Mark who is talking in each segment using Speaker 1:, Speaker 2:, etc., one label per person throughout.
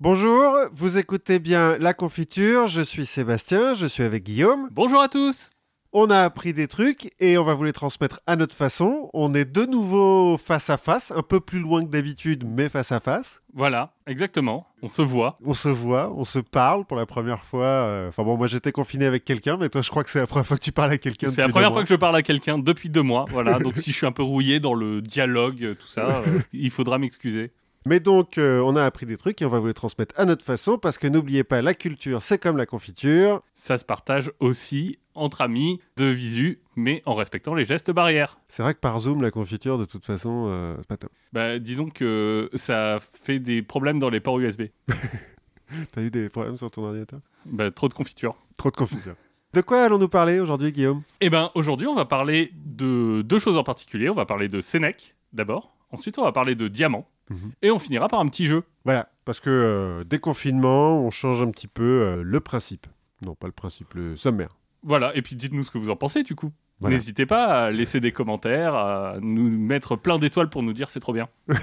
Speaker 1: Bonjour, vous écoutez bien La Confiture, je suis Sébastien, je suis avec Guillaume.
Speaker 2: Bonjour à tous
Speaker 1: On a appris des trucs et on va vous les transmettre à notre façon. On est de nouveau face à face, un peu plus loin que d'habitude, mais face à face.
Speaker 2: Voilà, exactement. On se voit.
Speaker 1: On se voit, on se parle pour la première fois. euh, Enfin bon, moi j'étais confiné avec quelqu'un, mais toi je crois que c'est la première fois que tu parles à quelqu'un.
Speaker 2: C'est la première fois
Speaker 1: mois.
Speaker 2: que je parle à quelqu'un depuis deux mois. Voilà, donc si je suis un peu rouillé dans le dialogue, euh, tout ça, euh, il faudra m'excuser.
Speaker 1: Mais donc, euh, on a appris des trucs et on va vous les transmettre à notre façon parce que n'oubliez pas, la culture, c'est comme la confiture.
Speaker 2: Ça se partage aussi entre amis, de visu, mais en respectant les gestes barrières.
Speaker 1: C'est vrai que par Zoom, la confiture, de toute façon, euh, pas top.
Speaker 2: Bah, disons que ça fait des problèmes dans les ports USB.
Speaker 1: T'as eu des problèmes sur ton ordinateur?
Speaker 2: Bah, trop de confiture.
Speaker 1: Trop de confiture. De quoi allons-nous parler aujourd'hui, Guillaume?
Speaker 2: Eh ben, aujourd'hui, on va parler de deux choses en particulier. On va parler de Sénèque, d'abord. Ensuite, on va parler de Diamant.
Speaker 1: Mhm.
Speaker 2: Et on finira par un petit jeu.
Speaker 1: Voilà, parce que euh, déconfinement, on change un petit peu euh, le principe. Non, pas le principe, le sommaire.
Speaker 2: Voilà, et puis dites-nous ce que vous en pensez, du coup.
Speaker 1: Voilà.
Speaker 2: N'hésitez pas à laisser des commentaires, à nous mettre plein d'étoiles pour nous dire c'est trop bien.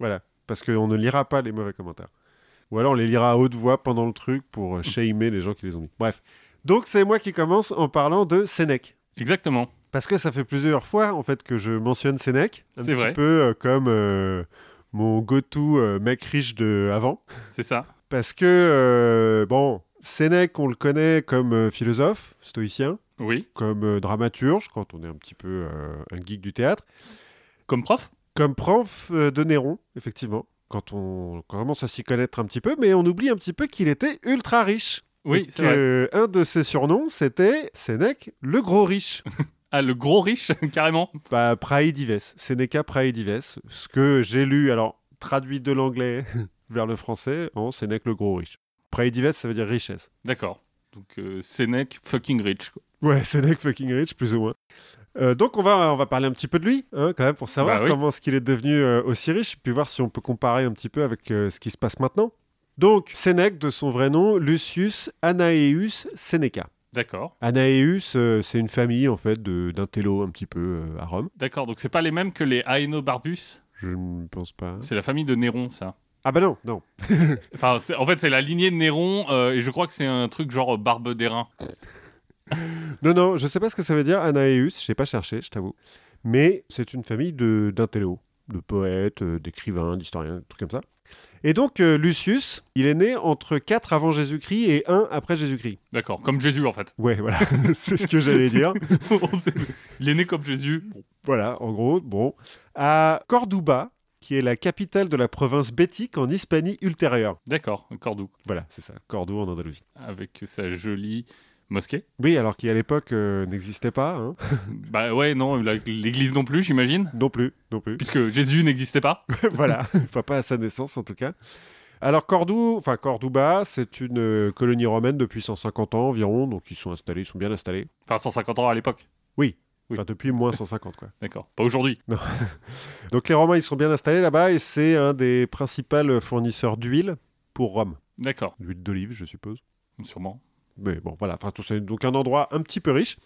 Speaker 1: Voilà, parce qu'on ne lira pas les mauvais commentaires. Ou alors on les lira à haute voix pendant le truc pour euh, shamer les gens qui les ont mis. Bref. Donc c'est moi qui commence en parlant de Sénèque.
Speaker 2: Exactement.
Speaker 1: Parce que ça fait plusieurs fois en fait que je mentionne Sénèque, un
Speaker 2: C'est
Speaker 1: petit
Speaker 2: vrai.
Speaker 1: peu euh, comme mon go-to euh, mec riche de avant.
Speaker 2: C'est ça.
Speaker 1: Parce que euh, bon, Sénèque, on le connaît comme euh, philosophe, stoïcien,
Speaker 2: Oui.
Speaker 1: comme dramaturge quand on est un petit peu un geek du théâtre,
Speaker 2: Comme prof?
Speaker 1: Comme prof de Néron, effectivement. Quand on commence à s'y connaître un petit peu, mais on oublie un petit peu qu'il était ultra riche.
Speaker 2: Oui, c'est vrai.
Speaker 1: Un de ses surnoms, c'était Sénèque le gros riche.
Speaker 2: Ah, le gros riche, carrément.
Speaker 1: Bah, Praedives, Seneca Praedives, ce que j'ai lu, alors traduit de l'anglais vers le français en Sénèque le gros riche. Praedives, ça veut dire richesse.
Speaker 2: D'accord. Donc, euh, Sénèque fucking rich. quoi.
Speaker 1: Ouais, Sénèque fucking rich, plus ou moins. Euh, donc on va, on va parler un petit peu de lui, hein, quand même, pour savoir
Speaker 2: Bah oui.
Speaker 1: comment est-ce qu'il est devenu euh, aussi riche, puis voir si on peut comparer un petit peu avec euh, ce qui se passe maintenant. Donc Sénèque, de son vrai nom, Lucius Anaeus Seneca.
Speaker 2: D'accord.
Speaker 1: Anaeus, euh, c'est une famille en fait de- d'intello un petit peu euh, à Rome.
Speaker 2: D'accord. Donc, c'est pas les mêmes que les Aenobarbus?
Speaker 1: Je ne pense pas.
Speaker 2: C'est la famille de Néron, ça.
Speaker 1: Ah bah non, non.
Speaker 2: Enfin, en fait, c'est la lignée de Néron, euh, et je crois que c'est un truc genre barbe d'airain.
Speaker 1: Non, non, je sais pas ce que ça veut dire, Anaeus, je n'ai pas cherché, je t'avoue. Mais c'est une famille de- d'intello, de, poètes, euh, d'écrivains, d'historiens, des trucs comme ça. Et donc, euh, Lucius, il est né entre 4 avant Jésus-Christ et 1 après Jésus-Christ.
Speaker 2: D'accord. Comme Jésus, en fait.
Speaker 1: Ouais, voilà, c'est ce que j'allais dire.
Speaker 2: Il est né comme Jésus. Bon.
Speaker 1: Voilà, en gros, bon. À Corduba, qui est la capitale de la province bétique en Hispanie ultérieure.
Speaker 2: D'accord. Cordoue.
Speaker 1: Voilà, c'est ça, Cordoue en Andalousie.
Speaker 2: Avec sa jolie mosquée.
Speaker 1: Oui, alors qui à l'époque euh, n'existait pas, hein.
Speaker 2: Bah ouais, non, l'église non plus, j'imagine.
Speaker 1: non plus, non plus.
Speaker 2: Puisque Jésus n'existait pas.
Speaker 1: voilà, enfin pas à sa naissance en tout cas. Alors Cordoue, enfin c'est une euh, colonie romaine depuis 150 ans environ, donc ils sont installés, ils sont bien installés.
Speaker 2: Enfin, 150 ans à l'époque. Oui.
Speaker 1: Enfin depuis moins 150 quoi.
Speaker 2: D'accord. Pas aujourd'hui.
Speaker 1: Donc les Romains ils sont bien installés là-bas et c'est un des principaux fournisseurs d'huile pour Rome.
Speaker 2: D'accord.
Speaker 1: L'huile d'olive je suppose.
Speaker 2: Sûrement.
Speaker 1: Mais bon voilà, enfin c'est donc un endroit un petit peu riche.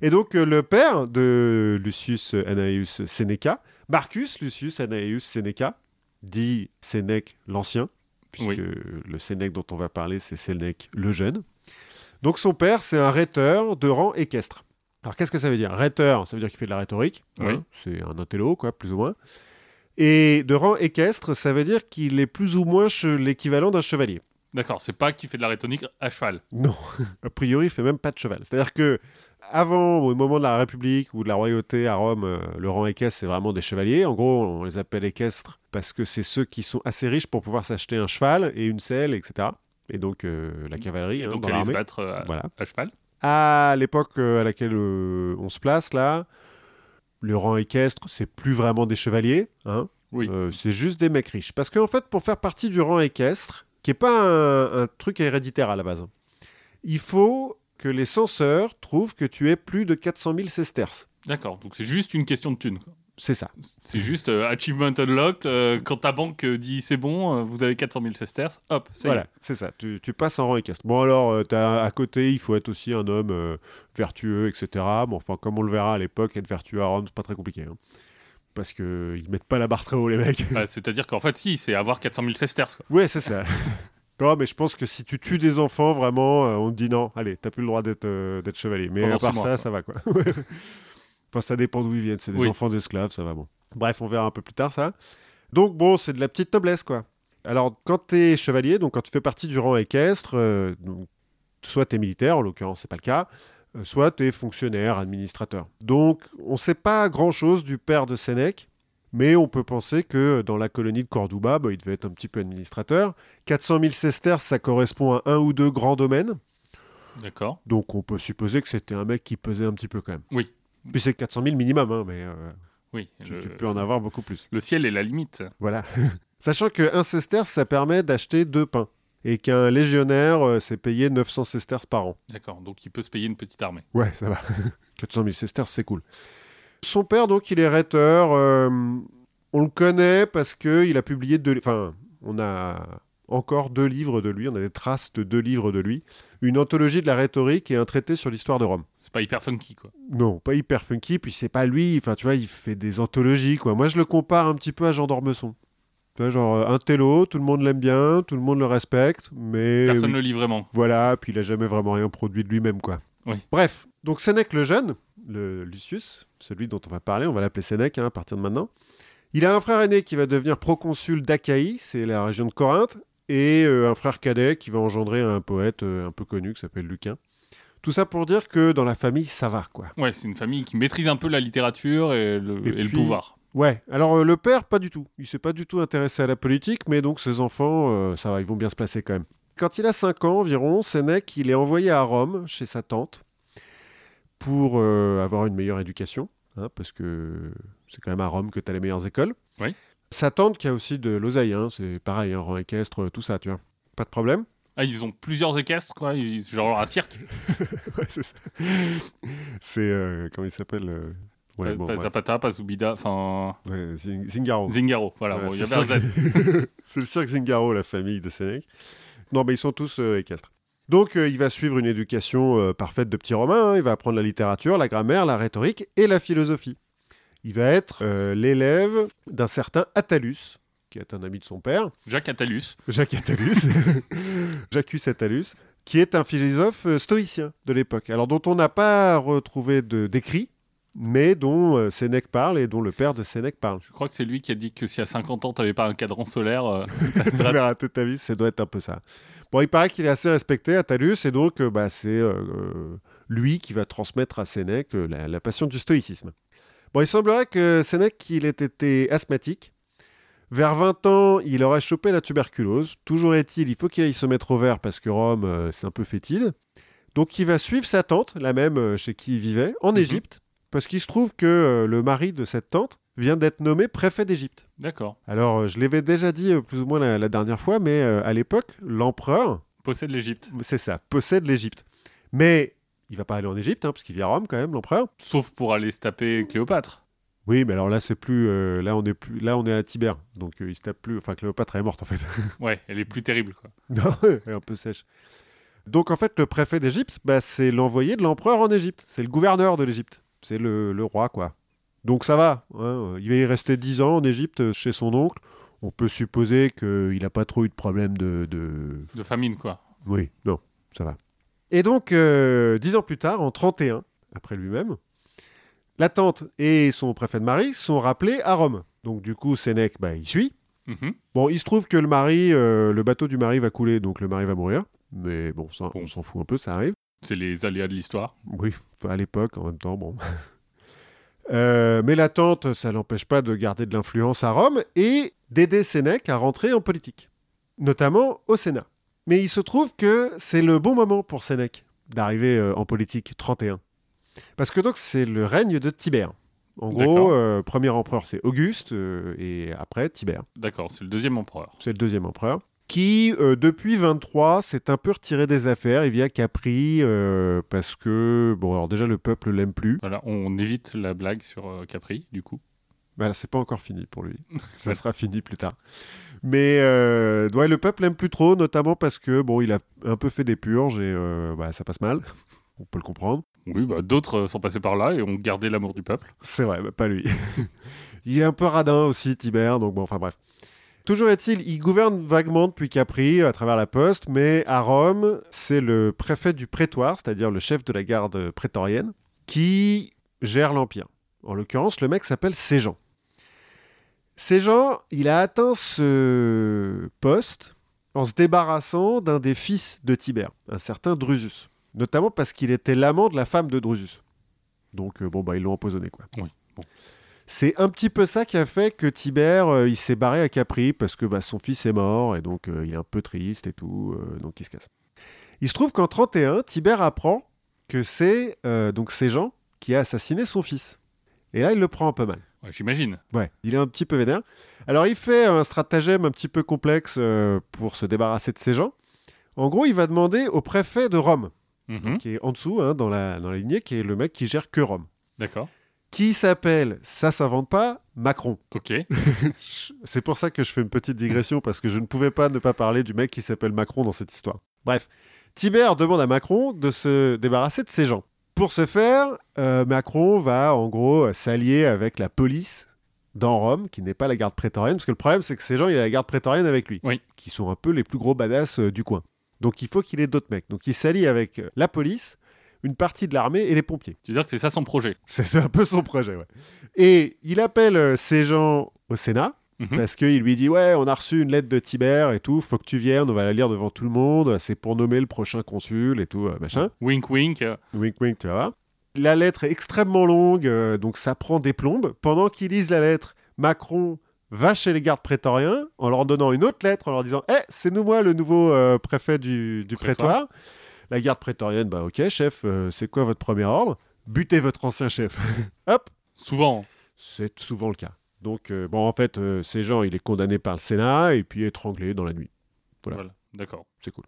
Speaker 1: Et donc euh, le père de Lucius Annaeus Seneca, Marcus Lucius Annaeus Seneca, dit Sénèque l'Ancien, puisque
Speaker 2: Oui.
Speaker 1: le Sénèque dont on va parler, c'est Sénèque le Jeune. Donc son père, c'est un rhéteur de rang équestre. Alors qu'est-ce que ça veut dire? Rhéteur, ça veut dire qu'il fait de la rhétorique. hein,
Speaker 2: Oui.
Speaker 1: c'est un intello, quoi, plus ou moins. Et de rang équestre, ça veut dire qu'il est plus ou moins l'équivalent d'un chevalier.
Speaker 2: D'accord. C'est pas qui fait de la rhétorique à cheval.
Speaker 1: Non, a priori, il fait même pas de cheval. C'est-à-dire que avant, au moment de la République ou de la royauté à Rome, euh, le rang équestre, c'est vraiment des chevaliers. En gros, on les appelle équestres parce que c'est ceux qui sont assez riches pour pouvoir s'acheter un cheval et une selle, etc. Et donc euh, la cavalerie, hein,
Speaker 2: Donc
Speaker 1: dans
Speaker 2: se battre euh, à,
Speaker 1: Voilà.
Speaker 2: à cheval.
Speaker 1: À l'époque à laquelle euh, on se place là, le rang équestre, c'est plus vraiment des chevaliers, hein.
Speaker 2: Oui.
Speaker 1: Euh, c'est juste des mecs riches. Parce qu'en fait, pour faire partie du rang équestre, qui n'est pas un, un truc héréditaire à la base, il faut que les censeurs trouvent que tu es plus de 400 000 sesterces.
Speaker 2: D'accord. Donc c'est juste une question de thune. quoi.
Speaker 1: C'est ça.
Speaker 2: C'est juste euh, achievement unlocked. euh, quand ta banque euh, dit c'est bon, vous avez 400 000 sesterces, hop, ça y est.
Speaker 1: Voilà, c'est ça. Tu, tu passes en rang équestre. Bon, alors, t'as- à côté, il faut être aussi un homme vertueux, etc. Bon, enfin, comme on le verra à l'époque, être vertueux à Rome, c'est pas très compliqué. hein. Parce qu'ils mettent pas la barre très haut, les mecs.
Speaker 2: Bah, C'est-à-dire qu'en fait, si, c'est avoir 400 000 sesterces. quoi.
Speaker 1: ouais, c'est ça. Non, mais je pense que si tu tues des enfants, vraiment, euh, on te dit non, allez, t'as plus le droit d'être euh, chevalier. Mais
Speaker 2: Pendant
Speaker 1: à part
Speaker 2: mois,
Speaker 1: ça,
Speaker 2: quoi.
Speaker 1: ça va quoi. enfin, ça dépend d'où ils viennent. C'est des
Speaker 2: Oui.
Speaker 1: enfants d'esclaves, ça va bon. Bref, on verra un peu plus tard ça. Donc bon, c'est de la petite noblesse quoi. Alors, quand t'es chevalier, donc quand tu fais partie du rang équestre, euh, donc, soit t'es militaire, en l'occurrence, c'est pas le cas, euh, soit t'es fonctionnaire, administrateur. Donc, on sait pas grand chose du père de Sénèque. Mais on peut penser que dans la colonie de Corduba, bah, il devait être un petit peu administrateur. 400 000 sesterces, ça correspond à un ou deux grands domaines.
Speaker 2: D'accord.
Speaker 1: Donc on peut supposer que c'était un mec qui pesait un petit peu quand même.
Speaker 2: Oui.
Speaker 1: Puis c'est 400 000 minimum, hein, mais euh,
Speaker 2: Oui.
Speaker 1: tu,
Speaker 2: le,
Speaker 1: tu peux en avoir beaucoup plus.
Speaker 2: le ciel est la limite.
Speaker 1: Voilà. Sachant qu'un sesterce, ça permet d'acheter deux pains. Et qu'un légionnaire, euh, c'est payé 900 sesterces par an.
Speaker 2: D'accord. Donc il peut se payer une petite armée.
Speaker 1: Ouais, ça va. 400 000 sesterces, c'est cool. Son père, donc, il est rhéteur. euh, on le connaît parce qu'il a publié deux... Enfin, on a encore deux livres de lui. On a des traces de deux livres de lui. Une anthologie de la rhétorique et un traité sur l'histoire de Rome.
Speaker 2: C'est pas hyper funky, quoi.
Speaker 1: Non, pas hyper funky. Puis c'est pas lui. Enfin, tu vois, il fait des anthologies, quoi. Moi, je le compare un petit peu à Jean d'Ormesson. Tu vois, genre, euh, un télo, tout le monde l'aime bien, tout le monde le respecte, mais...
Speaker 2: Personne ne le lit vraiment.
Speaker 1: Voilà, puis il a jamais vraiment rien produit de lui-même, quoi.
Speaker 2: Oui.
Speaker 1: Bref, donc Sénèque le jeune, le Lucius, celui dont on va parler, on va l'appeler Sénèque hein, à partir de maintenant. Il a un frère aîné qui va devenir proconsul d'Achaïe, c'est la région de Corinthe, et euh, un frère cadet qui va engendrer un poète euh, un peu connu qui s'appelle Lucain. Tout ça pour dire que dans la famille, ça va, quoi.
Speaker 2: Ouais, c'est une famille qui maîtrise un peu la littérature et le,
Speaker 1: Et
Speaker 2: et le
Speaker 1: puis-
Speaker 2: pouvoir.
Speaker 1: Ouais, alors euh, le père, pas du tout. Il s'est pas du tout intéressé à la politique, mais donc ses enfants, euh, ça va, ils vont bien se placer quand même. Quand il a 5 ans environ, Sénèque, il est envoyé à Rome, chez sa tante, pour euh, avoir une meilleure éducation, hein, parce que c'est quand même à Rome que tu as les meilleures écoles.
Speaker 2: Oui.
Speaker 1: Sa tante qui a aussi de l'oseille, hein, c'est pareil, un rang équestre, tout ça, tu vois. Pas de problème.
Speaker 2: Ah, ils ont plusieurs équestres, quoi. Ils- Genre un cirque.
Speaker 1: Ouais, c'est ça. C'est, comment il s'appelle ouais, bon.
Speaker 2: Zapata, pas Zubida, enfin.
Speaker 1: Ouais, Zingaro.
Speaker 2: Zingaro, voilà. Bon,
Speaker 1: c'est le cirque- c'est le cirque Zingaro, la famille de Sénèque. Non, mais ils sont tous euh, équestres. Donc, euh, il va suivre une éducation euh, parfaite de petit romain. hein. Il va apprendre la littérature, la grammaire, la rhétorique et la philosophie. Il va être euh, l'élève d'un certain Attalus, qui est un ami de son père,
Speaker 2: Jacques Attalus.
Speaker 1: Jacques Attalus, Jacques Attalus, qui est un philosophe stoïcien de l'époque. Alors, dont on n'a pas retrouvé d'écrit, mais dont euh, Sénèque parle et dont le père de Sénèque parle.
Speaker 2: Je crois que c'est lui qui a dit que si à 50 ans, t'avais pas un cadran solaire. euh,
Speaker 1: Tu verras toute ta vie, ça doit être un peu ça. Bon, il paraît qu'il est assez respecté, Attalus, et donc euh, bah, c'est euh, lui qui va transmettre à Sénèque la, la passion du stoïcisme. Bon, il semblerait que Sénèque, il ait été asthmatique. Vers 20 ans, il aurait chopé la tuberculose. Toujours est-il, il faut qu'il aille se mettre au vert parce que Rome, c'est un peu fétide. Donc il va suivre sa tante, la même chez qui il vivait, en
Speaker 2: Mhm.
Speaker 1: Égypte, parce qu'il se trouve que euh, le mari de cette tante vient d'être nommé préfet d'Égypte.
Speaker 2: D'accord.
Speaker 1: Alors, euh, je l'avais déjà dit euh, plus ou moins la, la dernière fois, mais à l'époque, l'empereur,
Speaker 2: Possède l'Égypte.
Speaker 1: c'est ça, possède l'Égypte. Mais il va pas aller en Égypte, hein, parce qu'il vit à Rome quand même, l'empereur.
Speaker 2: Sauf pour aller se taper Cléopâtre.
Speaker 1: Oui, mais alors là, c'est plus, euh, là on est plus, là on est à Tibère, donc euh, il se tape plus. Enfin, Cléopâtre est morte en fait.
Speaker 2: Ouais, elle est plus terrible, quoi.
Speaker 1: non, elle est un peu sèche. Donc en fait, le préfet d'Égypte, bah, c'est l'envoyé de l'empereur en Égypte. C'est le gouverneur de l'Égypte. C'est le, le roi, quoi. Donc ça va. hein. Il va y rester 10 ans en Égypte euh, chez son oncle. On peut supposer qu'il n'a pas trop eu de problème de, de,
Speaker 2: De famine, quoi.
Speaker 1: Oui, non, ça va. Et donc, euh, dix ans plus tard, en 31, après lui-même, la tante et son préfet de mari sont rappelés à Rome. Donc, du coup, Sénèque, bah, il suit.
Speaker 2: Mhm.
Speaker 1: Bon, il se trouve que le mari, euh, le bateau du mari va couler, donc le mari va mourir. Mais bon, ça,
Speaker 2: Bon.
Speaker 1: on s'en fout un peu, ça arrive.
Speaker 2: C'est les aléas de l'histoire.
Speaker 1: Oui, à l'époque, en même temps, bon. Euh, mais la tante, ça n'empêche pas de garder de l'influence à Rome et d'aider Sénèque à rentrer en politique, notamment au Sénat. Mais il se trouve que c'est le bon moment pour Sénèque d'arriver euh, en politique 31. Parce que donc c'est le règne de Tibère. En gros, euh, premier empereur c'est Auguste euh, et après Tibère.
Speaker 2: D'accord, c'est le deuxième empereur.
Speaker 1: C'est le deuxième empereur. Qui, euh, depuis 23, s'est un peu retiré des affaires. Il à Capri euh, parce que, bon, alors déjà, le peuple l'aime plus.
Speaker 2: Voilà, on évite la blague sur euh, Capri, du coup.
Speaker 1: Bah, c'est pas encore fini pour lui. Ça sera fini plus tard. Mais ouais, le peuple l'aime plus trop, notamment parce que, bon, il a un peu fait des purges et bah, ça passe mal. On peut le comprendre.
Speaker 2: Oui, bah, d'autres sont passés par là et ont gardé l'amour du peuple.
Speaker 1: C'est vrai, bah, pas lui. il est un peu radin aussi, Tibère, donc bon, enfin bref. Toujours est-il, il gouverne vaguement depuis Capri à travers la poste, mais à Rome, c'est le préfet du prétoire, c'est-à-dire le chef de la garde prétorienne, qui gère l'Empire. En l'occurrence, le mec s'appelle Séjan. Séjan, il a atteint ce poste en se débarrassant d'un des fils de Tibère, un certain Drusus. Notamment parce qu'il était l'amant de la femme de Drusus. Donc, euh, bon, bah, ils l'ont empoisonné, quoi. C'est un petit peu ça qui a fait que Tibère, euh, il s'est barré à Capri parce que bah, son fils est mort et donc euh, il est un peu triste et tout, euh, donc il se casse. Il se trouve qu'en 31, Tibère apprend que c'est donc ces gens qui a assassiné son fils. Et là, il le prend un peu mal.
Speaker 2: Ouais, J'imagine.
Speaker 1: Ouais, il est un petit peu vénère. Alors, il fait un stratagème un petit peu complexe pour se débarrasser de ces gens. En gros, il va demander au préfet de Rome,
Speaker 2: Mhm.
Speaker 1: qui est en dessous, hein, dans, la, dans la lignée, qui est le mec qui gère que Rome,
Speaker 2: D'accord.
Speaker 1: Qui s'appelle, ça s'invente pas, Macron.
Speaker 2: Ok.
Speaker 1: C'est pour ça que je fais une petite digression, parce que je ne pouvais pas ne pas parler du mec qui s'appelle Macron dans cette histoire. Bref, Tibère demande à Macron de se débarrasser de ces gens. Pour ce faire, euh, Macron va en gros s'allier avec la police dans Rome, qui n'est pas la garde prétorienne, parce que le problème c'est que ces gens, il a la garde prétorienne avec lui,
Speaker 2: Oui.
Speaker 1: qui sont un peu les plus gros badass euh, du coin. Donc il faut qu'il ait d'autres mecs. Donc il s'allie avec euh, la police, une partie de l'armée et les pompiers.
Speaker 2: Tu veux dire que c'est ça son projet
Speaker 1: C'est un peu son projet, ouais. Et il appelle euh, ces gens au Sénat,
Speaker 2: Mhm.
Speaker 1: parce qu'il lui dit Ouais, on a reçu une lettre de Tibère et tout, faut que tu viennes, on va la lire devant tout le monde, c'est pour nommer le prochain consul et tout, euh, machin.
Speaker 2: Wink wink. euh,
Speaker 1: Wink, wink, tu vas voir. La lettre est extrêmement longue, euh, donc ça prend des plombes. Pendant qu'il lise la lettre, Macron va chez les gardes prétoriens en leur donnant une autre lettre, en leur disant Eh, c'est nous, moi, le nouveau euh, préfet du, du
Speaker 2: Prétoire.
Speaker 1: prétoire. La garde prétorienne Bah, ok, chef, euh, c'est quoi votre premier ordre? Butez votre ancien chef. Hop
Speaker 2: Souvent.
Speaker 1: c'est souvent le cas. Donc, euh, bon, en fait, euh, ces gens, il est condamné par le Sénat et puis étranglé dans la nuit. Voilà.
Speaker 2: Voilà. D'accord.
Speaker 1: C'est cool.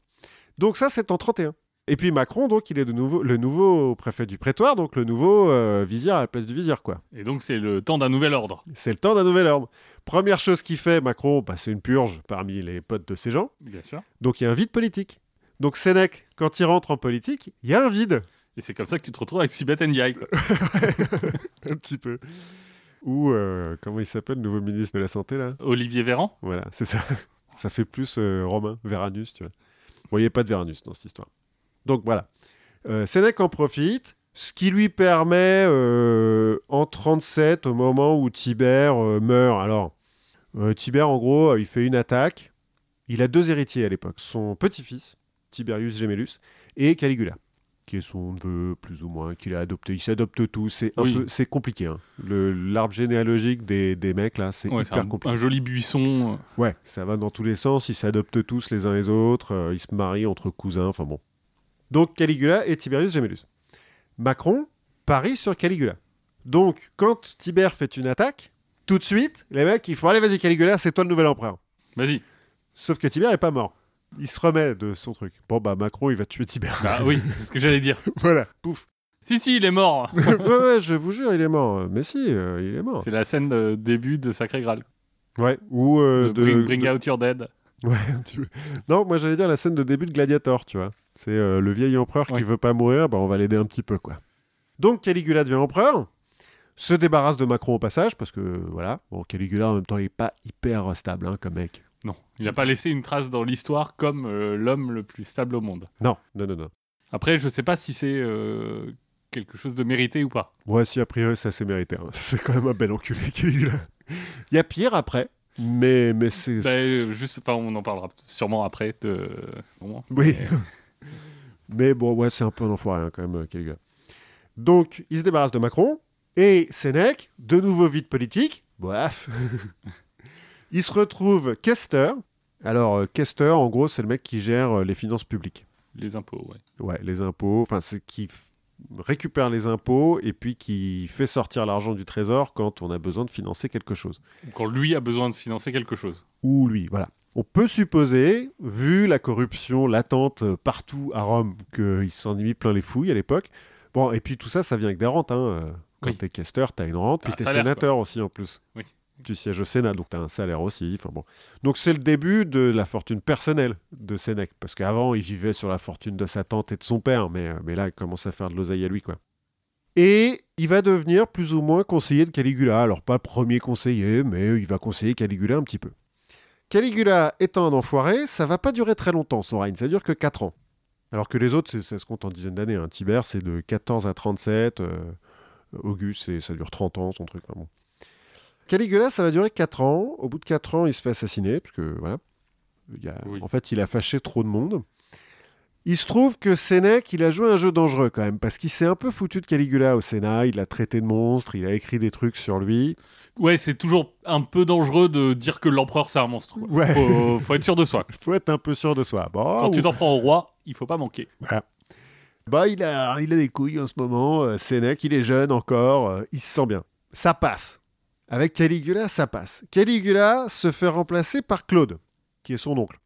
Speaker 1: Donc, ça, c'est en 31. Et puis Macron, donc, il est de nouveau, le nouveau préfet du prétoire, donc le nouveau euh, vizir à la place du vizir, quoi.
Speaker 2: Et donc c'est le temps d'un nouvel ordre.
Speaker 1: C'est le temps d'un nouvel ordre. Première chose qu'il fait, Macron, bah, c'est une purge parmi les potes de ces gens.
Speaker 2: Bien sûr.
Speaker 1: Donc, il y a un vide politique. Donc, Sénèque, quand il rentre en politique, il y a un vide.
Speaker 2: Et c'est comme ça que tu te retrouves avec Sibeth Ndiaye.
Speaker 1: un petit peu. Ou, euh, comment il s'appelle, le nouveau ministre de la Santé, là?
Speaker 2: Olivier Véran.
Speaker 1: Voilà, c'est ça. Ça fait plus euh, romain, Veranus, tu vois. N'y a pas de Veranus dans cette histoire. Donc voilà. Euh, Sénèque en profite, ce qui lui permet, en 37, au moment où Tibère meurt. Alors, Tibère, en gros, il fait une attaque. Il a deux héritiers à l'époque. Son petit-fils, Tiberius Gemellus, et Caligula, qui est son neveu, plus ou moins, qu'il a adopté. Il s'adopte tous. C'est un
Speaker 2: Oui.
Speaker 1: peu, c'est compliqué. hein. Le- L'arbre généalogique des, des mecs, là, c'est
Speaker 2: Ouais, c'est
Speaker 1: hyper
Speaker 2: un,
Speaker 1: compliqué.
Speaker 2: un joli buisson.
Speaker 1: Ouais, ça va dans tous les sens, ils s'adoptent tous les uns les autres, euh, ils se marient entre cousins, enfin bon. Donc Caligula et Tiberius Gemellus. Macron parie sur Caligula. Donc quand Tibère fait une attaque, tout de suite, les mecs, il faut aller, vas-y Caligula, c'est toi le nouvel empereur.
Speaker 2: Vas-y.
Speaker 1: Sauf que Tibère est pas mort. Il se remet de son truc. Bon bah Macron, il va tuer Tibère.
Speaker 2: Bah oui, c'est ce que j'allais dire.
Speaker 1: voilà, pouf.
Speaker 2: Si, si, il est mort.
Speaker 1: ouais, ouais, je vous jure, il est mort. Mais si, euh, il est mort.
Speaker 2: C'est la scène de début de Sacré Graal.
Speaker 1: Ouais, ou euh,
Speaker 2: De bring, bring
Speaker 1: de-
Speaker 2: out your dead.
Speaker 1: Ouais, un petit peu. Non, moi j'allais dire la scène de début de Gladiator, tu vois. C'est euh, le vieil empereur
Speaker 2: Ouais.
Speaker 1: qui veut pas mourir, bah on va l'aider un petit peu, quoi. Donc Caligula devient empereur, se débarrasse de Macron au passage, parce que voilà, bon, Caligula en même temps il est pas hyper stable hein, comme mec.
Speaker 2: Non, il n'a pas laissé une trace dans l'histoire comme euh, l'homme le plus stable au monde.
Speaker 1: Non, non, non, non.
Speaker 2: Après, je sais pas si c'est euh, quelque chose de mérité ou pas.
Speaker 1: Ouais, si a priori ça s'est mérité. hein. C'est quand même un bel enculé, Caligula. Il y a pire après, mais, mais c'est.
Speaker 2: Bah, euh, juste, enfin, on en parlera sûrement après. De... Bon,
Speaker 1: Oui.
Speaker 2: mais-
Speaker 1: Mais bon, ouais, c'est un peu un enfoiré hein, quand même, Caligula. Donc, il se débarrasse de Macron. Et Sénèque, de nouveau vide politique. Bref. il se retrouve questeur. Alors, euh, questeur, en gros, c'est le mec qui gère euh, les finances publiques.
Speaker 2: Les impôts, ouais.
Speaker 1: Ouais, les impôts. Enfin, c'est qui récupère les impôts et puis qui fait sortir l'argent du trésor quand on a besoin de financer quelque chose.
Speaker 2: Quand lui a besoin de financer quelque chose.
Speaker 1: ou lui, voilà. On peut supposer, vu la corruption latente euh, partout à Rome, qu'il s'en est mis plein les fouilles à l'époque. Bon, et puis tout ça, ça vient avec des rentes. Hein. euh, Quand
Speaker 2: Oui.
Speaker 1: t'es questeur, t'as une rente, puis t'es sénateur aussi en plus.
Speaker 2: Oui.
Speaker 1: Tu sièges au Sénat, donc t'as un salaire aussi. Enfin bon. Donc c'est le début de la fortune personnelle de Sénèque, parce qu'avant, il vivait sur la fortune de sa tante et de son père, mais, euh, là, il commence à faire de l'oseille à lui, quoi. Et il va devenir plus ou moins conseiller de Caligula. Alors pas premier conseiller, mais il va conseiller Caligula un petit peu. Caligula étant un enfoiré, ça va pas durer très longtemps son règne, ça dure que 4 ans. Alors que les autres, ça se compte en dizaines d'années. hein. Tibère, c'est de 14 à 37. euh, Auguste, ça dure 30 ans, son truc. Caligula, ça va durer 4 ans. Au bout de 4 ans, il se fait assassiner, parce que voilà. Il y a-
Speaker 2: Oui.
Speaker 1: En fait, il a fâché trop de monde. Il se trouve que Sénèque, il a joué un jeu dangereux quand même, parce qu'il s'est un peu foutu de Caligula au Sénat. Il l'a traité de monstre, il a écrit des trucs sur lui.
Speaker 2: Ouais, c'est toujours un peu dangereux de dire que l'empereur c'est un monstre.
Speaker 1: Ouais.
Speaker 2: Faut, faut être sûr de soi.
Speaker 1: Il faut être un peu sûr de soi. Bon,
Speaker 2: Quand tu t'en prends au roi, il faut pas manquer.
Speaker 1: Bah, il a, il a des couilles en ce moment. euh, Sénèque, il est jeune encore. euh, il se sent bien. Ça passe. Avec Caligula, ça passe. Caligula se fait remplacer par Claude, qui est son oncle.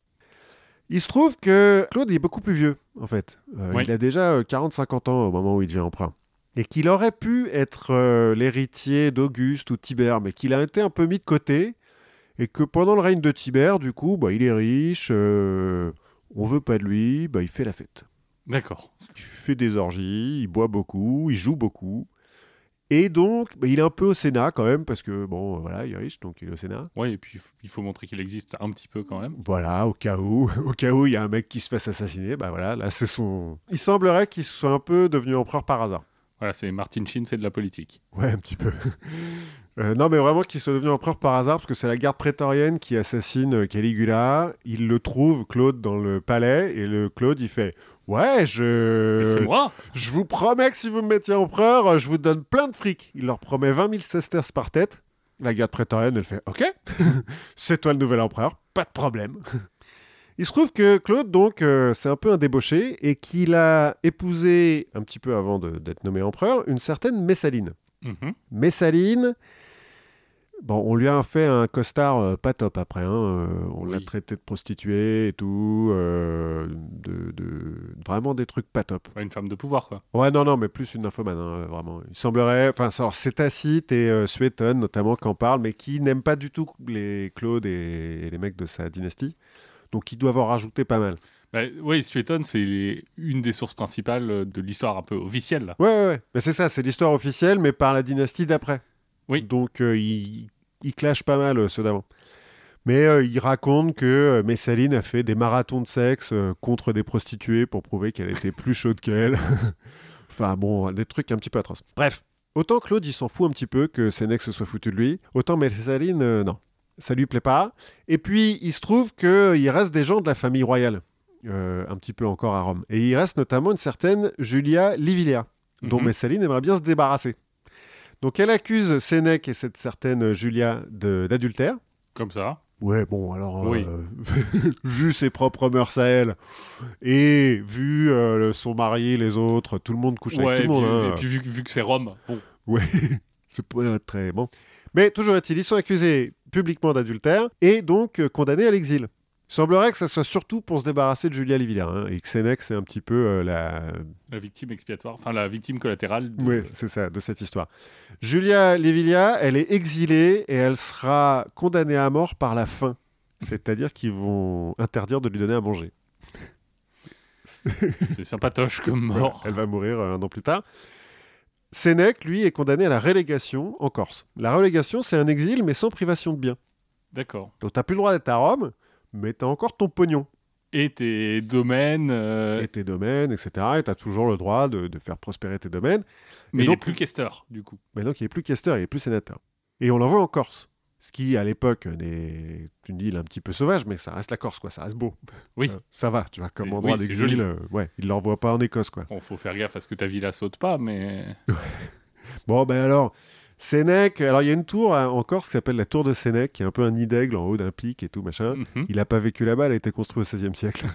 Speaker 1: Il se trouve que Claude est beaucoup plus vieux, en fait. Euh,
Speaker 2: Oui.
Speaker 1: Il a déjà euh, 40-50 ans au moment où il devient empereur. Et qu'il aurait pu être euh, l'héritier d'Auguste ou Tibère, mais qu'il a été un peu mis de côté. Et que pendant le règne de Tibère, du coup, bah, il est riche, euh, on veut pas de lui, bah, il fait la fête.
Speaker 2: D'accord.
Speaker 1: Il fait des orgies, il boit beaucoup, il joue beaucoup. Et donc, bah, il est un peu au Sénat quand même, parce que, bon, voilà, il est riche, donc il est au Sénat.
Speaker 2: Ouais, et puis il faut montrer qu'il existe un petit peu quand même.
Speaker 1: Voilà, au cas où, au cas où il y a un mec qui se fasse assassiner, bah voilà, là c'est son... Il semblerait qu'il soit un peu devenu empereur par hasard.
Speaker 2: Voilà, c'est Martin Sheen fait de la politique.
Speaker 1: Ouais, un petit peu. Euh, non, mais vraiment qu'il soit devenu empereur par hasard, parce que c'est la garde prétorienne qui assassine euh, Caligula. Il le trouve, Claude, dans le palais, et le Claude, il fait Ouais, je.
Speaker 2: c'est moi
Speaker 1: Je vous promets que si vous me mettiez empereur, euh, je vous donne plein de fric. Il leur promet 20 000 sesterces par tête. La garde prétorienne, elle fait Ok, c'est toi le nouvel empereur, pas de problème. Il se trouve que Claude, donc, euh, c'est un peu un débauché et qu'il a épousé, un petit peu avant d'être nommé empereur, une certaine Messaline.
Speaker 2: Mhm.
Speaker 1: Messaline, bon, on lui a fait un costard euh, pas top après. hein, euh, on l'a traité de prostituée et tout. euh, de, de- Vraiment des trucs pas top.
Speaker 2: Ouais, Une femme de pouvoir, quoi.
Speaker 1: Ouais, non, non, mais plus une nymphomane, hein, vraiment. Il semblerait. Enfin, c'est Tacite et euh, Suétone, notamment, qui en parlent, mais qui n'aiment pas du tout les Claude et, et les mecs de sa dynastie. Donc, ils doivent en rajouter pas mal.
Speaker 2: Bah, oui, Suétone, c'est une des sources principales de l'histoire un peu officielle. Là.
Speaker 1: Ouais, ouais, ouais. Mais c'est ça, c'est l'histoire officielle, mais par la dynastie d'après.
Speaker 2: Oui.
Speaker 1: Donc, euh, ils clashent pas mal, euh, ceux d'avant. Mais euh, il raconte que Messaline a fait des marathons de sexe contre des prostituées pour prouver qu'elle était plus chaude qu'elle. enfin bon, des trucs un petit peu atroces. Bref, autant Claude, il s'en fout un petit peu que Sénèque se soit foutu de lui, autant Messaline, non. Ça lui plaît pas. Et puis, il se trouve qu'il reste des gens de la famille royale, euh, un petit peu encore à Rome. Et il reste notamment une certaine Julia Livilia, dont
Speaker 2: Mhm.
Speaker 1: Messaline aimerait bien se débarrasser. Donc elle accuse Sénèque et cette certaine Julia d'adultère.
Speaker 2: Comme ça.
Speaker 1: Ouais, bon, alors,
Speaker 2: Oui.
Speaker 1: euh, vu ses propres mœurs à elle, et vu euh, le- son mari, les autres, tout le monde couche
Speaker 2: Ouais,
Speaker 1: avec tout le
Speaker 2: puis,
Speaker 1: monde. hein.
Speaker 2: et puis vu, que- vu que c'est Rome, bon,
Speaker 1: Ouais, c'est pas très bon. Mais toujours est-il, ils sont accusés publiquement d'adultère et donc euh, condamnés à l'exil. Il semblerait que ça soit surtout pour se débarrasser de Julia Livilia, hein, et que Sénèque, c'est un petit peu euh, la,
Speaker 2: la victime expiatoire, enfin la victime collatérale. de-
Speaker 1: Oui, c'est ça, de cette histoire. Julia Livilia, elle est exilée et elle sera condamnée à mort par la faim. C'est-à-dire qu'ils vont interdire de lui donner à manger.
Speaker 2: C'est sympatoche comme mort.
Speaker 1: elle va mourir euh, un an plus tard. Sénèque, lui, est condamné à la relégation en Corse. La relégation, c'est un exil, mais sans privation de biens.
Speaker 2: D'accord.
Speaker 1: Donc, t'as plus le droit d'être à Rome, mais t'as encore ton pognon
Speaker 2: Et tes domaines, euh,
Speaker 1: et tes domaines, etc. Et t'as toujours le droit de, de faire prospérer tes domaines.
Speaker 2: mais il
Speaker 1: donc-
Speaker 2: est plus questeur, du coup.
Speaker 1: Mais donc, il n'est plus questeur, il est plus sénateur. Et on l'envoie en Corse. Ce qui, à l'époque, n'est une île un petit peu sauvage, mais ça reste la Corse, quoi. Ça reste beau.
Speaker 2: Oui.
Speaker 1: Euh, ça va, tu vois, comme endroit
Speaker 2: oui,
Speaker 1: d'exil. euh, ouais, il ne l'envoie pas en Écosse, quoi.
Speaker 2: Bon, faut faire gaffe à ce que ta villa saute pas, mais.
Speaker 1: Bon, ben alors, Sénèque. Alors, il y a une tour hein, en Corse qui s'appelle la tour de Sénèque, qui est un peu un nid d'aigle en haut d'un pic et tout, machin.
Speaker 2: Mhm.
Speaker 1: Il n'a pas vécu là-bas, elle a été construite au XVIe siècle.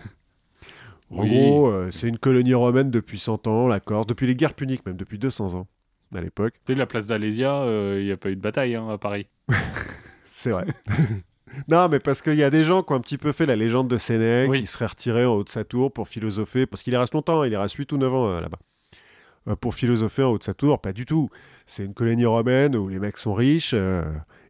Speaker 1: En
Speaker 2: Oui.
Speaker 1: gros, euh, c'est une colonie romaine depuis 100 ans, la Corse, depuis les guerres puniques, même depuis 200 ans, à l'époque.
Speaker 2: Tu sais, la place d'Alésia, il n'y a pas eu de bataille hein, à Paris.
Speaker 1: C'est vrai. non, mais parce qu'il y a des gens qui ont un petit peu fait la légende de Sénèque,
Speaker 2: Oui.
Speaker 1: qui seraient retirés en haut de sa tour pour philosopher, parce qu'il y reste longtemps, il y reste 8 ou 9 ans euh, là-bas. Euh, pour philosopher en haut de sa tour, pas du tout. C'est une colonie romaine où les mecs sont riches, euh,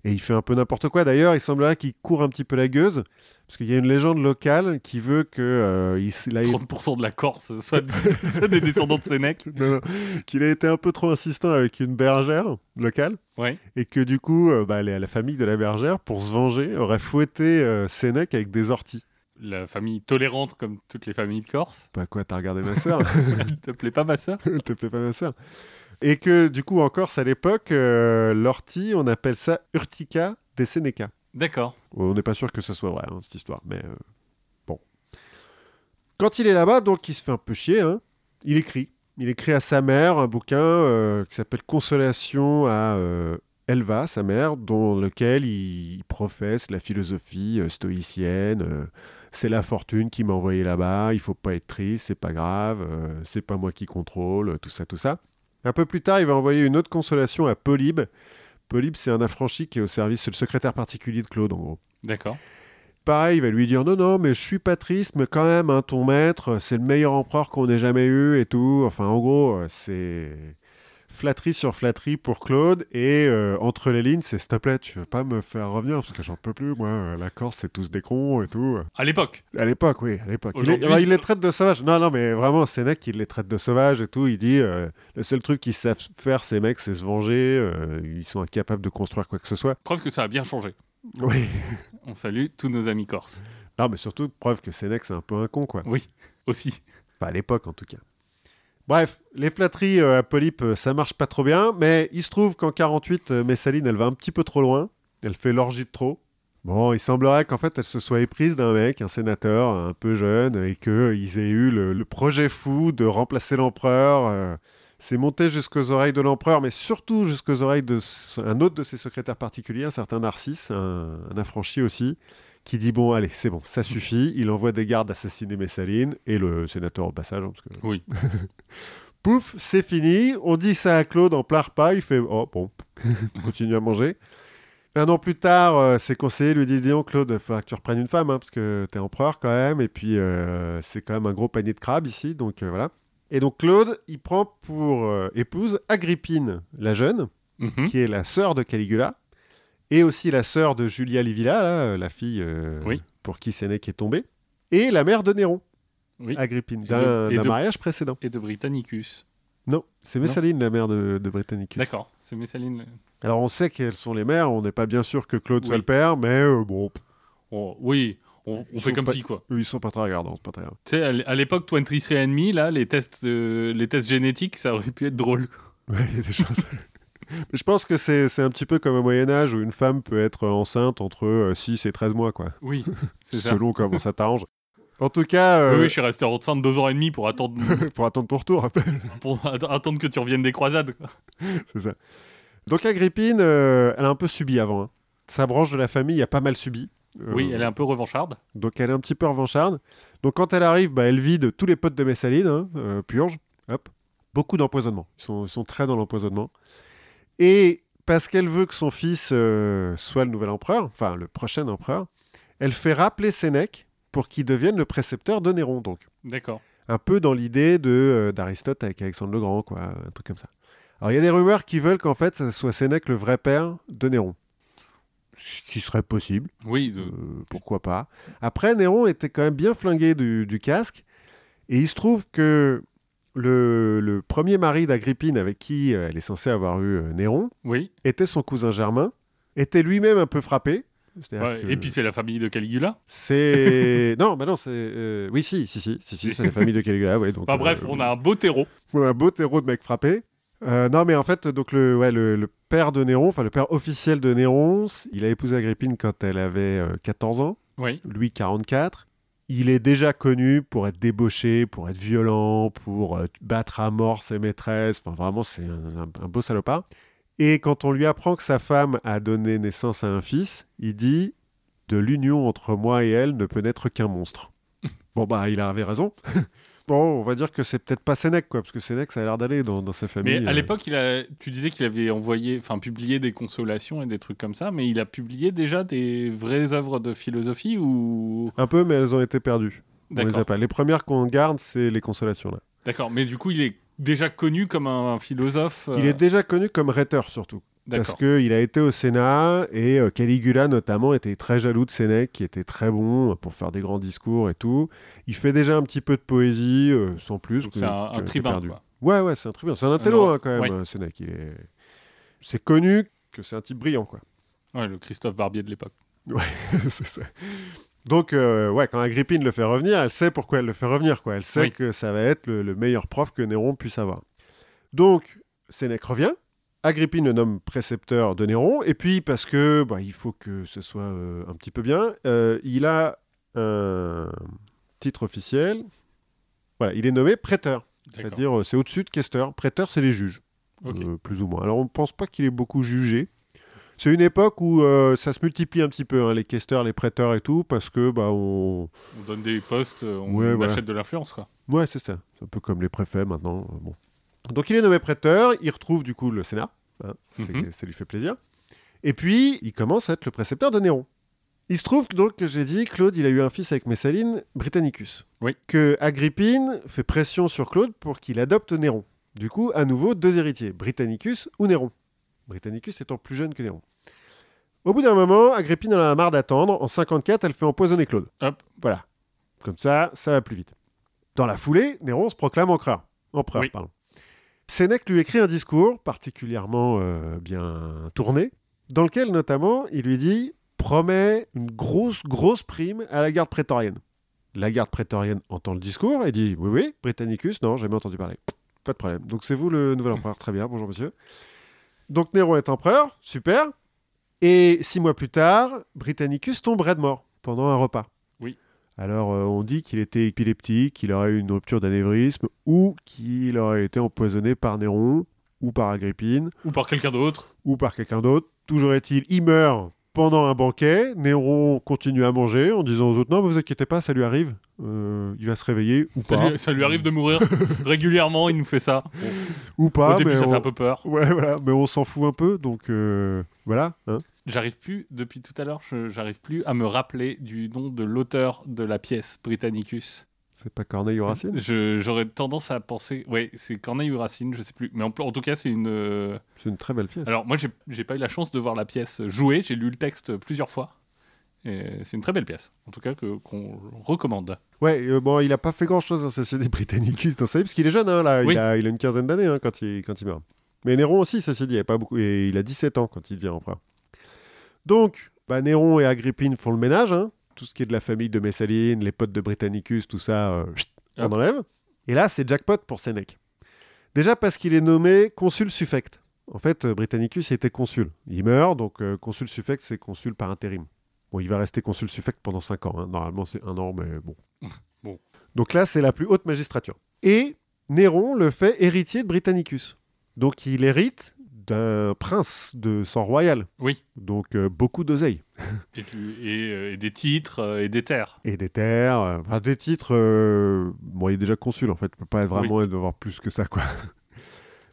Speaker 1: Et il fait un peu n'importe quoi. D'ailleurs, il semblerait qu'il court un petit peu la gueuse, parce qu'il y a une légende locale qui veut que euh, il, il a-
Speaker 2: 30% de la Corse, soit, soit des descendants de Sénèque.
Speaker 1: qu'il a été un peu trop insistant avec une bergère locale,
Speaker 2: Ouais.
Speaker 1: et que du coup, euh, bah, la la famille de la bergère, pour se venger, aurait fouetté euh, Sénèque avec des orties.
Speaker 2: La famille tolérante comme toutes les familles de Corse.
Speaker 1: Bah quoi, t'as regardé ma sœur
Speaker 2: Elle te plaît pas, ma sœur?
Speaker 1: Elle te plaît pas ma sœur Et que du coup, en Corse, à l'époque, euh, l'ortie, on appelle ça Urtica des Sénéca.
Speaker 2: D'accord.
Speaker 1: On n'est pas sûr que ce soit vrai, hein, cette histoire, mais euh, bon. Quand il est là-bas, donc, il se fait un peu chier, hein, il écrit. Il écrit à sa mère un bouquin euh, qui s'appelle Consolation à Elva, sa mère, dans lequel il, professe la philosophie stoïcienne. C'est la fortune qui m'a envoyé là-bas, il faut pas être triste, c'est pas grave, euh, c'est pas moi qui contrôle, euh, tout ça, tout ça. Un peu plus tard, il va envoyer une autre consolation à Polybe. Polybe, c'est un affranchi qui est au service, c'est le secrétaire particulier de Claude, en gros.
Speaker 2: D'accord.
Speaker 1: Pareil, il va lui dire non, non, mais je suis pas triste, mais quand même, hein, ton maître, c'est le meilleur empereur qu'on ait jamais eu et tout. Enfin, en gros, euh, c'est flatterie sur flatterie pour Claude. Et euh, entre les lignes, c'est s'il te plaît, tu veux pas me faire revenir parce que j'en peux plus, moi. euh, La Corse, c'est tous des cons et tout.
Speaker 2: À l'époque.
Speaker 1: À l'époque, oui, à l'époque. Il, est- les traite de sauvages. Non, non, mais vraiment, Sénèque, il les traite de sauvages et tout. Il dit euh, le seul truc qu'ils savent faire, ces mecs, c'est se venger. euh, ils sont incapables de construire quoi que ce soit.
Speaker 2: Preuve que ça a bien changé.
Speaker 1: Oui.
Speaker 2: On salue tous nos amis corses.
Speaker 1: Non, mais surtout, preuve que Sénèque, c'est un peu un con, quoi.
Speaker 2: Oui, aussi.
Speaker 1: Pas à l'époque, en tout cas. Bref, les flatteries euh, à Polype, euh, ça marche pas trop bien, mais il se trouve qu'en 48, euh, Messaline, elle va un petit peu trop loin. Elle fait l'orgie de trop. Bon, il semblerait qu'en fait, elle se soit éprise d'un mec, un sénateur un peu jeune, et qu'ils aient eu le, projet fou de remplacer l'empereur. c'est monté jusqu'aux oreilles de l'empereur, mais surtout jusqu'aux oreilles de s- un autre de ses secrétaires particuliers, un certain Narcisse, un affranchi aussi, qui dit bon, allez, c'est bon, ça suffit. Il envoie des gardes assassiner Messaline et le sénateur au passage, hein, parce que
Speaker 2: Oui.
Speaker 1: Pouf, c'est fini. On dit ça à Claude en plein repas. Il fait Oh, bon, continue à manger. Un an plus tard, euh, ses conseillers lui disent Dis donc, Claude, il faudra que tu reprennes une femme, hein, parce que t'es empereur quand même. Et puis, euh, c'est quand même un gros panier de crabes ici. Donc, euh, voilà. Et donc, Claude, il prend pour épouse Agrippine, la jeune,
Speaker 2: Mhm.
Speaker 1: qui est la sœur de Caligula, et aussi la sœur de Julia Livilla, là, euh, la fille euh,
Speaker 2: Oui.
Speaker 1: pour qui Sénèque est tombé, et la mère de Néron,
Speaker 2: Oui.
Speaker 1: Agrippine, d'un mariage précédent.
Speaker 2: Et de Britannicus.
Speaker 1: Non, c'est Messaline, la mère de, de Britannicus.
Speaker 2: D'accord, c'est Messaline.
Speaker 1: Alors on sait qu'elles sont les mères, on n'est pas bien sûr que Claude soit le père, mais euh, bon,
Speaker 2: Oh, oui, on, fait comme
Speaker 1: pas-
Speaker 2: si, quoi.
Speaker 1: eux, ils sont pas très regardants, pas très.
Speaker 2: Tu sais, à l'époque, 23andMe, là, les tests, euh, les tests génétiques, ça aurait pu être drôle.
Speaker 1: Ouais, il y a des choses. Je pense que c'est un petit peu comme au Moyen-Âge où une femme peut être enceinte entre euh, 6 et 13 mois, quoi.
Speaker 2: Oui, c'est ça.
Speaker 1: Selon comment ça t'arrange. En tout cas, euh,
Speaker 2: Oui, oui, je suis resté enceinte deux ans et demi pour attendre,
Speaker 1: pour attendre ton retour,
Speaker 2: pour att- attendre que tu reviennes des croisades.
Speaker 1: c'est ça. Donc Agrippine, euh, elle a un peu subi avant. hein. Sa branche de la famille a pas mal subi. Euh,
Speaker 2: Oui, elle est un peu revancharde.
Speaker 1: Donc elle est un petit peu revancharde. Donc quand elle arrive, bah, elle vide tous les potes de Messaline, hein, euh, purge, hop. Beaucoup d'empoisonnement. Ils sont, ils sont très dans l'empoisonnement. Et parce qu'elle veut que son fils euh, soit le nouvel empereur, enfin le prochain empereur, elle fait rappeler Sénèque pour qu'il devienne le précepteur de Néron. Donc
Speaker 2: D'accord.
Speaker 1: un peu dans l'idée de euh, d'Aristote avec Alexandre le Grand, quoi, un truc comme ça. Alors il y a des rumeurs qui veulent qu'en fait, ça soit Sénèque le vrai père de Néron. Ce qui serait possible.
Speaker 2: Oui, de-
Speaker 1: Euh, pourquoi pas. Après, Néron était quand même bien flingué du, du casque. Et il se trouve que le, le premier mari d'Agrippine, avec qui euh, elle est censée avoir eu euh, Néron,
Speaker 2: oui.
Speaker 1: était son cousin Germain, était lui-même un peu frappé. C'est-à-dire
Speaker 2: Ouais,
Speaker 1: que
Speaker 2: Et puis c'est la famille de Caligula.
Speaker 1: c'est non, bah non, c'est euh, oui, si, si, si, si, si, c'est la famille de Caligula, ouais. Donc
Speaker 2: Enfin bref,
Speaker 1: euh,
Speaker 2: on a un beau terreau.
Speaker 1: un beau terreau de mec frappé. Euh, non, mais en fait, donc le, ouais, le, le père de Néron, enfin le père officiel de Néron, il a épousé Agrippine quand elle avait euh, 14 ans
Speaker 2: Oui.
Speaker 1: lui 44. Il est déjà connu pour être débauché, pour être violent, pour euh, battre à mort ses maîtresses. Enfin, vraiment, c'est un, un- beau salopard. Et quand on lui apprend que sa femme a donné naissance à un fils, il dit De l'union entre moi et elle ne peut naître qu'un monstre. bon, bah, il avait raison. bon, on va dire que c'est peut-être pas Sénèque, quoi, parce que Sénèque, ça a l'air d'aller dans, dans sa famille.
Speaker 2: Mais à
Speaker 1: euh.
Speaker 2: l'époque, il a... tu disais qu'il avait envoyé, enfin publié des consolations et des trucs comme ça, mais il a publié déjà des vraies œuvres de philosophie ou?
Speaker 1: Un peu, mais elles ont été perdues. On les a pas. Les premières qu'on garde, c'est les consolations, là.
Speaker 2: D'accord. Mais du coup, il est déjà connu comme un philosophe.
Speaker 1: Il
Speaker 2: euh,
Speaker 1: est déjà connu comme rhéteur, surtout. Parce qu'il a été au Sénat et euh, Caligula notamment était très jaloux de Sénèque qui était très bon pour faire des grands discours et tout. Il fait déjà un petit peu de poésie euh, sans plus.
Speaker 2: C'est un, un tribun, quoi.
Speaker 1: Ouais, ouais, c'est un tribun. C'est un intello hein, quand même,
Speaker 2: ouais.
Speaker 1: euh, Sénèque. Est... C'est connu que c'est un type brillant, quoi.
Speaker 2: Ouais, le Christophe Barbier de l'époque.
Speaker 1: c'est ça. Donc, euh, ouais, quand Agrippine le fait revenir, elle sait pourquoi elle le fait revenir, quoi. Elle sait
Speaker 2: Oui.
Speaker 1: que ça va être le, le meilleur prof que Néron puisse avoir. Donc, Sénèque revient. Agrippine le nomme précepteur de Néron. Et puis, parce que bah, il faut que ce soit euh, un petit peu bien, euh, il a un titre officiel. Voilà, il est nommé prêteur. C'est-à-dire, euh, c'est au-dessus de questeur. Prêteur, c'est les juges, plus ou moins. Alors, on ne pense pas qu'il est beaucoup jugé. C'est une époque où euh, ça se multiplie un petit peu, hein, les questeurs, les prêteurs et tout, parce que bah, on...
Speaker 2: On donne des postes, on
Speaker 1: Ouais, voilà.
Speaker 2: achète de l'influence, quoi.
Speaker 1: Ouais, c'est ça. C'est un peu comme les préfets maintenant. Bon. Donc il est nommé prêteur, il retrouve du coup le Sénat, hein,
Speaker 2: Mhm.
Speaker 1: ça lui fait plaisir. Et puis il commence à être le précepteur de Néron. Il se trouve que, donc que j'ai dit, Claude, il a eu un fils avec Messaline, Britannicus.
Speaker 2: Oui.
Speaker 1: Que Agrippine fait pression sur Claude pour qu'il adopte Néron. Du coup, à nouveau, deux héritiers, Britannicus ou Néron. Britannicus étant plus jeune que Néron. Au bout d'un moment, Agrippine en a marre d'attendre. En 54, elle fait empoisonner Claude.
Speaker 2: Hop.
Speaker 1: Voilà. Comme ça, ça va plus vite. Dans la foulée, Néron se proclame empereur. Empereur,
Speaker 2: Oui.
Speaker 1: pardon. Sénèque lui écrit un discours particulièrement euh, bien tourné, dans lequel notamment il lui dit promet une grosse, grosse prime à la garde prétorienne. La garde prétorienne entend le discours et dit oui, oui, Britannicus, non, jamais entendu parler. Pas de problème. Donc c'est vous le nouvel empereur. Très bien, bonjour monsieur. Donc Néron est empereur, super. Et six mois plus tard, Britannicus tombe raide mort pendant un repas. Alors euh, on dit qu'il était épileptique, qu'il aurait eu une rupture d'anévrisme ou qu'il aurait été empoisonné par Néron ou par Agrippine
Speaker 2: Ou par quelqu'un d'autre.
Speaker 1: ou par quelqu'un d'autre. Toujours est-il, il meurt pendant un banquet. Néron continue à manger en disant aux autres Non, mais vous inquiétez pas, ça lui arrive. Euh, il va se réveiller ou
Speaker 2: Ça
Speaker 1: pas.
Speaker 2: lui, ça lui arrive de mourir régulièrement, il nous fait ça.
Speaker 1: Ou pas.
Speaker 2: Au début,
Speaker 1: mais
Speaker 2: ça
Speaker 1: on...
Speaker 2: fait un peu peur.
Speaker 1: Ouais, voilà, mais on s'en fout un peu, donc euh, voilà. hein.
Speaker 2: J'arrive plus, depuis tout à l'heure, j'arrive plus à me rappeler du nom de l'auteur de la pièce, Britannicus.
Speaker 1: C'est pas Corneille ou Racine
Speaker 2: J'aurais tendance à penser. Ouais, c'est Corneille ou Racine, je sais plus. Mais en, en tout cas, c'est une. euh,
Speaker 1: C'est une très belle pièce.
Speaker 2: Alors, moi, j'ai pas eu la chance de voir la pièce jouer. J'ai lu le texte plusieurs fois. C'est une très belle pièce. En tout cas, qu'on recommande.
Speaker 1: Ouais, euh, bon, il a pas fait grand-chose dans sa CD Britannicus dans sa vie, parce qu'il est jeune, hein, là.
Speaker 2: Oui.
Speaker 1: Il, a, il a une quinzaine d'années hein, quand, il, quand il meurt. Mais Néron aussi, ceci dit, il, a pas beaucoup, et il a 17 ans quand il devient empereur. Donc, bah, Néron et Agrippine font le ménage, hein. tout ce qui est de la famille de Messaline, les potes de Britannicus, tout ça, euh, on enlève. Et là, c'est jackpot pour Sénèque. Déjà parce qu'il est nommé consul suffect. En fait, euh, Britannicus était consul. Il meurt, donc euh, consul suffect, c'est consul par intérim. Bon, il va rester consul suffect pendant 5 ans. hein. Normalement, c'est un an, mais bon.
Speaker 2: Bon.
Speaker 1: Donc là, c'est la plus haute magistrature. Et Néron le fait héritier de Britannicus. Donc il hérite d'un prince de sang royal.
Speaker 2: Oui.
Speaker 1: Donc euh, beaucoup d'oseille.
Speaker 2: Et, euh, et des titres euh, et des terres.
Speaker 1: Et des terres, enfin, des titres. euh, Bon, il est déjà consul en fait, il peut pas être vraiment avoir plus que ça, quoi.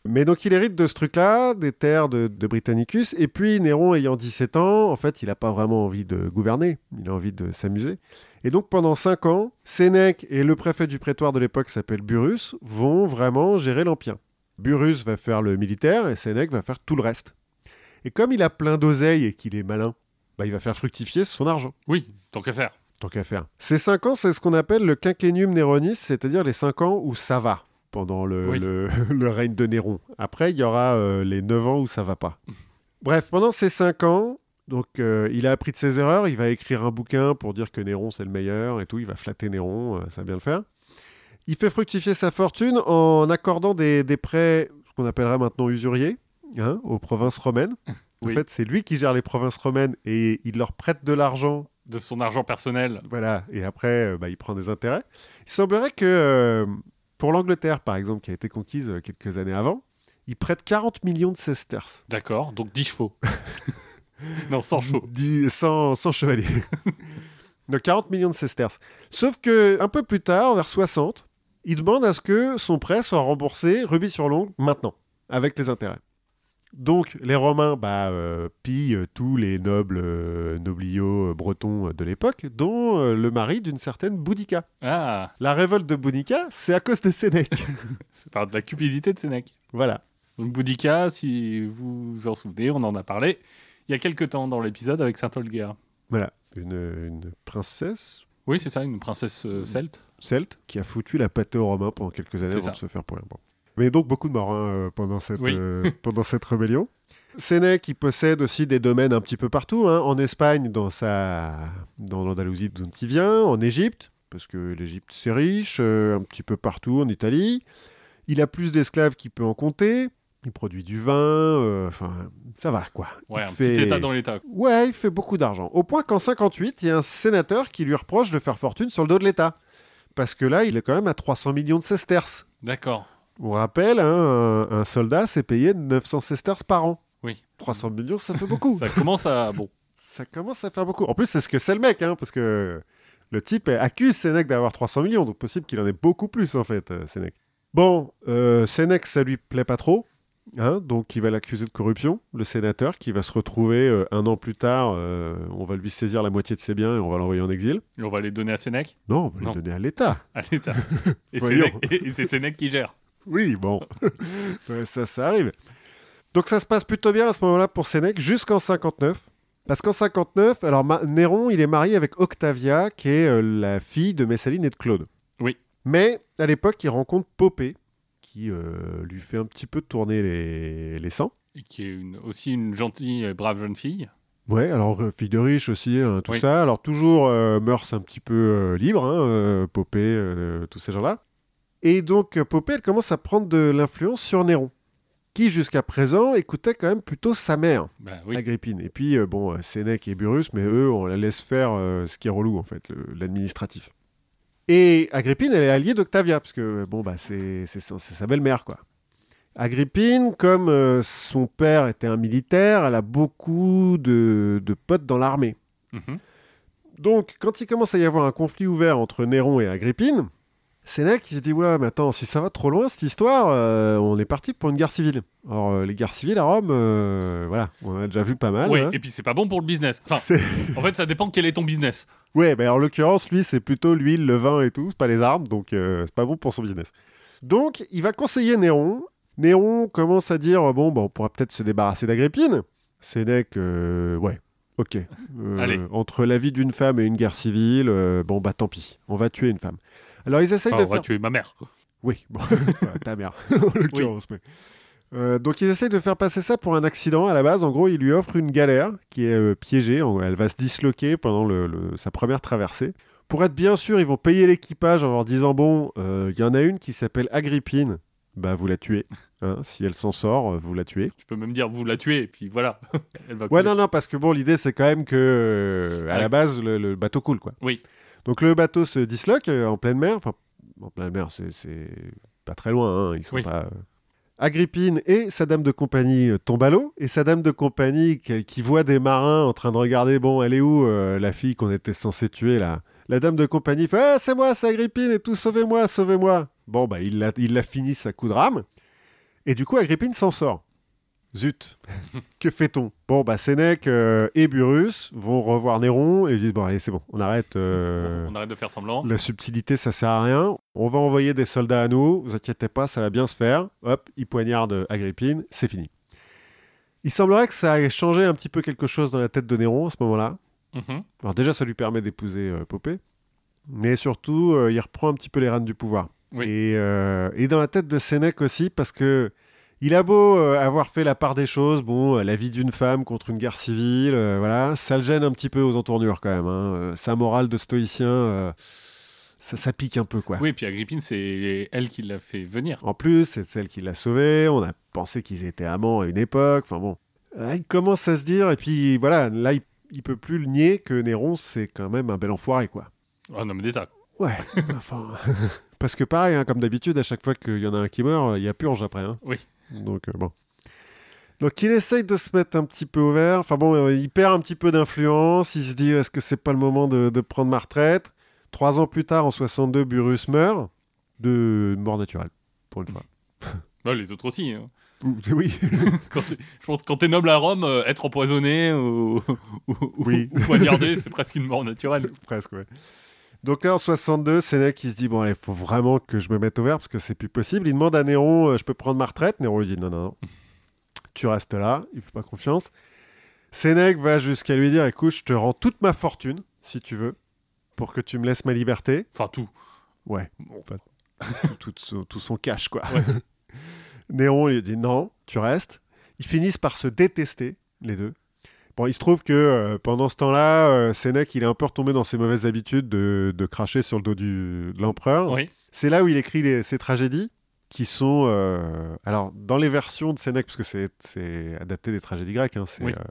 Speaker 1: Mais donc il hérite de ce truc-là, des terres de, de Britannicus. Et puis Néron, ayant 17 ans, en fait, il n'a pas vraiment envie de gouverner, il a envie de s'amuser. Et donc pendant 5 ans, Sénèque et le préfet du prétoire de l'époque, qui s'appelle Burrus, vont vraiment gérer l'Empire. Burrus va faire le militaire et Sénèque va faire tout le reste. Et comme il a plein d'oseille et qu'il est malin, bah, il va faire fructifier son argent.
Speaker 2: Oui, tant qu'à faire.
Speaker 1: Tant qu'à faire. Ces 5 ans, c'est ce qu'on appelle le quinquennium Néronis, c'est-à-dire les 5 ans où ça va pendant le,
Speaker 2: Oui.
Speaker 1: le- le règne de Néron. Après, il y aura euh, les 9 ans où ça va pas. Bref, pendant ces 5 ans, donc euh, il a appris de ses erreurs, il va écrire un bouquin pour dire que Néron c'est le meilleur et tout, il va flatter Néron, euh, ça va bien le faire. Il fait fructifier sa fortune en accordant des, des prêts, ce qu'on appellerait maintenant usuriers, hein, aux provinces romaines.
Speaker 2: Oui.
Speaker 1: En fait, c'est lui qui gère les provinces romaines et il leur prête de l'argent
Speaker 2: De son argent personnel.
Speaker 1: voilà, et après, euh, bah, il prend des intérêts. Il semblerait que euh, pour l'Angleterre, par exemple, qui a été conquise euh, quelques années avant, il prête 40 millions de sesterces.
Speaker 2: D'accord, donc 10 chevaux. non, 100 chevaux.
Speaker 1: Dix- sans, sans chevaliers. Donc 40 millions de sesterces. Sauf que un peu plus tard, vers 60, il demande à ce que son prêt soit remboursé rubis sur l'ongle maintenant, avec les intérêts. Donc les Romains bah, euh, pillent tous les nobles euh, nobliaux euh, bretons euh, de l'époque, dont euh, le mari d'une certaine Boudica.
Speaker 2: Ah,
Speaker 1: La révolte de Boudica, c'est à cause de Sénèque.
Speaker 2: c'est par de la cupidité de Sénèque.
Speaker 1: voilà.
Speaker 2: Donc Boudica, si vous vous en souvenez, on en a parlé il y a quelques temps dans l'épisode avec Saint-Olga.
Speaker 1: Voilà, une, une princesse
Speaker 2: Oui, c'est ça, une princesse celte.
Speaker 1: Celte qui a foutu la pâtée aux Romains pendant quelques années avant
Speaker 2: ça.
Speaker 1: de se faire pour Bon. Mais donc beaucoup de morts hein, euh, pendant, cette,
Speaker 2: Oui.
Speaker 1: euh, pendant cette rébellion. Sénèque, il possède aussi des domaines un petit peu partout. hein. En Espagne, dans, sa... dans l'Andalousie dont il vient, en Égypte, parce que l'Égypte c'est riche, euh, un petit peu partout en Italie. Il a plus d'esclaves qu'il peut en compter. Il produit du vin, euh, enfin, ça va quoi.
Speaker 2: Ouais,
Speaker 1: Il
Speaker 2: un
Speaker 1: fait-
Speaker 2: petit état dans l'état.
Speaker 1: Ouais, il fait beaucoup d'argent. Au point qu'en 58, il y a un sénateur qui lui reproche de faire fortune sur le dos de l'État. Parce que là, il est quand même à 300 millions de sesterces.
Speaker 2: D'accord.
Speaker 1: On rappelle, hein, un, un soldat, c'est payé 900 sesterces par an.
Speaker 2: Oui.
Speaker 1: 300 millions, ça fait beaucoup.
Speaker 2: Ça commence à. Bon.
Speaker 1: ça commence à faire beaucoup. En plus, c'est ce que c'est le mec, hein, parce que le type accuse Sénèque d'avoir 300 millions, donc possible qu'il en ait beaucoup plus, en fait, euh, Sénèque. Bon, euh, Sénèque, ça lui plaît pas trop. Hein, donc il va l'accuser de corruption, le sénateur, qui va se retrouver euh, un an plus tard, euh, on va lui saisir la moitié de ses biens et on va l'envoyer en exil.
Speaker 2: Et on va les donner à Sénèque?
Speaker 1: Non, on va
Speaker 2: Non.
Speaker 1: les donner à l'État.
Speaker 2: À l'État. Et c'est Sénèque qui gère.
Speaker 1: Oui, bon, ça, ça arrive. Donc ça se passe plutôt bien à ce moment-là pour Sénèque jusqu'en 59. Parce qu'en 59, alors Ma- Néron, il est marié avec Octavia, qui est euh, la fille de Messaline et de Claude.
Speaker 2: Oui.
Speaker 1: Mais à l'époque, il rencontre Popée, qui euh, lui fait un petit peu tourner les, les sangs.
Speaker 2: Et qui est une- aussi une gentille et brave jeune fille.
Speaker 1: Ouais, alors euh, fille de riche aussi, hein, tout
Speaker 2: Oui.
Speaker 1: ça. Alors toujours euh, mœurs un petit peu euh, libres, hein, euh, Popée, tous ces gens-là. Et donc Popée, elle commence à prendre de l'influence sur Néron, qui jusqu'à présent écoutait quand même plutôt sa mère,
Speaker 2: Ben oui.
Speaker 1: Agrippine. Et puis bon, Sénèque et Burrus, mais eux, on la laisse faire ce qui est relou en fait, l'administratif. Et Agrippine, elle est alliée d'Octavia, parce que bon, bah, c'est c'est sa c'est sa belle-mère, quoi. Agrippine, comme euh, son père était un militaire, elle a beaucoup de, de potes dans l'armée.
Speaker 2: Mhm.
Speaker 1: Donc, quand il commence à y avoir un conflit ouvert entre Néron et Agrippine, Sénèque il s'est dit Ouais, mais attends, si ça va trop loin cette histoire, euh, on est parti pour une guerre civile. Alors, euh, les guerres civiles à Rome, euh, voilà, on en a déjà vu pas mal.
Speaker 2: Ouais,
Speaker 1: hein.
Speaker 2: et puis c'est pas bon pour le business. Enfin, en fait, ça dépend quel est ton business.
Speaker 1: Ouais, mais en l'occurrence, lui, c'est plutôt l'huile, le vin et tout, c'est pas les armes, donc c'est pas bon pour son business. Donc, il va conseiller Néron. Néron commence à dire bon, bah, on pourra peut-être se débarrasser d'Agrippine. Sénèque, ouais, ok. Euh,
Speaker 2: Allez.
Speaker 1: Entre la vie d'une femme et une guerre civile, euh, bon, bah tant pis, on va tuer une femme. Alors, ils essayent de
Speaker 2: on va
Speaker 1: faire.
Speaker 2: tuer ma mère.
Speaker 1: Oui, bon, ta mère, en l'occurrence. mais- Euh, donc ils essayent de faire passer ça pour un accident à la base. En gros, ils lui offrent une galère qui est euh, piégée. Elle va se disloquer pendant le- le- sa première traversée. Pour être bien sûr, ils vont payer l'équipage en leur disant bon, euh, il y en a une qui s'appelle Agrippine. Bah vous la tuez. Hein, si elle s'en sort, vous la tuez.
Speaker 2: Tu peux même dire vous la tuez, et puis voilà. Elle va
Speaker 1: Ouais,
Speaker 2: couler.
Speaker 1: non, non, parce que bon, l'idée c'est quand même que à
Speaker 2: Ouais.
Speaker 1: la base le, le bateau coule quoi.
Speaker 2: Oui.
Speaker 1: Donc le bateau se disloque euh, en pleine mer. Enfin, en pleine mer, c'est- pas très loin. hein, Ils sont
Speaker 2: Oui.
Speaker 1: pas. euh. Agrippine et sa dame de compagnie euh, tombent à l'eau et sa dame de compagnie qui, qui voit des marins en train de regarder bon elle est où euh, la fille qu'on était censé tuer là? La dame de compagnie fait ah, c'est moi c'est Agrippine et tout sauvez-moi sauvez-moi bon bah il la, il la finit à coup de rame et du coup Agrippine s'en sort zut que fait-on? Bon bah Sénèque euh, et Burrus vont revoir Néron et ils disent bon allez c'est bon on arrête euh,
Speaker 2: On arrête de faire semblant.
Speaker 1: la subtilité, ça sert à rien. On va envoyer des soldats à nous. Vous inquiétez pas, ça va bien se faire. Hop, ils poignardent Agrippine, c'est fini. Il semblerait que ça ait changé un petit peu quelque chose dans la tête de Néron à ce moment-là.
Speaker 2: Mhm.
Speaker 1: Alors déjà, ça lui permet d'épouser euh, Popée, mais surtout, euh, il reprend un petit peu les rênes du pouvoir.
Speaker 2: Oui.
Speaker 1: Et, euh, et dans la tête de Sénèque aussi, parce que il a beau euh, avoir fait la part des choses, bon, euh, la vie d'une femme contre une guerre civile, euh, voilà, ça le gêne un petit peu aux entournures quand même. hein. Sa morale de stoïcien, euh, ça, ça pique un peu quoi.
Speaker 2: Oui, et puis Agrippine, c'est elle qui l'a fait venir.
Speaker 1: En plus, c'est celle qui l'a sauvé. On a pensé qu'ils étaient amants à une époque. Enfin bon, Là, il commence à se dire. Et puis voilà, là, il, il peut plus le nier que Néron, c'est quand même un bel enfoiré, quoi.
Speaker 2: Un homme d'État.
Speaker 1: Ouais. enfin, parce que pareil, hein, comme d'habitude, à chaque fois qu'il y en a un qui meurt, il y a purge après. hein.
Speaker 2: Oui.
Speaker 1: Donc euh, bon. Donc il essaye de se mettre un petit peu au vert. Enfin bon, euh, il perd un petit peu d'influence. Il se dit est-ce que c'est pas le moment de, de prendre ma retraite? Trois ans plus tard, en 62, Burrus meurt de mort naturelle, pour une fois.
Speaker 2: Bah, les autres aussi. hein.
Speaker 1: Oui.
Speaker 2: Quand je pense que quand t'es noble à Rome, euh, être empoisonné ou, ou- ou-
Speaker 1: Oui.
Speaker 2: ou poignardé, c'est presque une mort naturelle.
Speaker 1: Presque, ouais. Donc là, en 62, Sénèque, il se dit, bon, il faut vraiment que je me mette au vert parce que c'est plus possible. Il demande à Néron, euh, je peux prendre ma retraite Néron lui dit, non, non, non, tu restes là, il fait pas confiance. Sénèque va jusqu'à lui dire, écoute, je te rends toute ma fortune, si tu veux, pour que tu me laisses ma liberté.
Speaker 2: Enfin, tout.
Speaker 1: Ouais, enfin, tout, tout son, tout son cash, quoi. Néron lui dit, non, tu restes. Ils finissent par se détester, les deux. Bon, il se trouve que euh, pendant ce temps-là, euh, Sénèque, il est un peu retombé dans ses mauvaises habitudes de, de cracher sur le dos du, de l'empereur.
Speaker 2: Oui.
Speaker 1: C'est là où il écrit les- ses tragédies, qui sont... euh, alors, dans les versions de Sénèque, parce que c'est- c'est adapté des tragédies grecques, hein, c'est
Speaker 2: Oui.
Speaker 1: euh,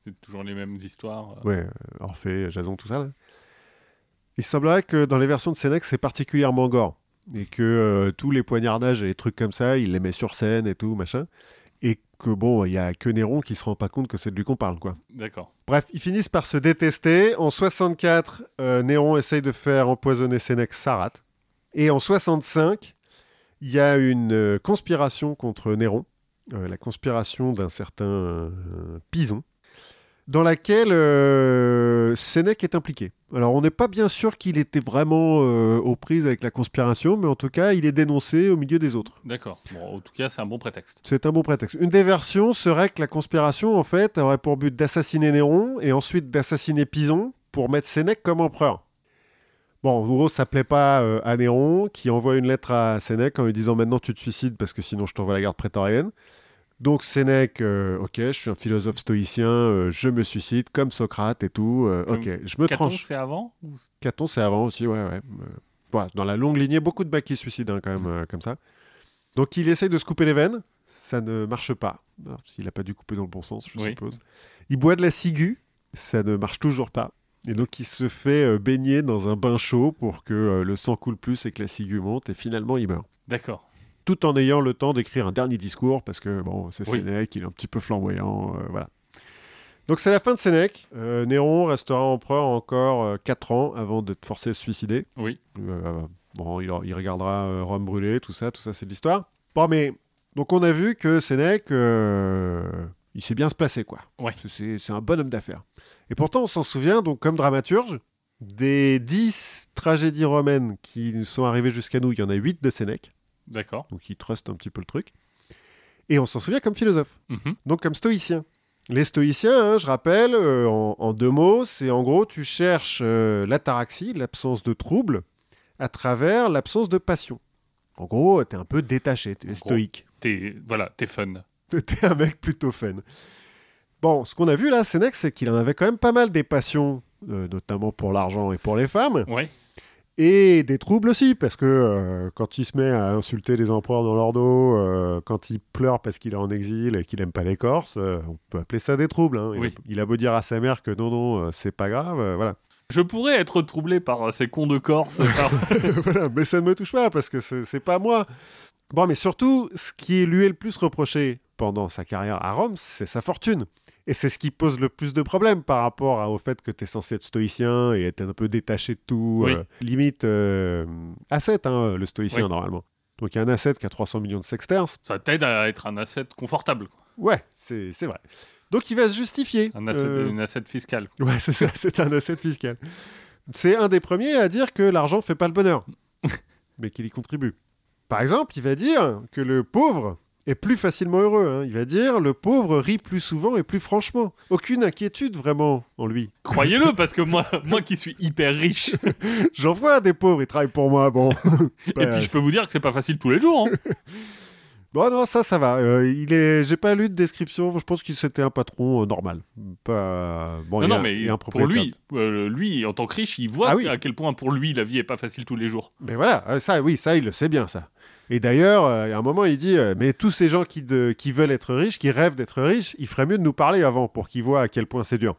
Speaker 2: C'est toujours les mêmes histoires.
Speaker 1: ouais, euh, Orphée, Jason, tout ça. là. Il semblerait que dans les versions de Sénèque, c'est particulièrement gore. Et que euh, tous les poignardages et les trucs comme ça, il les met sur scène et tout, machin. Et que bon, il y a que Néron qui se rend pas compte que c'est de lui qu'on parle, quoi.
Speaker 2: D'accord.
Speaker 1: Bref, ils finissent par se détester. En 64, euh, Néron essaye de faire empoisonner Sénèque, ça rate. Et en 65, il y a une euh, conspiration contre Néron, euh, la conspiration d'un certain Pison, dans laquelle euh, Sénèque est impliqué. Alors, on n'est pas bien sûr qu'il était vraiment euh, aux prises avec la conspiration, mais en tout cas, il est dénoncé au milieu des autres.
Speaker 2: D'accord. Bon, en tout cas, c'est un bon prétexte.
Speaker 1: C'est un bon prétexte. Une des versions serait que la conspiration, en fait, aurait pour but d'assassiner Néron et ensuite d'assassiner Pison pour mettre Sénèque comme empereur. Bon, en gros, ça plaît pas euh, à Néron, qui envoie une lettre à Sénèque en lui disant maintenant tu te suicides parce que sinon je t'envoie la garde prétorienne. Donc Sénèque, euh, ok, je suis un philosophe stoïcien, euh, je me suicide comme Socrate et tout. euh, ok, je me
Speaker 2: Caton,
Speaker 1: tranche.
Speaker 2: c'est avant
Speaker 1: Caton, c'est avant aussi, ouais, ouais. Voilà, dans la longue lignée, beaucoup de bacs qui se suicident hein, quand même, euh, comme ça. Donc il essaye de se couper les veines, ça ne marche pas. Alors, s'il n'a pas dû couper dans le bon sens, je
Speaker 2: Oui.
Speaker 1: suppose. Il boit de la ciguë, ça ne marche toujours pas. Et donc il se fait baigner dans un bain chaud pour que le sang coule plus et que la ciguë monte, et finalement il meurt.
Speaker 2: D'accord.
Speaker 1: Tout en ayant le temps d'écrire un dernier discours, parce que bon, c'est
Speaker 2: Oui.
Speaker 1: Sénèque, il est un petit peu flamboyant, euh, voilà. Donc c'est la fin de Sénèque. Euh, Néron restera empereur encore 4 ans avant d'être forcé à se suicider.
Speaker 2: Oui.
Speaker 1: Euh, bon, il, il regardera euh, Rome brûlée, tout ça, tout ça, c'est de l'histoire. Bon, mais donc on a vu que Sénèque, euh, il sait bien se placer, quoi.
Speaker 2: Ouais.
Speaker 1: C'est- un bon homme d'affaires. Et pourtant, on s'en souvient, donc comme dramaturge, des 10 tragédies romaines qui nous sont arrivées jusqu'à nous, il y en a 8 de Sénèque,
Speaker 2: D'accord.
Speaker 1: donc il truste un petit peu le truc. Et on s'en souvient comme philosophe,
Speaker 2: Mhm.
Speaker 1: donc comme stoïcien. Les stoïciens, hein, je rappelle, euh, en, en deux mots, c'est en gros, tu cherches euh, l'ataraxie, l'absence de trouble, à travers l'absence de passion. En gros, t'es un peu détaché, t'es
Speaker 2: gros.
Speaker 1: stoïque.
Speaker 2: T'es voilà, t'es fun.
Speaker 1: T'es un mec plutôt fun. Bon, ce qu'on a vu là, Sénèque, c'est qu'il en avait quand même pas mal des passions, euh, notamment pour l'argent et pour les femmes,
Speaker 2: Ouais.
Speaker 1: Et des troubles aussi, parce que euh, quand il se met à insulter les empereurs dans leur dos, euh, quand il pleure parce qu'il est en exil et qu'il aime pas les Corses, euh, on peut appeler ça des troubles. hein. Il,
Speaker 2: Oui.
Speaker 1: a, il a beau dire à sa mère que non, non, c'est pas grave, voilà.
Speaker 2: Je pourrais être troublé par ces cons de Corse. par-
Speaker 1: Voilà, mais ça ne me touche pas parce que c'est pas moi. Bon, mais surtout, ce qui lui est le plus reproché pendant sa carrière à Rome, c'est sa fortune. Et c'est ce qui pose le plus de problèmes par rapport à- au fait que tu es censé être stoïcien et être un peu détaché de tout.
Speaker 2: Oui.
Speaker 1: euh, limite, euh, asset, hein, le stoïcien,
Speaker 2: Oui.
Speaker 1: normalement. Donc, il y a un asset qui a 300 millions de sexterces.
Speaker 2: Ça t'aide à être un asset confortable.
Speaker 1: Ouais, c'est c'est vrai. Donc, il va se justifier.
Speaker 2: Un asset,
Speaker 1: Euh,
Speaker 2: Une asset fiscale.
Speaker 1: Ouais, c'est ça, c'est un asset fiscal. C'est un des premiers à dire que l'argent fait pas le bonheur, mais qu'il y contribue. Par exemple, il va dire que le pauvre est plus facilement heureux. hein. Il va dire le pauvre rit plus souvent et plus franchement. Aucune inquiétude vraiment en lui.
Speaker 2: Croyez-le, parce que moi, moi qui suis hyper riche,
Speaker 1: J'en vois des pauvres, ils travaillent pour moi. Bon,
Speaker 2: et
Speaker 1: Bah,
Speaker 2: puis je peux vous dire que c'est pas facile tous les jours. hein.
Speaker 1: bon non, ça, ça va. Euh, il est, j'ai pas lu de description. Je pense qu'il c'était un patron euh, normal. Pas bon.
Speaker 2: non,
Speaker 1: il y a-
Speaker 2: non,
Speaker 1: il
Speaker 2: mais
Speaker 1: a un
Speaker 2: pour lui, euh, lui, en tant que riche, il voit
Speaker 1: Ah oui.
Speaker 2: à quel point pour lui la vie est pas facile tous les jours.
Speaker 1: Mais voilà, euh, ça, oui, ça, il le sait bien, ça. Et d'ailleurs, euh, a un moment, il dit euh, Mais tous ces gens qui, de- qui veulent être riches, qui rêvent d'être riches, il ferait mieux de nous parler avant pour qu'ils voient à quel point c'est dur.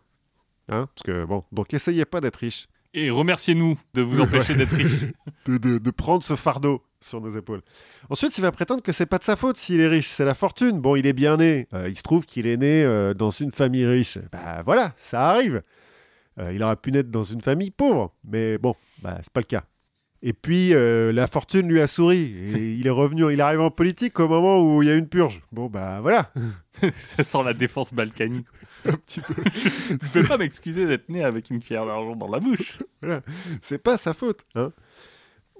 Speaker 1: Hein Parce que, bon, donc essayez pas d'être riche,
Speaker 2: Et remerciez-nous de vous empêcher d'être riche.
Speaker 1: de, de- de prendre ce fardeau sur nos épaules. Ensuite, il va prétendre que c'est pas de sa faute s'il est riche, c'est la fortune. Bon, il est bien né. Euh, il se trouve qu'il est né dans une famille riche. Bah voilà, ça arrive. Il aurait pu naître dans une famille pauvre, mais bon, bah, c'est pas le cas. Et puis, euh, la fortune lui a souri. Et il est revenu, il arrive en politique au moment où il y a une purge. Bon, bah voilà.
Speaker 2: ça sent la défense balkanique.
Speaker 1: Un petit peu.
Speaker 2: Je peux pas m'excuser d'être né avec une cuillère d'argent dans la bouche.
Speaker 1: Voilà. C'est pas sa faute. Hein.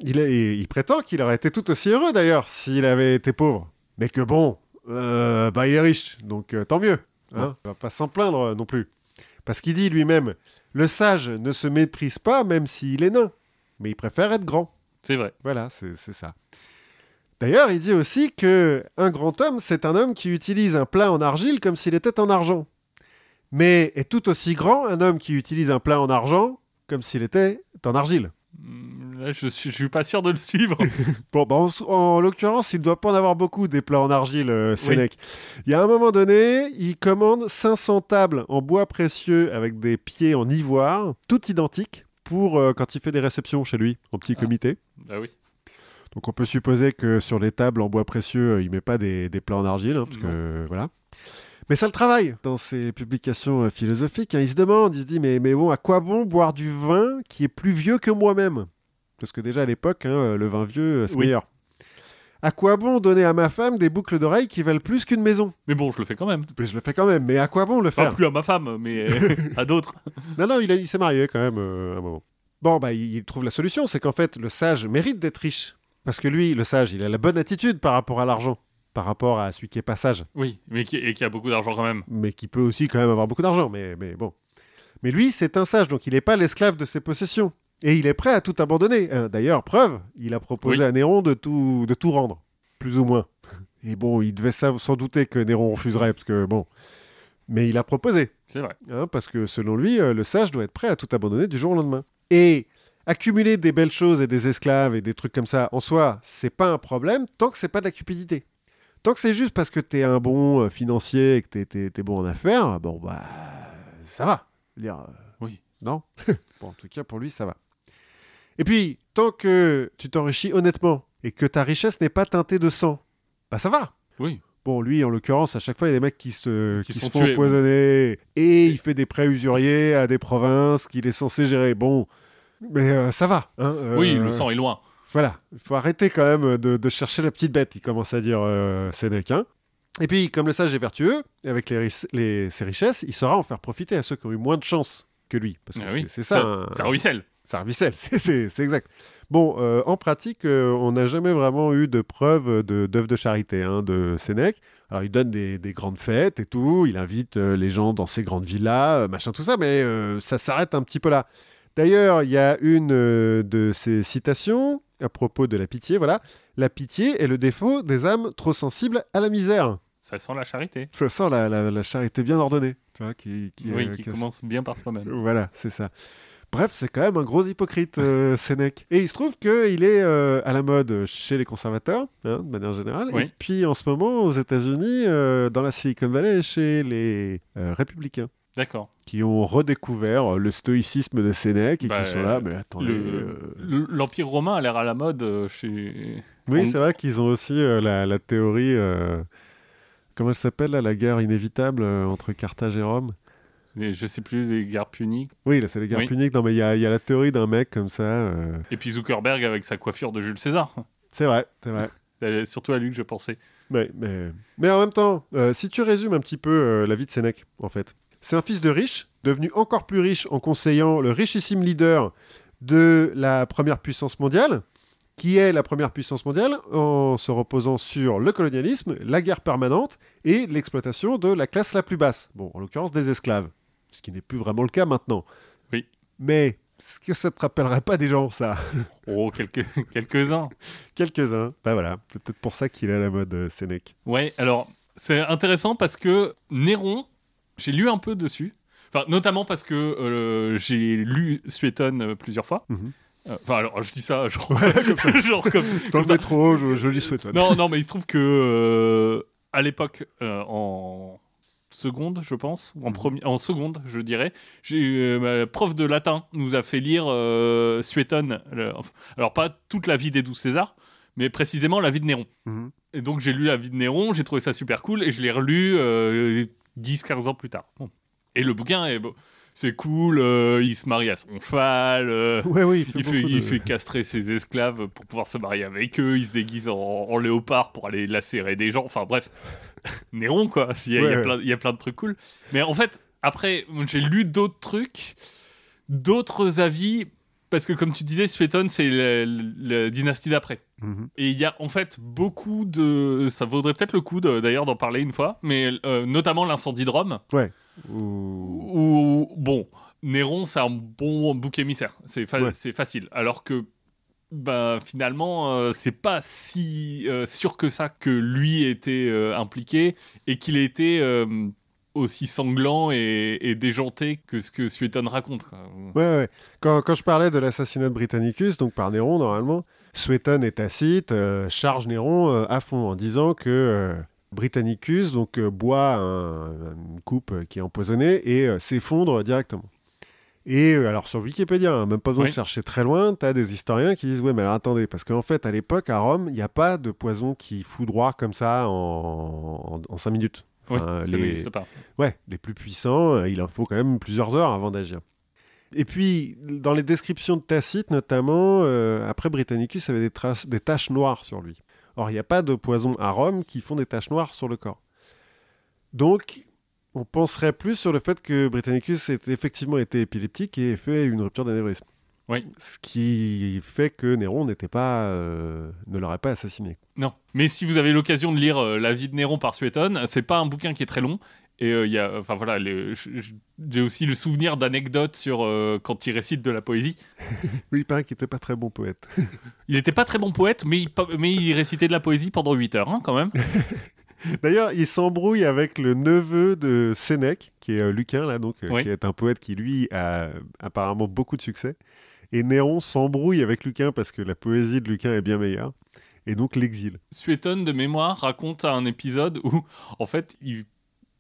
Speaker 1: Il, prétend qu'il aurait été tout aussi heureux d'ailleurs s'il avait été pauvre. Mais que bon, euh, bah il est riche, donc euh, tant mieux. Hein. On va pas s'en plaindre non plus. Parce qu'il dit lui-même, le sage ne se méprise pas même s'il est nain, mais il préfère être grand.
Speaker 2: C'est vrai.
Speaker 1: Voilà, c'est ça. D'ailleurs, il dit aussi que un grand homme, c'est un homme qui utilise un plat en argile comme s'il était en argent. Mais est tout aussi grand un homme qui utilise un plat en argent comme s'il était en argile.
Speaker 2: Là, je suis, je suis pas sûr de le suivre.
Speaker 1: Bon, bah, en, en l'occurrence, il ne doit pas en avoir beaucoup des plats en argile, euh, Sénèque. Il y a un moment donné, il commande 500 tables en bois précieux avec des pieds en ivoire, toutes identiques, pour euh, quand il fait des réceptions chez lui, en petit
Speaker 2: Ah.
Speaker 1: comité.
Speaker 2: bah oui.
Speaker 1: Donc on peut supposer que sur les tables en bois précieux, euh, il met pas des, des plats en argile, hein, parce que voilà. Mais ça le travaille dans ses publications euh, philosophiques. hein. Il se demande, il se dit, mais, mais bon, à quoi bon boire du vin qui est plus vieux que moi-même? Parce que déjà à l'époque, hein, le vin vieux, c'est
Speaker 2: Oui.
Speaker 1: meilleur. À quoi bon donner à ma femme des boucles d'oreilles qui valent plus qu'une maison?
Speaker 2: Mais bon, je le fais quand même.
Speaker 1: Mais Je le fais quand même, mais à quoi bon le
Speaker 2: Pas
Speaker 1: faire?
Speaker 2: plus à ma femme, mais à d'autres.
Speaker 1: Non, non, il, s'est marié quand même euh, un moment. Bon, bah, il, il trouve la solution, c'est qu'en fait, le sage mérite d'être riche. Parce que lui, le sage, il a la bonne attitude par rapport à l'argent, par rapport à celui qui est pas sage,
Speaker 2: Oui, mais qui, et qui a beaucoup d'argent quand même.
Speaker 1: mais qui peut aussi quand même avoir beaucoup d'argent, mais, mais bon. Mais lui, c'est un sage, donc il n'est pas l'esclave de ses possessions. Et il est prêt à tout abandonner. Hein, D'ailleurs, preuve, il a proposé
Speaker 2: Oui.
Speaker 1: à Néron de tout, de tout rendre, plus ou moins. Et bon, il devait sans douter que Néron refuserait, parce que bon. Mais il a proposé.
Speaker 2: C'est vrai.
Speaker 1: Hein, parce que selon lui, euh, le sage doit être prêt à tout abandonner du jour au lendemain. Et accumuler des belles choses et des esclaves et des trucs comme ça, en soi, c'est pas un problème tant que c'est pas de la cupidité. Tant que c'est juste parce que t'es un bon euh, financier et que t'es, t'es- t'es bon en affaires, bon bah ça va. Euh,
Speaker 2: Oui.
Speaker 1: Non? Bon, en tout cas, pour lui, ça va. Et puis, tant que tu t'enrichis honnêtement et que ta richesse n'est pas teintée de sang, bah ça va.
Speaker 2: Oui.
Speaker 1: Bon, lui, en l'occurrence, à chaque fois, il y a des mecs qui se,
Speaker 2: Qui
Speaker 1: qui
Speaker 2: se
Speaker 1: se
Speaker 2: font
Speaker 1: font
Speaker 2: tuer,
Speaker 1: empoisonner. Et il fait des prêts usuriers à des provinces qu'il est censé gérer. Bon, mais euh, ça va. hein, euh,
Speaker 2: Oui, le sang est loin.
Speaker 1: Voilà, il faut arrêter quand même de, de chercher la petite bête, il commence à dire euh, Sénèque. hein. Et puis, comme le sage est vertueux, avec les, ris- les- ses richesses, il saura en faire profiter à ceux qui ont eu moins de chance que lui. Parce que
Speaker 2: Ah
Speaker 1: c'est
Speaker 2: oui.
Speaker 1: c'est ça. un-
Speaker 2: Ça ruisselle.
Speaker 1: Ça c'est- exact. Bon, euh, en pratique, euh, on n'a jamais vraiment eu de preuves de- d'œuvres de, charité hein, de Sénèque. Alors, il donne des, des grandes fêtes et tout, il invite euh, les gens dans ses grandes villas, machin, tout ça, mais ça s'arrête un petit peu là. D'ailleurs, il y a une de ses citations à propos de la pitié, voilà. La pitié est le défaut des âmes trop sensibles à la misère.
Speaker 2: Ça sent la charité.
Speaker 1: Ça sent la, la- la charité bien ordonnée, tu vois, qui, qui,
Speaker 2: oui, qui
Speaker 1: qui-
Speaker 2: commence bien par soi-même.
Speaker 1: voilà, c'est ça. Bref, c'est quand même un gros hypocrite, euh, Sénèque. Et il se trouve qu'il est euh, à la mode chez les conservateurs, hein, de manière générale.
Speaker 2: Oui.
Speaker 1: Et puis en ce moment, aux États-Unis, euh, dans la Silicon Valley, chez les républicains,
Speaker 2: D'accord.
Speaker 1: qui ont redécouvert le stoïcisme de Sénèque et
Speaker 2: Bah,
Speaker 1: qui sont là, mais attendez.
Speaker 2: Le- le- L'Empire romain a l'air à la mode chez.
Speaker 1: Oui,
Speaker 2: on-
Speaker 1: c'est vrai qu'ils ont aussi la, la théorie. Comment elle s'appelle, la guerre inévitable entre Carthage et Rome?
Speaker 2: Les- je sais plus, les guerres puniques.
Speaker 1: Oui, là, c'est les guerres
Speaker 2: Oui.
Speaker 1: puniques. Non, mais il y a, il y a la théorie d'un mec comme ça. euh,
Speaker 2: Et puis Zuckerberg avec sa coiffure de Jules César.
Speaker 1: C'est vrai, c'est vrai.
Speaker 2: Surtout à lui que je pensais.
Speaker 1: Mais, mais, mais en même temps, euh, si tu résumes un petit peu euh, la vie de Sénèque, en fait, c'est un fils de riche, devenu encore plus riche en conseillant le richissime leader de la première puissance mondiale, qui est la première puissance mondiale en se reposant sur le colonialisme, la guerre permanente et l'exploitation de la classe la plus basse. Bon, en l'occurrence des esclaves, ce qui n'est plus vraiment le cas maintenant.
Speaker 2: Oui.
Speaker 1: Mais est-ce que ça te rappellerait pas des gens, ça?
Speaker 2: Oh, quelques- quelques-uns.
Speaker 1: Quelques-uns. Bah voilà, c'est peut-être pour ça qu'il est à la mode, euh, Sénèque.
Speaker 2: Ouais, alors, c'est intéressant parce que Néron, j'ai lu un peu dessus. Enfin, notamment parce que euh, j'ai lu Suétone euh, plusieurs fois.
Speaker 1: Mhm.
Speaker 2: Euh, Enfin, alors, je dis ça, genre,
Speaker 1: Voilà, comme ça.
Speaker 2: genre comme,
Speaker 1: Dans
Speaker 2: comme
Speaker 1: le métro, je, je lis Sweat.
Speaker 2: Non, non, mais il se trouve que euh, à l'époque, euh, en seconde, je pense, ou en, premi- en seconde, je dirais, j'ai euh, ma prof de latin nous a fait lire euh, Suétone. le- alors pas toute la vie des douze Césars, mais précisément la vie de Néron.
Speaker 1: Mhm.
Speaker 2: Et donc j'ai lu la vie de Néron, j'ai trouvé ça super cool et je l'ai relu euh, 10-15 ans plus tard. Bon. Et le bouquin est. beau. c'est cool, euh, il se marie à son cheval, euh,
Speaker 1: Ouais, oui, il fait,
Speaker 2: il, fait,
Speaker 1: beaucoup
Speaker 2: il
Speaker 1: de-
Speaker 2: fait castrer ses esclaves pour pouvoir se marier avec eux, il se déguise en, en léopard pour aller lacérer des gens, enfin bref, Néron quoi, il y, a, il y a
Speaker 1: Ouais, ouais.
Speaker 2: plein, il y a plein de trucs cool. Mais en fait, après, j'ai lu d'autres trucs, d'autres avis, parce que comme tu disais, Suétone, c'est la, dynastie d'après.
Speaker 1: Mhm.
Speaker 2: Et il y a en fait beaucoup de. Ça vaudrait peut-être le coup d'ailleurs d'en parler une fois, mais euh, notamment l'incendie de Rome,
Speaker 1: Ou-
Speaker 2: où, bon, Néron, c'est un bon bouc émissaire, c'est fa-
Speaker 1: Ouais.
Speaker 2: c'est facile. Alors que, bah, finalement, euh, c'est pas si euh, sûr que ça que lui était euh, impliqué et qu'il était euh, aussi sanglant et, déjanté que ce que Suétone raconte. quoi.
Speaker 1: Ouais. Quand, je parlais de l'assassinat de Britannicus, donc par Néron, normalement, Suétone et Tacite chargent Néron à fond en disant que Britannicus donc, boit un- une coupe qui est empoisonnée et s'effondre directement. Et euh, alors sur Wikipédia, hein, même pas besoin
Speaker 2: Oui.
Speaker 1: de chercher très loin, tu as des historiens qui disent Ouais, mais alors attendez, parce qu'en fait, à l'époque, à Rome, il n'y a pas de poison qui foudroie comme ça en, en, 5 minutes.
Speaker 2: Oui,
Speaker 1: Enfin,
Speaker 2: ça
Speaker 1: les-. Ouais, les plus puissants, euh, il en faut quand même plusieurs heures avant d'agir. Et puis, dans les descriptions de Tacite, notamment, euh, après Britannicus avait des, des taches noires sur lui. Or, il n'y a pas de poison à Rome qui font des taches noires sur le corps. Donc, on penserait plus sur le fait que Britannicus ait effectivement été épileptique et ait fait une rupture d'anévrisme.
Speaker 2: Oui.
Speaker 1: Ce qui fait que Néron n'était pas, euh, ne l'aurait pas assassiné.
Speaker 2: Non. Mais si vous avez l'occasion de lire euh, La vie de Néron par Suétone, c'est pas un bouquin qui est très long. Et euh, il y a, enfin voilà, j'ai aussi le souvenir d'anecdotes sur quand il récite de la poésie.
Speaker 1: Oui, il paraît qu'il n'était pas très bon poète.
Speaker 2: Il était pas très bon poète, mais il, pa- mais il récitait de la poésie pendant 8 heures, hein, quand même.
Speaker 1: D'ailleurs, il s'embrouille avec le neveu de Sénèque, qui est euh, Lucain, là, donc, euh,
Speaker 2: Oui.
Speaker 1: qui est un poète qui, lui, a apparemment beaucoup de succès. Et Néron s'embrouille avec Lucain parce que la poésie de Lucain est bien meilleure. Et donc l'exile.
Speaker 2: Suétone de mémoire raconte un épisode où, en fait, il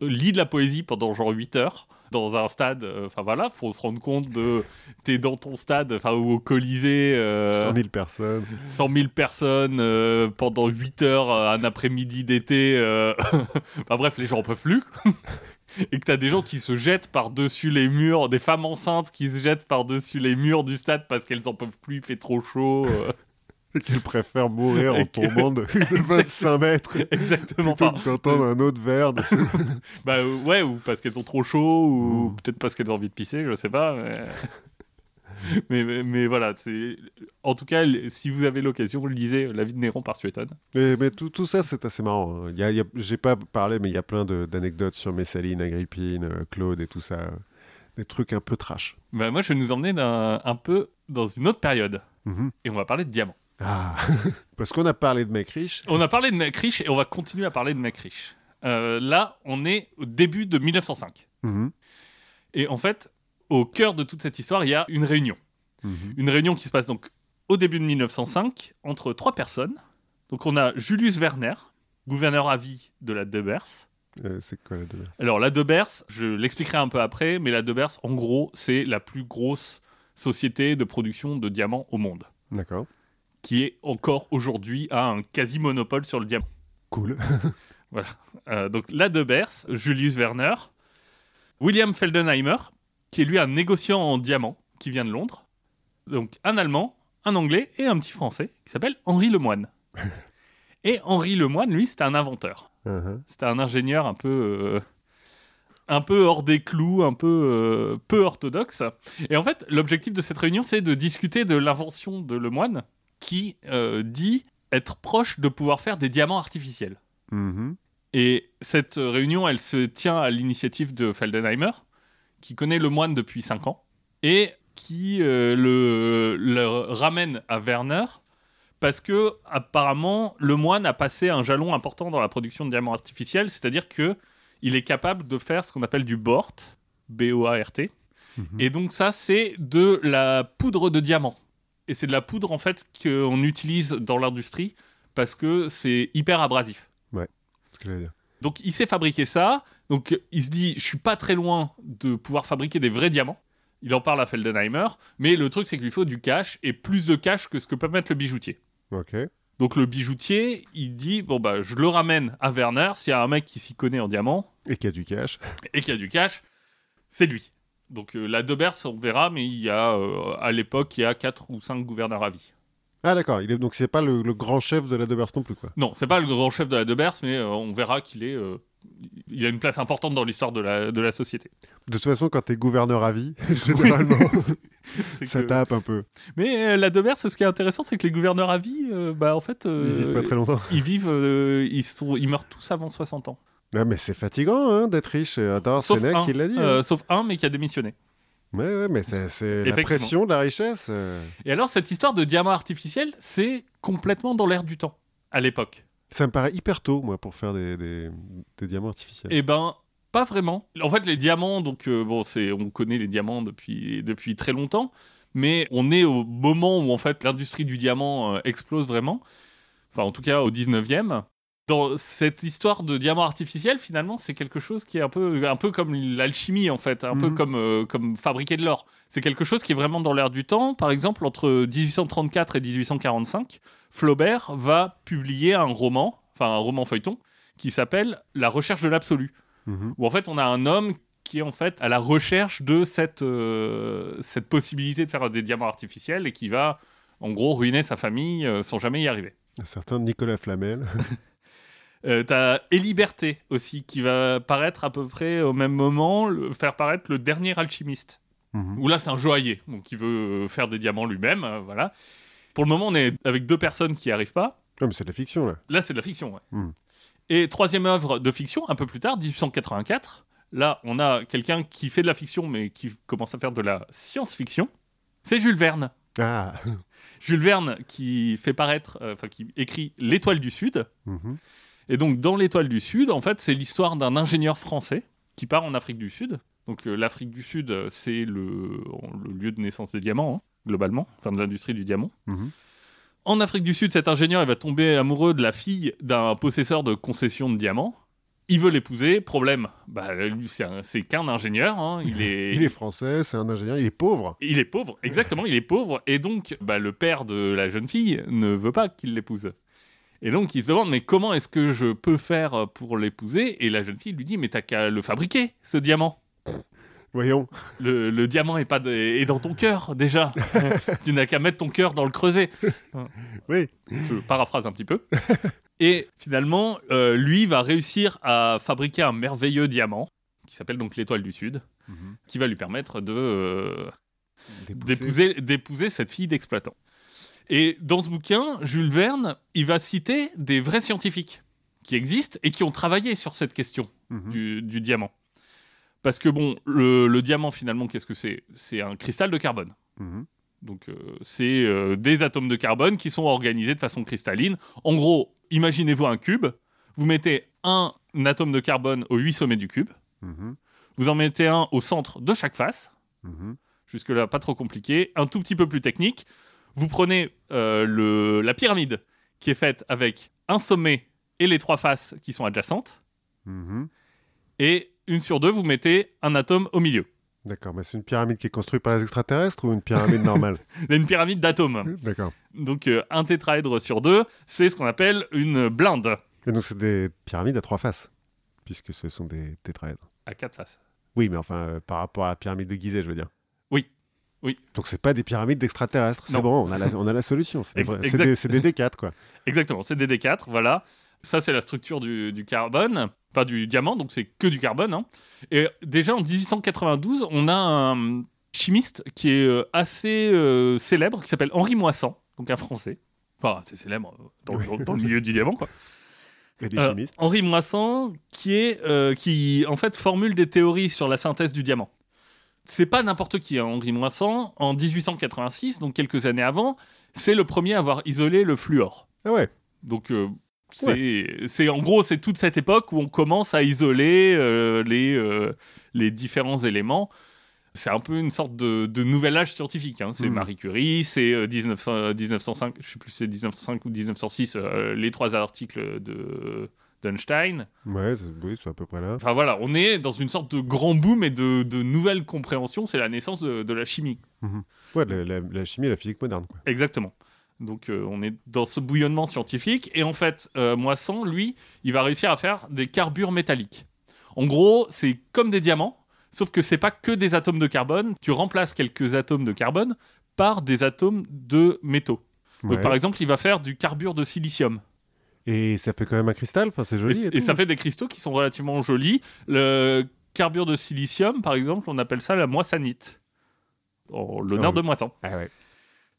Speaker 2: lit de la poésie pendant genre 8 heures dans un stade. euh, Enfin voilà, faut se rendre compte de. T'es dans ton stade, enfin, au Colisée. euh,
Speaker 1: 100 000 personnes.
Speaker 2: 100 000 personnes euh, pendant 8 heures, euh, un après-midi d'été. euh, enfin bref, les gens en peuvent plus. Et que t'as des gens qui se jettent par-dessus les murs, des femmes enceintes qui se jettent par-dessus les murs du stade parce qu'elles en peuvent plus, il fait trop chaud.
Speaker 1: qu'il préfère mourir en tombant de, de 25 mètres.
Speaker 2: Exactement.
Speaker 1: Plutôt que d'entendre un autre verre. de-
Speaker 2: bah euh, ouais, ou parce qu'elles ont trop chaud, ou
Speaker 1: Mm.
Speaker 2: peut-être parce qu'elles ont envie de pisser, je sais pas. Mais, mais, mais- mais voilà, c'est. En tout cas, si vous avez l'occasion, lisez La vie de Néron par Suétone.
Speaker 1: mais mais tout, tout ça, c'est assez marrant. hein. Il y a, il y a- J'ai pas parlé, mais il y a plein d'anecdotes sur Messaline, Agrippine, euh, Claude et tout ça. euh, Des trucs un peu trash.
Speaker 2: Bah, moi, je vais nous emmener un peu dans une autre période.
Speaker 1: Mhm.
Speaker 2: Et on va parler de diamants.
Speaker 1: Ah. Parce qu'on a parlé de mecs riches.
Speaker 2: On a parlé de mecs riches et on va continuer à parler de mecs riches. Euh, là, on est au début de 1905.
Speaker 1: Mhm.
Speaker 2: Et en fait, au cœur de toute cette histoire, il y a une réunion.
Speaker 1: Mhm.
Speaker 2: Une réunion qui se passe donc au début de 1905 entre trois personnes. Donc on a Julius Werner, gouverneur à vie de la Debers.
Speaker 1: Euh, c'est quoi la demeure
Speaker 2: Alors la Debers, je l'expliquerai un peu après, mais la Debers, en gros, c'est la plus grosse société de production de diamants au monde,
Speaker 1: D'accord.
Speaker 2: Qui est encore aujourd'hui à un quasi-monopole sur le diamant.
Speaker 1: Cool.
Speaker 2: Euh, donc la Debers, Julius Werner, William Feldenheimer, qui est lui un négociant en diamants, qui vient de Londres, donc un Allemand, un Anglais et un petit Français, qui s'appelle Henri Lemoine. et Henri Lemoine, lui, c'était un inventeur.
Speaker 1: Uh-huh.
Speaker 2: C'était un ingénieur un peu... euh, un peu hors des clous, un peu euh, peu orthodoxe. Et en fait, l'objectif de cette réunion, c'est de discuter de l'invention de Lemoine, qui euh, dit être proche de pouvoir faire des diamants artificiels.
Speaker 1: Mhm.
Speaker 2: Et cette réunion, elle se tient à l'initiative de Feldenheimer, qui connaît le moine depuis 5 ans, et qui euh, le, le ramène à Werner, parce que apparemment le moine a passé un jalon important dans la production de diamants artificiels, c'est-à-dire que il est capable de faire ce qu'on appelle du BORT, B-O-A-R-T,
Speaker 1: Mhm.
Speaker 2: et donc ça, c'est de la poudre de diamant. Et c'est de la poudre, en fait, qu'on utilise dans l'industrie, parce que c'est hyper abrasif.
Speaker 1: C'est ce que j'allais dire.
Speaker 2: Donc il sait fabriquer ça. Donc il se dit, je suis pas très loin de pouvoir fabriquer des vrais diamants. Il en parle à Feldenheimer, mais le truc c'est qu'il lui faut du cash et plus de cash que ce que peut mettre le bijoutier.
Speaker 1: Ok.
Speaker 2: Donc le bijoutier, il dit bon bah je le ramène à Werner. S'il y a un mec qui s'y connaît en diamant
Speaker 1: Et qu'il y a du cash.
Speaker 2: et qui a du cash, c'est lui. Donc euh, la Debers, on verra, mais il y a euh, à l'époque, il y a 4 ou 5 gouverneurs à vie.
Speaker 1: Ah d'accord, il est... donc c'est pas le, le grand chef de la Debers non plus quoi.
Speaker 2: Non, c'est pas le grand chef de la Debers, mais euh, on verra qu'il est, il a une place importante dans l'histoire de la, de la société.
Speaker 1: De toute façon, quand t'es gouverneur à vie, généralement, ça
Speaker 2: que-
Speaker 1: tape un peu.
Speaker 2: Mais la Debers, ce qui est intéressant, c'est que les gouverneurs à vie, bah en fait,
Speaker 1: Ils vivent pas très longtemps.
Speaker 2: ils vivent, ils sont, ils meurent tous avant 60 ans.
Speaker 1: Ouais, mais c'est fatigant hein, d'être riche. Attends,
Speaker 2: Sauf
Speaker 1: Sénèque
Speaker 2: un,
Speaker 1: qui l'a dit.
Speaker 2: euh,
Speaker 1: hein.
Speaker 2: sauf un, mais qui a démissionné.
Speaker 1: Ouais, ouais, mais c'est, la pression de la richesse. euh.
Speaker 2: Et alors, cette histoire de diamant artificiel, c'est complètement dans l'air du temps à l'époque.
Speaker 1: Ça me paraît hyper tôt, moi, pour faire des, des, des diamants artificiels.
Speaker 2: Eh ben, pas vraiment. En fait, les diamants, donc euh, bon, c'est, on connaît les diamants depuis depuis très longtemps, mais on est au moment où en fait l'industrie du diamant euh, explose vraiment. Enfin, en tout cas, au 19e. Dans cette histoire de diamant artificiel, finalement, c'est quelque chose qui est un peu, un peu comme l'alchimie, en fait, un peu
Speaker 1: Mhm.
Speaker 2: comme, euh, comme fabriquer de l'or. C'est quelque chose qui est vraiment dans l'air du temps. Par exemple, entre 1834 et 1845, Flaubert va publier un roman, enfin un roman feuilleton, qui s'appelle La recherche de l'absolu
Speaker 1: Mhm.
Speaker 2: où en fait on a un homme qui est en fait à la recherche de cette, euh, cette possibilité de faire des diamants artificiels et qui va en gros ruiner sa famille euh, sans jamais y arriver.
Speaker 1: Un certain Nicolas Flamel.
Speaker 2: Euh, T'as Eliberté aussi qui va paraître à peu près au même moment, le- faire paraître le dernier alchimiste.
Speaker 1: Mhm.
Speaker 2: Où là c'est un joaillier, donc qui veut euh, faire des diamants lui-même, euh, voilà. Pour le moment on est avec deux personnes qui n'y arrivent pas.
Speaker 1: Ah, mais c'est de la fiction, là.
Speaker 2: Là, c'est de la fiction. ouais.
Speaker 1: Hmm.
Speaker 2: Et troisième œuvre de fiction, un peu plus tard, 1884. Là, on a quelqu'un qui fait de la fiction, mais qui commence à faire de la science-fiction. C'est Jules Verne.
Speaker 1: Ah
Speaker 2: Jules Verne qui fait paraître, euh, enfin qui écrit L'Étoile du Sud.
Speaker 1: Mhm.
Speaker 2: Et donc, dans L'Étoile du Sud, en fait, c'est l'histoire d'un ingénieur français qui part en Afrique du Sud. Donc, euh, l'Afrique du Sud, euh, c'est le, le lieu de naissance des diamants, hein, globalement, enfin de l'industrie du diamant.
Speaker 1: Mhm.
Speaker 2: En Afrique du Sud, cet ingénieur il va tomber amoureux de la fille d'un possesseur de concession de diamants. Il veut l'épouser. Problème, bah, c'est qu'un ingénieur. hein. Il, est,
Speaker 1: Il est français, c'est un ingénieur, il est pauvre.
Speaker 2: il est pauvre, exactement, il est pauvre. Et donc, bah, le père de la jeune fille ne veut pas qu'il l'épouse. Et donc, il se demande, mais comment est-ce que je peux faire pour l'épouser? Et la jeune fille lui dit, mais t'as qu'à le fabriquer, ce diamant.
Speaker 1: Voyons.
Speaker 2: Le, le diamant est, pas de- est dans ton cœur, déjà. tu n'as qu'à mettre ton cœur dans le creuset.
Speaker 1: Oui.
Speaker 2: Je paraphrase un petit peu. Et finalement, euh, lui va réussir à fabriquer un merveilleux diamant, qui s'appelle donc l'étoile du Sud,
Speaker 1: Mhm.
Speaker 2: qui va lui permettre de, euh,
Speaker 1: d'épouser
Speaker 2: cette fille d'exploitant. Et dans ce bouquin, Jules Verne, il va citer des vrais scientifiques qui existent et qui ont travaillé sur cette question
Speaker 1: Mhm.
Speaker 2: du, du diamant. Parce que bon, le, le diamant finalement, qu'est-ce que c'est? C'est un cristal de carbone.
Speaker 1: Mhm.
Speaker 2: Donc euh, c'est euh, des atomes de carbone qui sont organisés de façon cristalline. En gros, imaginez-vous un cube, vous mettez un atome de carbone aux huit sommets du cube,
Speaker 1: Mhm.
Speaker 2: vous en mettez un au centre de chaque face, jusque-là pas trop compliqué, un tout petit peu plus technique, vous prenez euh, le, la pyramide qui est faite avec un sommet et les trois faces qui sont adjacentes,
Speaker 1: Mhm.
Speaker 2: et une sur deux, vous mettez un atome au milieu.
Speaker 1: D'accord, mais c'est une pyramide qui est construite par les extraterrestres ou une pyramide normale
Speaker 2: une pyramide d'atomes.
Speaker 1: D'accord.
Speaker 2: Donc euh, un tétraèdre sur deux, c'est ce qu'on appelle une blinde
Speaker 1: Et donc c'est des pyramides à trois faces, puisque ce sont des tétraèdres.
Speaker 2: à quatre faces.
Speaker 1: Oui, mais enfin, euh, par rapport à la pyramide de Gizeh, je veux dire.
Speaker 2: Oui.
Speaker 1: Donc c'est pas des pyramides d'extraterrestres, c'est bon, on a la, on a la solution. C'est des,
Speaker 2: Ex-
Speaker 1: vrais- c'est
Speaker 2: exact.
Speaker 1: des, c'est des D4, quoi.
Speaker 2: Exactement, c'est des D4, voilà. Ça, c'est la structure du, du carbone, pas du diamant, donc c'est que du carbone. hein. Et déjà en 1892, on a un chimiste qui est euh, assez euh, célèbre, qui s'appelle Henri Moissan, donc un Français. Enfin, assez célèbre euh, dans, le-
Speaker 1: Oui.
Speaker 2: dans le milieu du diamant, quoi. Euh. Henri Moissan, qui est euh, qui en fait formule des théories sur la synthèse du diamant. C'est pas n'importe qui, hein, Henri Moissan. En 1886, donc quelques années avant, c'est le premier à avoir isolé le fluor.
Speaker 1: Ah ouais.
Speaker 2: Donc euh, c'est en gros c'est toute cette époque où on commence à isoler euh, les euh, les différents éléments. C'est un peu une sorte de, de nouvel âge scientifique. hein. C'est
Speaker 1: Mhm.
Speaker 2: Marie Curie, c'est euh, 19, euh, 1905, je sais plus c'est 1905 ou 1906, euh, les trois articles de d'Einstein.
Speaker 1: Ouais, oui, c'est à peu près là.
Speaker 2: Enfin voilà, on est dans une sorte de grand boom et de, de nouvelles compréhensions. C'est la naissance de, de la chimie.
Speaker 1: Ouais, la, la- la chimie et la physique moderne, quoi.
Speaker 2: Exactement. Donc euh, on est dans ce bouillonnement scientifique et en fait euh, Moissan lui il va réussir à faire des carbures métalliques. En gros c'est comme des diamants Sauf que c'est pas que des atomes de carbone. Tu remplaces quelques atomes de carbone par des atomes de métaux. Donc,
Speaker 1: Ouais.
Speaker 2: par exemple, il va faire du carbure de silicium.
Speaker 1: Et ça fait quand même un cristal, enfin, c'est joli.
Speaker 2: et
Speaker 1: tout.
Speaker 2: ça fait des cristaux qui sont relativement jolis. Le carbure de silicium, par exemple, on appelle ça la moissanite. En l'honneur
Speaker 1: Ah oui.
Speaker 2: de moisson.
Speaker 1: Ah ouais.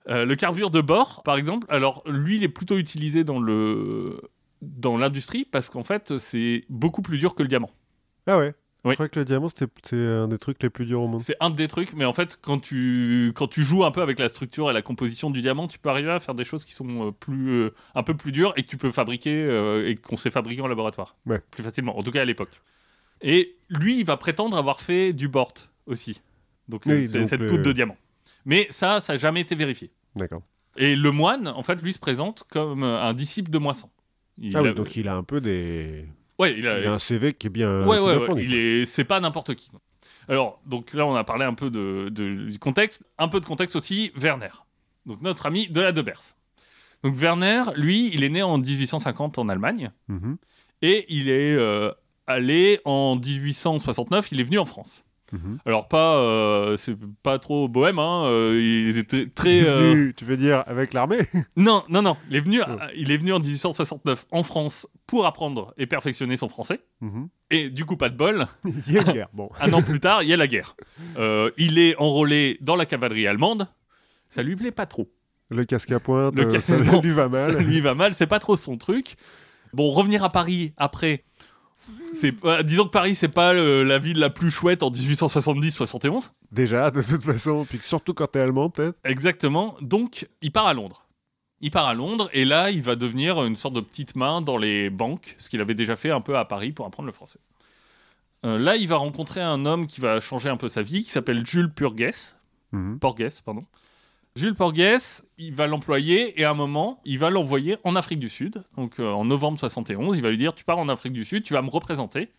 Speaker 2: Euh, le carbure de bore, par exemple, alors lui, il est plutôt utilisé dans le dans l'industrie parce qu'en fait, c'est beaucoup plus dur que le diamant.
Speaker 1: Ah ouais.
Speaker 2: Oui.
Speaker 1: Je crois que le diamant, c'était c'est un des trucs les plus durs au monde.
Speaker 2: C'est un des trucs, mais en fait, quand tu, quand tu joues un peu avec la structure et la composition du diamant, tu peux arriver à faire des choses qui sont euh, plus, euh, un peu plus dures et que tu peux fabriquer euh, et qu'on sait fabriquer en laboratoire.
Speaker 1: Ouais.
Speaker 2: Plus facilement, en tout cas à l'époque. Et lui, il va prétendre avoir fait du bort aussi. Donc,
Speaker 1: Oui,
Speaker 2: c'est cette
Speaker 1: le-
Speaker 2: poudre de diamant. Mais ça, ça n'a jamais été vérifié.
Speaker 1: D'accord.
Speaker 2: Et le moine, en fait, lui se présente comme un disciple de Moisson. Il
Speaker 1: Ah
Speaker 2: a-
Speaker 1: oui, donc il a un peu des.
Speaker 2: Ouais, il a,
Speaker 1: Il a un CV qui est bien.
Speaker 2: ouais, ouais, ouais, il est, c'est pas n'importe qui. Alors, donc là, on a parlé un peu de, de- du contexte, un peu de contexte aussi. Werner, donc notre ami de la Debers. Donc Werner, lui, il est né en 1850 en Allemagne
Speaker 1: Mhm,
Speaker 2: et il est euh, allé en 1869. Il est venu en France.
Speaker 1: Mhm.
Speaker 2: Alors pas, euh, c'est pas trop bohème. Hein, euh, il était très. euh,
Speaker 1: Venu, Tu veux dire avec l'armée?
Speaker 2: Non, non, non. Il est venu,
Speaker 1: Oh.
Speaker 2: il est venu en 1869 en France pour apprendre et perfectionner son français.
Speaker 1: Mhm.
Speaker 2: Et du coup, pas de bol.
Speaker 1: Il y a une guerre. Bon.
Speaker 2: Un an plus tard, il y a la guerre. Euh, il est enrôlé dans la cavalerie allemande. Ça lui plaît pas trop.
Speaker 1: Le casque à pointe,
Speaker 2: Le
Speaker 1: euh, ça lui va
Speaker 2: Ça
Speaker 1: mal.
Speaker 2: lui va mal, c'est pas trop son truc. Bon, revenir à Paris après. C'est pas- disons que Paris, c'est pas euh, la ville la plus chouette en 1870-71.
Speaker 1: Déjà, de toute façon. Puis surtout quand t'es allemand, peut-être.
Speaker 2: Exactement. Donc, il part à Londres. Il part à Londres et là, il va devenir une sorte de petite main dans les banques, ce qu'il avait déjà fait un peu à Paris pour apprendre le français. Euh, là, il va rencontrer un homme qui va changer un peu sa vie, qui s'appelle Jules Purges.
Speaker 1: Mhm.
Speaker 2: Porges, pardon. Jules Porges, il va l'employer et à un moment, il va l'envoyer en Afrique du Sud. Donc euh, en novembre 71, il va lui dire Tu pars en Afrique du Sud, tu vas me représenter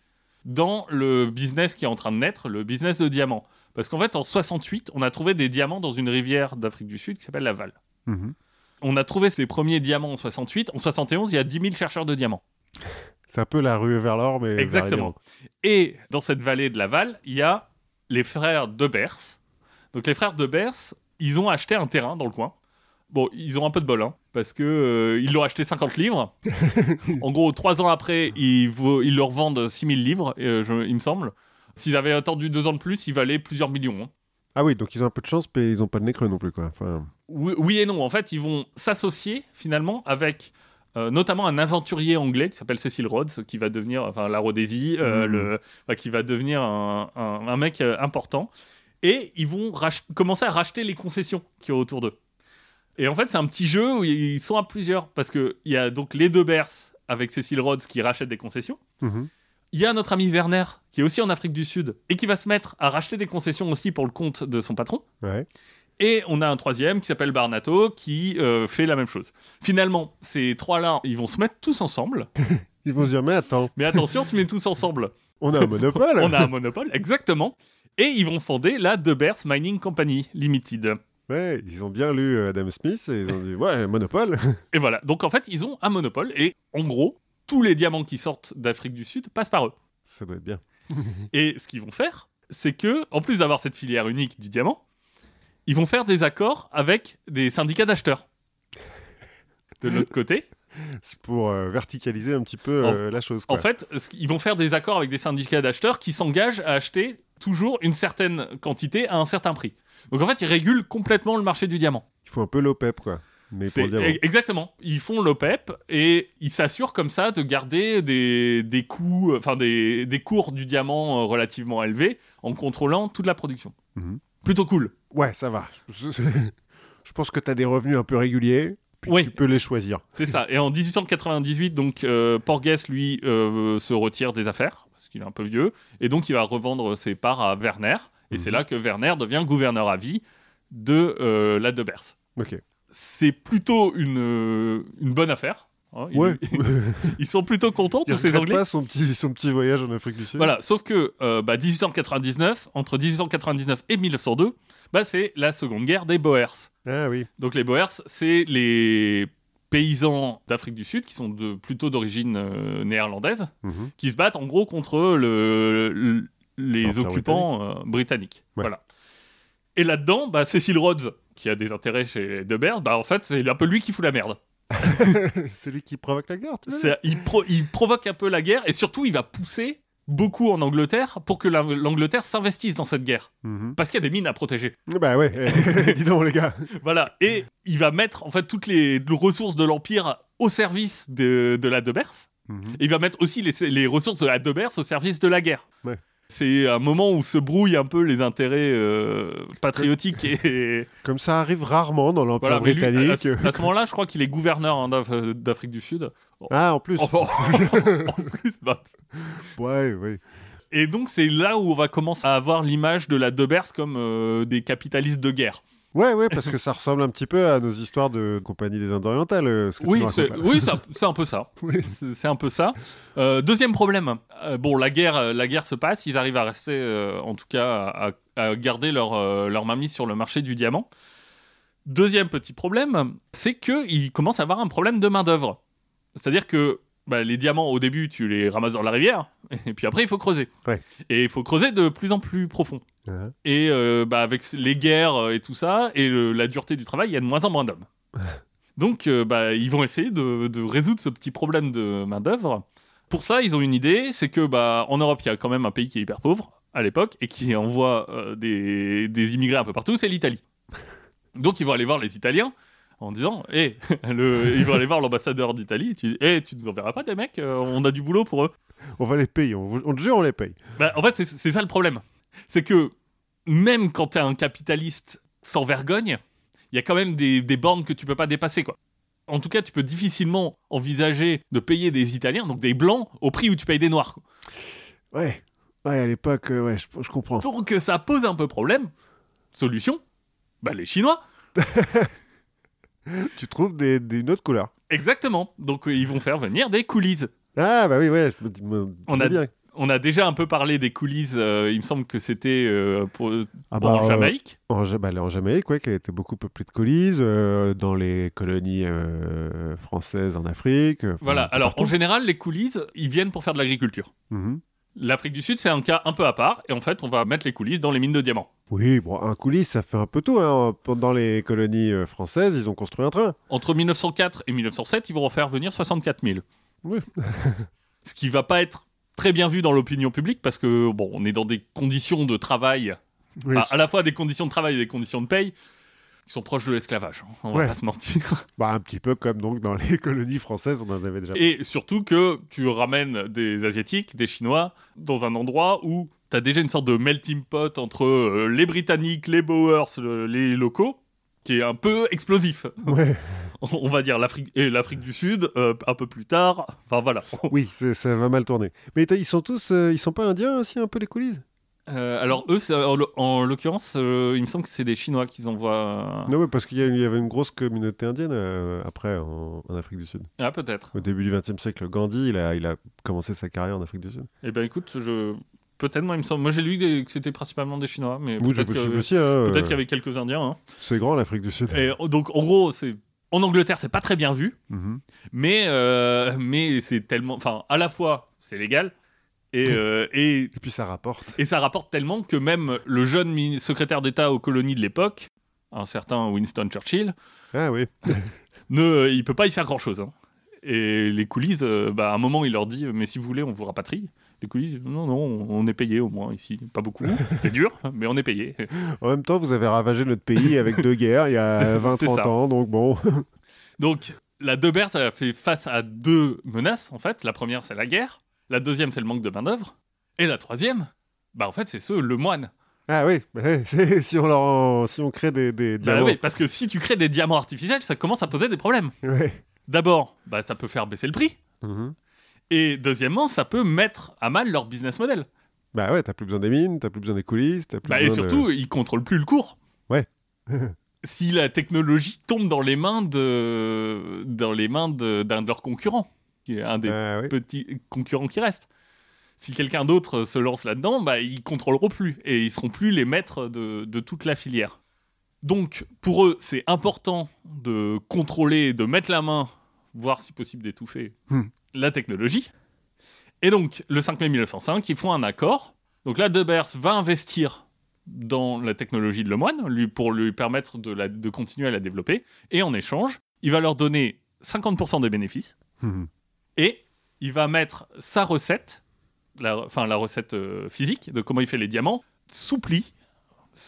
Speaker 2: dans le business qui est en train de naître, le business de diamants. Parce qu'en fait, en 68, on a trouvé des diamants dans une rivière d'Afrique du Sud qui s'appelle la Val.
Speaker 1: Mhm.
Speaker 2: On a trouvé ces premiers diamants en 68. En 71, il y a 10 000 chercheurs de diamants.
Speaker 1: C'est un peu la rue vers l'or, mais.
Speaker 2: Exactement. Et dans cette vallée de Laval, il y a les frères Debers. Donc les frères Debers, ils ont acheté un terrain dans le coin. Bon, ils ont un peu de bol, hein, parce que euh, ils l'ont acheté 50 livres. en gros, trois ans après, ils, ils leur vendent 6000 livres, euh, je- il me semble. S'ils avaient attendu deux ans de plus, il valait plusieurs millions. hein.
Speaker 1: Ah oui, donc ils ont un peu de chance, mais ils ont pas de nez creux non plus, quoi. Enfin,
Speaker 2: Oui, oui et non. En fait, ils vont s'associer finalement avec euh, notamment un aventurier anglais qui s'appelle Cecil Rhodes, qui va devenir, enfin la Rhodésie, euh, le- enfin, qui va devenir un, un- un mec euh, important. Et ils vont commencer à racheter les concessions qui y a autour d'eux. Et en fait, c'est un petit jeu où ils sont à plusieurs parce que il y a donc les deux Bers avec Cecil Rhodes qui rachètent des concessions.
Speaker 1: mhm.
Speaker 2: Il y a notre ami Werner qui est aussi en Afrique du Sud et qui va se mettre à racheter des concessions aussi pour le compte de son patron.
Speaker 1: ouais.
Speaker 2: Et on a un troisième qui s'appelle Barnato qui euh, fait la même chose. Finalement, ces trois-là, ils vont se mettre tous ensemble.
Speaker 1: Ils vont se dire, mais attends,
Speaker 2: Mais attention, on se met tous ensemble.
Speaker 1: on a un monopole.
Speaker 2: On a un monopole, exactement. Et ils vont fonder la De Beers Mining Company Limited.
Speaker 1: Ouais, ils ont bien lu euh, Adam Smith et ils ont dit, ouais, monopole.
Speaker 2: Et voilà. Donc en fait, ils ont un monopole. Et en gros, tous les diamants qui sortent d'Afrique du Sud passent par eux.
Speaker 1: Ça doit être bien.
Speaker 2: Et ce qu'ils vont faire, c'est que, en plus d'avoir cette filière unique du diamant, ils vont faire des accords avec des syndicats d'acheteurs. De l'autre côté,
Speaker 1: pour euh, verticaliser un petit peu euh, la chose.
Speaker 2: En
Speaker 1: Quoi.
Speaker 2: fait, ils vont faire des accords avec des syndicats d'acheteurs qui s'engagent à acheter toujours une certaine quantité à un certain prix. Donc en fait, ils régulent complètement le marché du diamant.
Speaker 1: Il faut un peu l'OPEP, quoi. Mais pour
Speaker 2: C'est-
Speaker 1: le diamant.
Speaker 2: e- exactement. Ils font l'OPEP et ils s'assurent comme ça de garder des, des coûts, enfin des, des cours du diamant euh, relativement élevés en contrôlant toute la production.
Speaker 1: Mhm.
Speaker 2: Plutôt cool.
Speaker 1: Ouais, ça va. Je pense que tu as des revenus un peu réguliers, puis
Speaker 2: Oui.
Speaker 1: tu peux les choisir.
Speaker 2: C'est ça. Et en 1898, donc euh, Porges lui euh, se retire des affaires parce qu'il est un peu vieux et donc il va revendre ses parts à Werner. Et c'est
Speaker 1: Mhm.
Speaker 2: là que Werner devient gouverneur à vie de euh, la de Beers.
Speaker 1: Ok.
Speaker 2: C'est plutôt une, euh, une bonne affaire. Hein. Ils,
Speaker 1: Ouais.
Speaker 2: ils sont plutôt contents tous ces Anglais.
Speaker 1: pas son petit, son petit voyage en Afrique du Sud.
Speaker 2: Voilà, sauf que euh, bah, 1899, entre 1899 et 1902, bah, c'est la seconde guerre des Boers.
Speaker 1: Ah oui.
Speaker 2: Donc les Boers, c'est les paysans d'Afrique du Sud qui sont de, plutôt d'origine euh, néerlandaise,
Speaker 1: Mhm.
Speaker 2: qui se battent en gros contre le- le- les occupants euh, britanniques.
Speaker 1: Ouais.
Speaker 2: Voilà. Et là-dedans, bah, Cecil Rhodes, qui a des intérêts chez De Beers, bah, en fait, c'est un peu lui qui fout la merde.
Speaker 1: c'est lui qui provoque la guerre, tu vois.
Speaker 2: Il, pro- il provoque un peu la guerre et surtout, il va pousser beaucoup en Angleterre pour que la- l'Angleterre s'investisse dans cette guerre.
Speaker 1: Mhm.
Speaker 2: Parce qu'il y a des mines à protéger.
Speaker 1: Bah ouais, eh, dis donc les gars.
Speaker 2: Voilà. Et il va mettre en fait toutes les ressources de l'Empire au service de, de la De Beers.
Speaker 1: Mhm.
Speaker 2: Et il va mettre aussi les, les ressources de la De Beers au service de la guerre.
Speaker 1: Ouais.
Speaker 2: C'est un moment où se brouillent un peu les intérêts euh, patriotiques et
Speaker 1: Comme ça arrive rarement dans l'Empire
Speaker 2: voilà. Mais lui, à,
Speaker 1: britannique.
Speaker 2: à ce- à ce moment-là, je crois qu'il est gouverneur hein, d'Af- d'Afrique du Sud.
Speaker 1: Ah, en plus.
Speaker 2: En plus, bah,
Speaker 1: Ouais, ouais.
Speaker 2: Et donc c'est là où on va commencer à avoir l'image de la De Beers comme euh, des capitalistes de guerre.
Speaker 1: Ouais, ouais, parce que ça ressemble un petit peu à nos histoires de Compagnie des Indes orientales. euh, ce que tu
Speaker 2: Oui, c'est oui, c'est un- un peu ça.
Speaker 1: Oui.
Speaker 2: C'est un peu ça. Euh, deuxième problème. Euh, bon, la guerre, la guerre se passe. Ils arrivent à rester, euh, en tout cas, à, à garder leur, leur mainmise sur le marché du diamant. Deuxième petit problème, c'est qu'ils commencent à avoir un problème de main-d'œuvre. C'est-à-dire que bah, les diamants, au début, tu les ramasses dans la rivière, et puis après, il faut creuser.
Speaker 1: Ouais.
Speaker 2: Et il faut creuser de plus en plus profond. Et euh, bah, avec les guerres euh, et tout ça, et le- la dureté du travail, il y a de moins en moins d'hommes. Donc, euh, bah, ils vont essayer de, de résoudre ce petit problème de main-d'œuvre. Pour ça, ils ont une idée c'est que bah, en Europe, il y a quand même un pays qui est hyper pauvre à l'époque et qui envoie euh, des, des immigrés un peu partout c'est l'Italie. Donc, ils vont aller voir les Italiens en disant Hé, le... ils vont aller voir l'ambassadeur d'Italie. Tu dis Hé, tu ne verras pas des mecs On a du boulot pour eux.
Speaker 1: On va les payer, on, on te jure, on les paye.
Speaker 2: Bah, en fait, c'est ça le problème. C'est que même quand t'es un capitaliste sans vergogne, il y a quand même des, des bornes que tu peux pas dépasser, quoi. En tout cas, tu peux difficilement envisager de payer des Italiens, donc des blancs, au prix où tu payes des noirs. quoi.
Speaker 1: Ouais, ouais, à l'époque, euh, ouais, je, je comprends.
Speaker 2: Donc ça pose un peu problème. Solution Bah les Chinois.
Speaker 1: Tu trouves des, des- une autre couleur.
Speaker 2: Exactement. Donc euh, ils vont faire venir des coolies.
Speaker 1: Ah, bah oui, ouais, je me dis, me
Speaker 2: On a-
Speaker 1: bien.
Speaker 2: On a déjà un peu parlé des coolies, euh, il me semble que c'était euh, pour,
Speaker 1: Ah
Speaker 2: bon, en
Speaker 1: euh,
Speaker 2: Jamaïque.
Speaker 1: En, bah, en Jamaïque, ouais, qui a été beaucoup peuplée de colis, euh, dans les colonies françaises en Afrique.
Speaker 2: Voilà, alors
Speaker 1: partout.
Speaker 2: en général, les coolies, ils viennent pour faire de l'agriculture.
Speaker 1: Mhm.
Speaker 2: L'Afrique du Sud, c'est un cas un peu à part, et en fait, on va mettre les coulisses dans les mines de diamants.
Speaker 1: Oui, bon, un coulis, ça fait un peu tout. Hein. Pendant les colonies françaises, ils ont construit un train.
Speaker 2: Entre 1904 et 1907, ils vont en faire venir 64 000.
Speaker 1: Oui.
Speaker 2: Ce qui va pas être très bien vu dans l'opinion publique, parce que, bon, on est dans des conditions de travail,
Speaker 1: Oui,
Speaker 2: bah, à la fois des conditions de travail et des conditions de paye, qui sont proches de l'esclavage, hein, on va pas se mentir.
Speaker 1: bah, un petit peu comme donc dans les colonies françaises, on en avait déjà.
Speaker 2: Et surtout que tu ramènes des Asiatiques, des Chinois, dans un endroit où tu as déjà une sorte de melting pot entre euh, les Britanniques, les Boers, le- les locaux, qui est un peu explosif.
Speaker 1: Ouais.
Speaker 2: On va dire l'Afrique et l'Afrique du Sud, euh, un peu plus tard. Enfin voilà.
Speaker 1: Oui, ça va mal tourner. Mais ils sont tous, euh, ils sont pas indiens aussi un peu les coulisses
Speaker 2: Euh, alors eux, en, l'o- en l'occurrence, euh, il me semble que c'est des Chinois qu'ils envoient.
Speaker 1: Non, ouais, parce qu'il y, avait une grosse communauté indienne euh, après en, en Afrique du Sud.
Speaker 2: Ah peut-être.
Speaker 1: Au début du XXe siècle, Gandhi, il a, il a commencé sa carrière en Afrique du Sud.
Speaker 2: Eh ben écoute, je peut-être moi il me semble. Moi j'ai lu des- que c'était principalement des Chinois, mais
Speaker 1: Oui,
Speaker 2: peut-être
Speaker 1: hein,
Speaker 2: peut-être
Speaker 1: euh,
Speaker 2: qu'il y avait quelques Indiens. hein.
Speaker 1: C'est grand l'Afrique du Sud.
Speaker 2: Et donc en gros, c'est en Angleterre, c'est pas très bien vu.
Speaker 1: Mhm.
Speaker 2: mais euh, mais c'est tellement enfin à la fois c'est légal et, euh, et,
Speaker 1: Et puis ça rapporte.
Speaker 2: et ça rapporte tellement que même le jeune secrétaire d'État aux colonies de l'époque un certain Winston Churchill
Speaker 1: Ah oui.
Speaker 2: ne il peut pas y faire grand chose et les coulisses euh, bah, à un moment il leur dit mais si vous voulez on vous rapatrie les coulisses non non on est payé au moins ici pas beaucoup c'est dur mais on est payé
Speaker 1: En même temps, vous avez ravagé notre pays avec deux guerres il y a
Speaker 2: C'est- c'est
Speaker 1: 20-30
Speaker 2: ça.
Speaker 1: ans, donc bon.
Speaker 2: Donc, la Debert, ça fait face à deux menaces, en fait. La première, c'est la guerre. La deuxième, c'est le manque de main-d'œuvre. Et la troisième, bah, en fait, c'est ce, le moine.
Speaker 1: Ah oui, si, on leur en- si on crée des, des
Speaker 2: Bah
Speaker 1: diamants.
Speaker 2: oui, parce que si tu crées des diamants artificiels, ça commence à poser des problèmes.
Speaker 1: Ouais.
Speaker 2: D'abord, bah, ça peut faire baisser le prix.
Speaker 1: Mhm.
Speaker 2: Et deuxièmement, ça peut mettre à mal leur business model.
Speaker 1: Bah ouais, t'as plus besoin des mines, t'as plus besoin des coulisses, t'as plus
Speaker 2: Bah, et
Speaker 1: besoin de-
Speaker 2: surtout, ils contrôlent plus le cours.
Speaker 1: Ouais.
Speaker 2: si la technologie tombe dans les mains de, dans les mains de- d'un de, leurs concurrents, qui est un des
Speaker 1: Ah oui.
Speaker 2: petits concurrents qui restent. Si quelqu'un d'autre se lance là-dedans, bah, ils contrôleront plus et ils seront plus les maîtres de, de toute la filière. Donc, pour eux, c'est important de contrôler, de mettre la main, voire si possible d'étouffer
Speaker 1: Hmm.
Speaker 2: La technologie. Et donc, le 5 mai 1905, ils font un accord Donc là, De Beers va investir dans la technologie de Lemoine lui, pour lui permettre de, la- de continuer à la développer. Et en échange, il va leur donner 50% des bénéfices
Speaker 1: Mhm.
Speaker 2: et il va mettre sa recette, la, enfin la recette euh, physique de comment il fait les diamants, sous pli,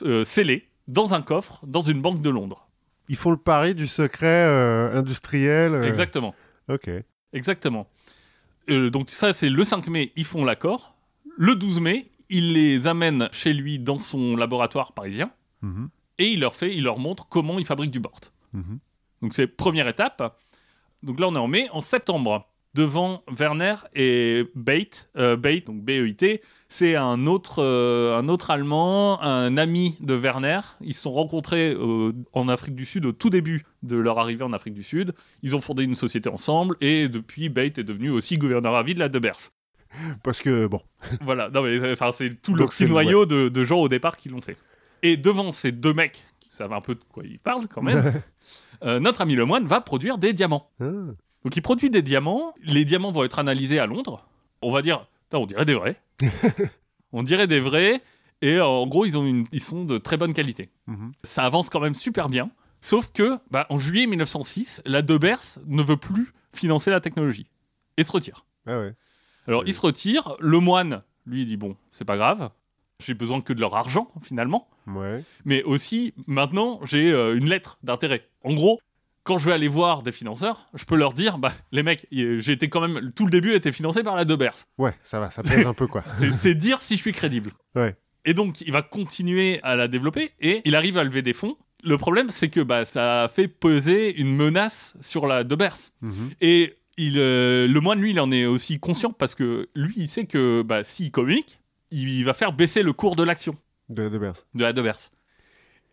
Speaker 2: euh, scellé, dans un coffre, dans une banque de Londres.
Speaker 1: Ils font le pari du secret euh, industriel. euh,
Speaker 2: Exactement.
Speaker 1: Ok.
Speaker 2: Exactement. Euh, donc ça, c'est le 5 mai, ils font l'accord. Le 12 mai, il les amène chez lui dans son laboratoire parisien
Speaker 1: Mhm.
Speaker 2: et il leur fait, il leur montre comment il fabrique du board.
Speaker 1: Mhm.
Speaker 2: Donc c'est première étape. Donc là, on est en mai. En septembre, devant Werner et Beit, euh, Beit, donc B-E-I-T, c'est un autre, euh, un autre Allemand, un ami de Werner. Ils se sont rencontrés euh, en Afrique du Sud au tout début de leur arrivée en Afrique du Sud. Ils ont fondé une société ensemble et depuis, Beit est devenu aussi gouverneur à vie de la De Beers.
Speaker 1: Parce que, bon,
Speaker 2: Voilà, non mais enfin, c'est tout le petit noyau de, de gens au départ qui l'ont fait. Et devant ces deux mecs, qui savent un peu de quoi ils parlent quand même, notre ami Lemoine va produire des diamants.
Speaker 1: Ah.
Speaker 2: Donc il produit des diamants, les diamants vont être analysés à Londres. On va dire, on dirait des vrais. on dirait des vrais, et euh, en gros ils, ont une- ils sont de très bonne qualité.
Speaker 1: Mhm.
Speaker 2: Ça avance quand même super bien, sauf que bah, en juillet 1906, la De Beers ne veut plus financer la technologie et se retire.
Speaker 1: Ah ouais.
Speaker 2: Alors il se retire, le moine, lui, il dit bon, c'est pas grave, j'ai besoin que de leur argent finalement,
Speaker 1: Ouais.
Speaker 2: mais aussi maintenant j'ai euh, une lettre d'intérêt. En gros, quand je vais aller voir des financeurs, je peux leur dire bah les mecs, été quand même tout le début a été financé par la De Beers.
Speaker 1: Ouais, ça va, ça pèse un peu, quoi.
Speaker 2: C'est dire si je suis crédible.
Speaker 1: Ouais.
Speaker 2: Et donc il va continuer à la développer et il arrive à lever des fonds. Le problème c'est que bah ça a fait peser une menace sur la De Beers.
Speaker 1: Mhm.
Speaker 2: Et il, euh, le moine, lui, il en est aussi conscient parce que lui, il sait que bah, s'il communique, il va faire baisser le cours de l'action
Speaker 1: De la De Beers.
Speaker 2: de la De Beers.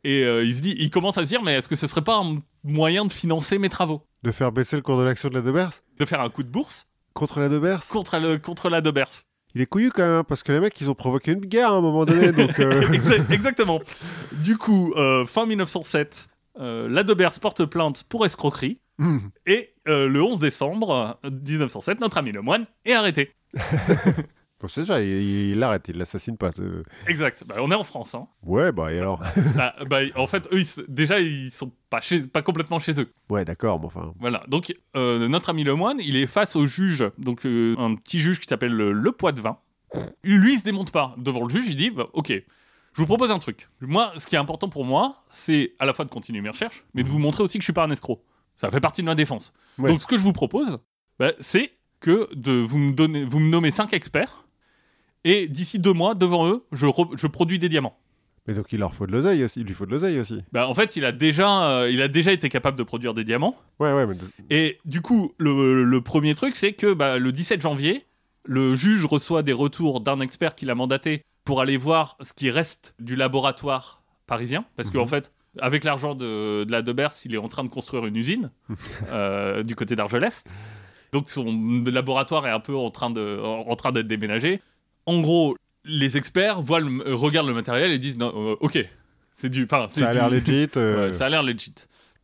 Speaker 2: Et euh, il se dit, il commence à se dire, mais est-ce que ce serait pas un moyen de financer mes travaux?
Speaker 1: De faire baisser le cours de l'action de la De Beers
Speaker 2: De faire un coup de bourse?
Speaker 1: Contre la De Beers
Speaker 2: contre, le, contre la De Beers.
Speaker 1: Il est couillu quand même, hein, parce que les mecs, ils ont provoqué une guerre à un moment donné, donc... euh,
Speaker 2: Exa- Exactement. Du coup, euh, fin 1907, euh, la De Beers porte plainte pour escroquerie.
Speaker 1: mhm.
Speaker 2: Et le 11 décembre euh, 1907, notre ami le moine est arrêté.
Speaker 1: Bon, c'est déjà, il, l'arrête, il l'assassine pas. c'est-
Speaker 2: Exact. Bah, on est en France. Hein.
Speaker 1: Ouais, bah, et alors?
Speaker 2: Bah, bah, en fait, eux, ils déjà, ils sont pas, chez, pas complètement chez eux.
Speaker 1: Ouais, d'accord, mais enfin...
Speaker 2: Voilà. Donc, euh, notre ami Lemoine, il est face au juge, donc euh, un petit juge qui s'appelle le, le Poitvin. Lui, il se démonte pas. Devant le juge, il dit bah, Ok, je vous propose un truc. Moi, ce qui est important pour moi, c'est à la fois de continuer mes recherches, mais de vous montrer aussi que je suis pas un escroc. Ça fait partie de ma défense.
Speaker 1: Ouais.
Speaker 2: Donc, ce que je vous propose, bah, c'est que de vous me, donner, vous me nommez cinq experts, et d'ici deux mois, devant eux, je, je produis des diamants.
Speaker 1: Mais donc, il leur faut de l'oseille aussi, il lui faut de l'oseille aussi.
Speaker 2: Bah, en fait, il a, déjà, euh, il a déjà été capable de produire des diamants.
Speaker 1: Ouais, ouais, mais...
Speaker 2: Et du coup, le, le premier truc, c'est que bah, le 17 janvier, le juge reçoit des retours d'un expert qu'il a mandaté pour aller voir ce qui reste du laboratoire parisien. Parce
Speaker 1: Mhm.
Speaker 2: qu'en fait, avec l'argent de, de la De Beers, il est en train de construire une usine euh, du côté d'Argelès. Donc son laboratoire est un peu en train de- en, en train d'être déménagé. En gros, les experts voient le- regardent le matériel et disent non, euh, ok, c'est du,
Speaker 1: Ça a l'air legit. euh,
Speaker 2: Ouais, ça a l'air legit.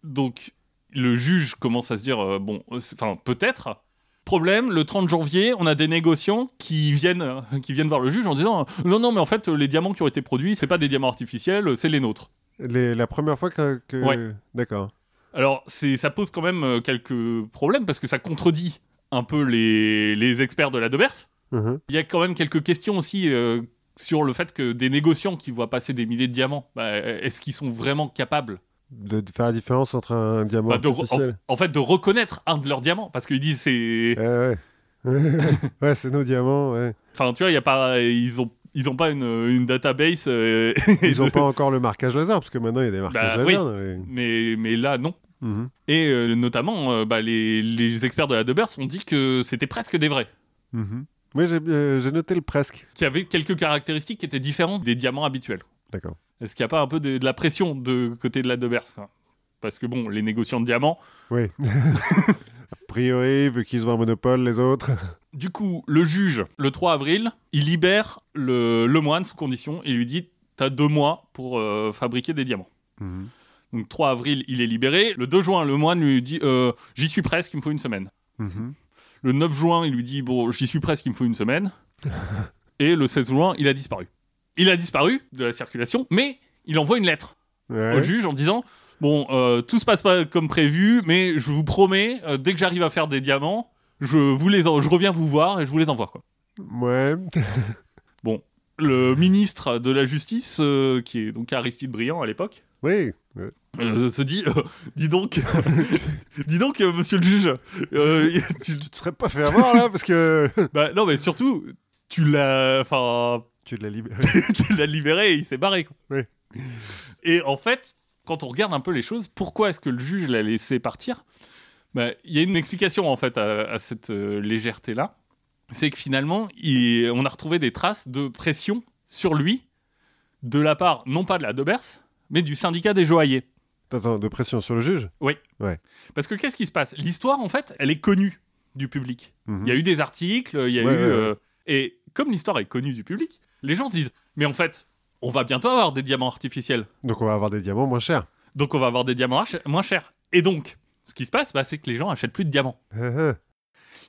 Speaker 2: Donc, le juge commence à se dire, euh, bon, euh, enfin, peut-être. Problème, le 30 janvier, on a des négociants qui viennent, euh, qui viennent voir le juge en disant, euh, non, non, mais en fait, euh, les diamants qui ont été produits, c'est pas des diamants artificiels, euh, c'est les nôtres.
Speaker 1: les- la première fois que... que-
Speaker 2: Ouais.
Speaker 1: D'accord.
Speaker 2: Alors, ça pose quand même euh, quelques problèmes parce que ça contredit un peu les, les experts de la De
Speaker 1: Mhm.
Speaker 2: Il y a quand même quelques questions aussi euh, sur le fait que des négociants qui voient passer des milliers de diamants, bah, est-ce qu'ils sont vraiment capables
Speaker 1: De, de faire la différence entre un diamant
Speaker 2: bah,
Speaker 1: artificiel.
Speaker 2: en, en fait, de reconnaître un de leurs diamants parce qu'ils disent c'est.
Speaker 1: Ouais, ouais. ouais, c'est nos diamants, ouais.
Speaker 2: Enfin, tu vois, y a pas, ils ont, ils ont pas une, une database. euh,
Speaker 1: Ils
Speaker 2: de-
Speaker 1: ont pas encore le marquage laser, parce que maintenant, il y a des marquages
Speaker 2: Bah,
Speaker 1: laser.
Speaker 2: oui.
Speaker 1: dans les-
Speaker 2: Mais, mais là, non.
Speaker 1: Mhm.
Speaker 2: Et euh, notamment, euh, bah, les, les experts de la De Beers ont dit que c'était presque des vrais.
Speaker 1: Mhm. Oui, j'ai euh, j'ai noté le presque.
Speaker 2: Qu'il y avait quelques caractéristiques qui étaient différentes des diamants habituels.
Speaker 1: D'accord.
Speaker 2: Est-ce qu'il n'y a pas un peu de, de la pression de côté de la De Beers quoi? Parce que bon, les négociants de diamants.
Speaker 1: Oui. A priori, vu qu'ils ont un monopole, les autres.
Speaker 2: Du coup, le juge, le 3 avril, il libère le, le moine sous condition et lui dit T'as deux mois pour euh, fabriquer des diamants.
Speaker 1: Mhm.
Speaker 2: Donc 3 avril, il est libéré. Le 2 juin, le moine lui dit euh, J'y suis presque, il me faut une semaine.
Speaker 1: Mhm.
Speaker 2: Le 9 juin, il lui dit Bon, j'y suis presque, il me faut une semaine. Et le 16 juin, il a disparu. Il a disparu de la circulation, mais il envoie une lettre
Speaker 1: Ouais.
Speaker 2: au juge en disant Bon, euh, tout se passe pas comme prévu, mais je vous promets, euh, dès que j'arrive à faire des diamants, je, vous les en- je reviens vous voir et je vous les envoie. Quoi.
Speaker 1: Ouais.
Speaker 2: Le ministre de la Justice, euh, qui est donc Aristide Briand à l'époque,
Speaker 1: Oui. Ouais.
Speaker 2: euh, se dit euh, Dis donc, dis donc, euh, monsieur le juge, euh, tu-
Speaker 1: Tu te serais pas fait avoir là parce que
Speaker 2: bah, non, mais surtout, tu l'as. Enfin,
Speaker 1: tu l'as libéré.
Speaker 2: tu l'as libéré et il s'est barré. quoi.
Speaker 1: Ouais.
Speaker 2: Et en fait, quand on regarde un peu les choses, pourquoi est-ce que le juge l'a laissé partir? Bah, Il y a une explication en fait à, à cette euh, légèreté-là. C'est que finalement, il- on a retrouvé des traces de pression sur lui de la part, non pas de la Dobers, mais du syndicat des joailliers.
Speaker 1: Attends, de pression sur le juge?
Speaker 2: Parce que qu'est-ce qui se passe? L'histoire, en fait, elle est connue du public.
Speaker 1: Mhm.
Speaker 2: Il y a eu des articles, il y a
Speaker 1: Ouais,
Speaker 2: eu.
Speaker 1: ouais,
Speaker 2: euh, et comme l'histoire est connue du public, les gens se disent Mais en fait, on va bientôt avoir des diamants artificiels.
Speaker 1: Donc on va avoir des diamants moins chers.
Speaker 2: Donc on va avoir des diamants moins chers. Et donc, ce qui se passe, bah, c'est que les gens achètent plus de diamants.
Speaker 1: Ah, ah.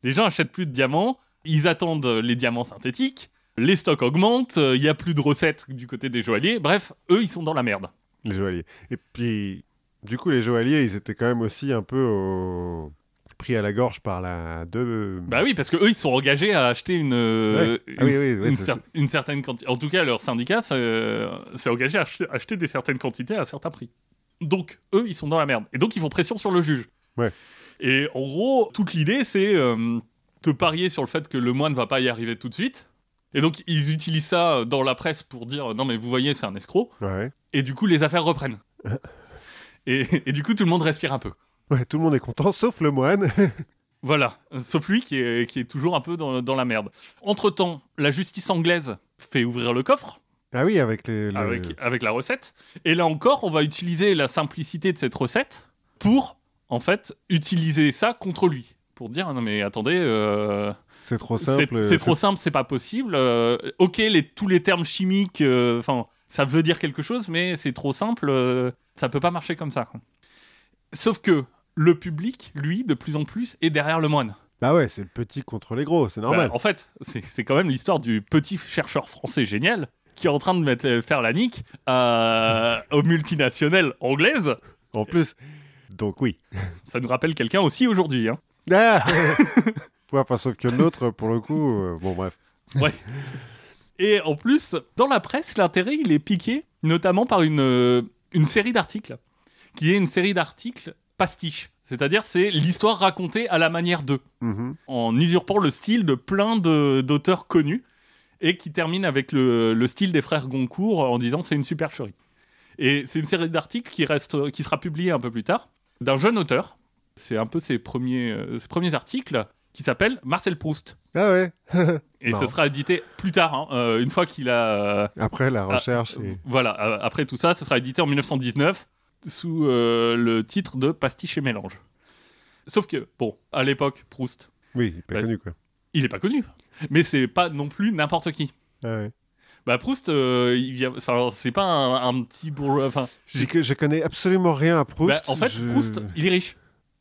Speaker 2: Les gens achètent plus de diamants, ils attendent les diamants synthétiques, les stocks augmentent, euh, il y a plus de recettes du côté des joailliers. Bref, eux, ils sont dans la merde.
Speaker 1: Les joailliers. Et puis, du coup, les joailliers, ils étaient quand même aussi un peu au... pris à la gorge par la de.
Speaker 2: Bah oui, parce que eux, ils sont engagés à acheter une, euh.
Speaker 1: Ah
Speaker 2: une,
Speaker 1: oui, oui, oui,
Speaker 2: une
Speaker 1: c'est-
Speaker 2: cer- une certaine quantité. En tout cas, leur syndicat s'est engagé à acheter, des certaines quantités à un certain prix. Donc, eux, ils sont dans la merde. Et donc, ils font pression sur le juge.
Speaker 1: Ouais.
Speaker 2: Et en gros, toute l'idée, c'est euh, te parier sur le fait que le moine ne va pas y arriver tout de suite. Et donc, ils utilisent ça dans la presse pour dire non, mais vous voyez, c'est un escroc.
Speaker 1: Ouais.
Speaker 2: Et du coup, les affaires reprennent. et, et du coup, tout le monde respire un peu.
Speaker 1: Ouais, tout le monde est content, sauf le moine.
Speaker 2: Voilà, Euh, sauf lui qui est, qui est toujours un peu dans, dans la merde. Entre-temps, la justice anglaise fait ouvrir le coffre
Speaker 1: ah oui, avec les. le-
Speaker 2: avec, avec la recette. Et là encore, on va utiliser la simplicité de cette recette pour, en fait, utiliser ça contre lui. Pour dire, non mais attendez, euh,
Speaker 1: C'est trop simple.
Speaker 2: c'est trop simple, c'est pas possible. euh, ok, les, tous les termes chimiques, euh, enfin, ça veut dire quelque chose, mais c'est trop simple, euh, ça peut pas marcher comme ça. quoi. Sauf que le public, lui, de plus en plus, est derrière le moine.
Speaker 1: Bah ouais, c'est le petit contre les gros, c'est normal.
Speaker 2: Bah, en fait, c'est c'est quand même l'histoire du petit chercheur français génial qui est en train de mettre, faire la nique à- aux multinationales anglaises.
Speaker 1: En plus. Donc oui.
Speaker 2: Ça nous rappelle quelqu'un aussi aujourd'hui. hein.
Speaker 1: Ah Ouais, enfin, sauf que l'autre, pour le coup. euh, bon, bref.
Speaker 2: Et en plus, dans la presse, l'intérêt, il est piqué, notamment par une, euh, une série d'articles, qui est une série d'articles pastiche. C'est-à-dire, c'est l'histoire racontée à la manière d'eux,
Speaker 1: Mhm.
Speaker 2: en usurpant le style de plein de- d'auteurs connus, et qui termine avec le, le style des frères Goncourt en disant c'est une supercherie. Et c'est une série d'articles qui, reste, qui sera publiée un peu plus tard, d'un jeune auteur. C'est un peu ses premiers, euh, ses premiers articles, qui s'appelle Marcel Proust.
Speaker 1: Ah ouais.
Speaker 2: Et
Speaker 1: Marrant.
Speaker 2: ce sera édité plus tard, hein, euh, une fois qu'il a. euh,
Speaker 1: Après la recherche. et-
Speaker 2: Voilà, euh, après tout ça, ce sera édité en 1919 sous le titre de Pastiche et mélange. Sauf que, bon, à l'époque, Proust,
Speaker 1: Oui, il est pas
Speaker 2: Bah,
Speaker 1: connu quoi.
Speaker 2: il est pas connu. Mais c'est pas non plus n'importe qui.
Speaker 1: Ah ouais.
Speaker 2: Bah, Proust, il vient, ça- c'est pas un, un petit bourgeois. Enfin,
Speaker 1: Je, je connais absolument rien à Proust.
Speaker 2: bah, en fait,
Speaker 1: je-
Speaker 2: Proust, il est riche.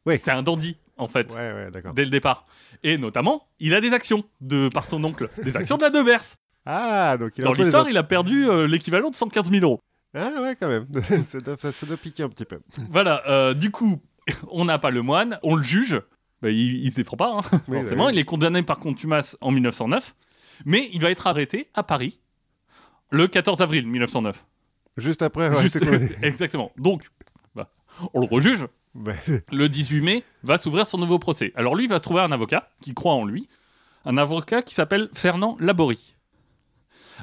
Speaker 1: Ouais.
Speaker 2: C'est un dandy, en fait,
Speaker 1: Ouais, ouais, d'accord.
Speaker 2: dès le départ. Et notamment, il a des actions de par son oncle, des actions de la Devers.
Speaker 1: Ah, donc il a
Speaker 2: Dans
Speaker 1: les
Speaker 2: l'histoire, il a perdu euh, l'équivalent de 115 000 euros.
Speaker 1: Ah ouais, quand même. ça, doit, ça doit piquer un petit peu.
Speaker 2: Voilà, euh, du coup, on n'a pas le moine, on le juge. Bah, il, il se défend pas, hein,
Speaker 1: Oui,
Speaker 2: forcément.
Speaker 1: oui.
Speaker 2: Il est condamné par contumace en 1909, mais il va être arrêté à Paris le 14 avril 1909.
Speaker 1: Juste après, ouais,
Speaker 2: Juste- exactement. Donc, bah, on le rejuge.
Speaker 1: Bah,
Speaker 2: Le 18 mai va s'ouvrir son nouveau procès. Alors lui il va trouver un avocat qui croit en lui, un avocat qui s'appelle Fernand Laborie.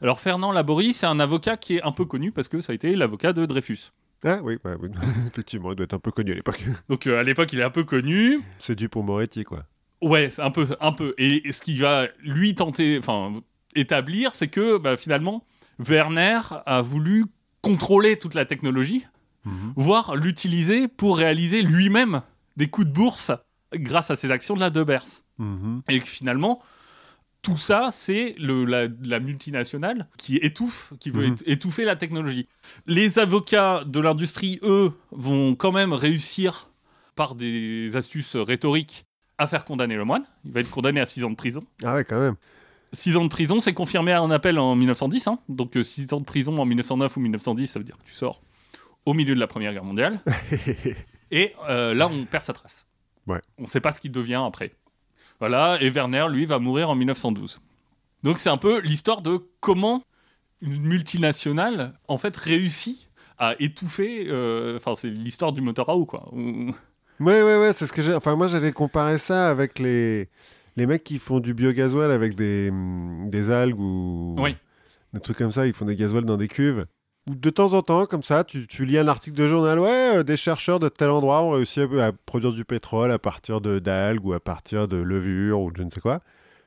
Speaker 2: Alors Fernand Laborie, c'est un avocat qui est un peu connu parce que ça a été l'avocat de Dreyfus.
Speaker 1: Ah oui, ouais, oui. effectivement, il doit être un peu connu à l'époque.
Speaker 2: Donc euh, à l'époque, il est un peu connu.
Speaker 1: C'est dû pour Moretti, quoi.
Speaker 2: Ouais, un peu, un peu. Et ce qu'il va lui tenter, enfin, établir, c'est que bah, finalement, Werner a voulu contrôler toute la technologie, voire l'utiliser pour réaliser lui-même des coups de bourse grâce à ses actions de la Debers.
Speaker 1: Mhm.
Speaker 2: Et que finalement, tout ça, c'est la, la multinationale qui étouffe, qui veut
Speaker 1: Mhm.
Speaker 2: étouffer la technologie. Les avocats de l'industrie, eux, vont quand même réussir, par des astuces rhétoriques, à faire condamner le moine. Il va être condamné à 6 ans de prison.
Speaker 1: Ah ouais, quand même.
Speaker 2: 6 ans de prison, c'est confirmé à un appel en 1910. hein. Donc 6 ans de prison en 1909 ou 1910, ça veut dire que tu sors au milieu de la Première Guerre mondiale. Et euh, là, on perd sa trace.
Speaker 1: Ouais.
Speaker 2: On ne sait pas ce qu'il devient après. Voilà, et Werner, lui, va mourir en 1912. Donc c'est un peu l'histoire de comment une multinationale, en fait, réussit à étouffer... euh, Enfin, c'est l'histoire du moteur à eau, quoi.
Speaker 1: Ouais, ouais, ouais, c'est ce que j'ai. Enfin, moi, j'allais comparer ça avec les, les mecs qui font du biogasoil avec des, des algues ou
Speaker 2: Oui.
Speaker 1: des trucs comme ça. Ils font des gasoils dans des cuves. Ou de temps en temps, comme ça, tu, tu lis un article de journal. Ouais, euh, des chercheurs de tel endroit ont réussi à, à produire du pétrole à partir de d'algues ou à partir de levures ou de je ne sais quoi.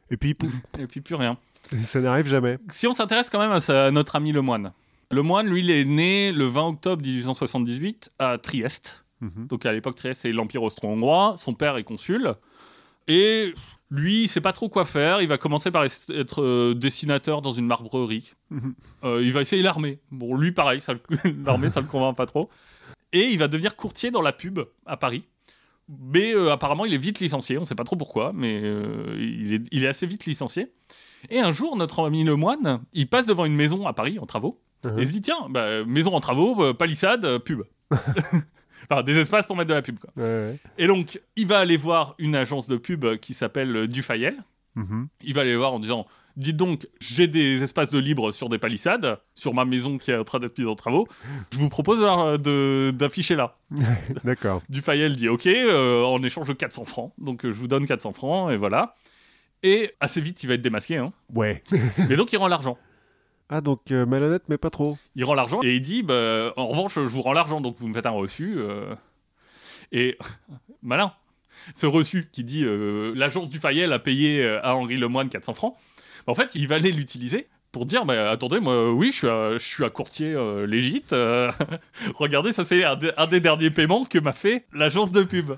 Speaker 1: Et puis, pouf,
Speaker 2: Et puis plus rien.
Speaker 1: ça n'arrive jamais.
Speaker 2: Si on s'intéresse quand même à, sa- à notre ami Lemoine. Lemoine, lui, il est né le 20 octobre 1878 à Trieste.
Speaker 1: Mhm.
Speaker 2: Donc à l'époque, Trieste, c'est l'Empire austro-hongrois. Son père est consul. Et lui, il sait pas trop quoi faire. Il va commencer par être euh, dessinateur dans une marbrerie.
Speaker 1: Mhm.
Speaker 2: Euh, il va essayer l'armée. Bon, lui, pareil, l'armée, ça le convainc pas trop. Et il va devenir courtier dans la pub à Paris. Mais euh, apparemment, il est vite licencié. On sait pas trop pourquoi, mais il, est, il est assez vite licencié. Et un jour, notre ami Lemoine, il passe devant une maison à Paris en travaux.
Speaker 1: Mhm.
Speaker 2: Et il se dit tiens, bah, maison en travaux, palissade, pub. enfin, des espaces pour mettre de la pub. Quoi.
Speaker 1: Ouais, ouais.
Speaker 2: Et donc, il va aller voir une agence de pub qui s'appelle Dufayel.
Speaker 1: Mhm.
Speaker 2: Il va aller voir en disant Dites donc, j'ai des espaces de libre sur des palissades, sur ma maison qui est en train d'être mise en travaux. Je vous propose de- d'afficher là.
Speaker 1: D'accord.
Speaker 2: Dufayel dit Ok, euh, en échange de 400 francs. Donc, je vous donne 400 francs, et voilà. Et assez vite, il va être démasqué. Hein.
Speaker 1: Ouais.
Speaker 2: Mais donc, il rend l'argent.
Speaker 1: Ah, donc euh, malhonnête, mais pas trop.
Speaker 2: Il rend l'argent et il dit bah, En revanche, je vous rends l'argent, donc vous me faites un reçu. euh. Et malin, ce reçu qui dit euh, L'agence du Fayel a payé à Henri Lemoine 400 francs. Bah, en fait, il va aller l'utiliser pour dire bah, Attendez, moi, oui, je suis un, courtier euh, regardez, ça, c'est un des derniers paiements que m'a fait l'agence de pub.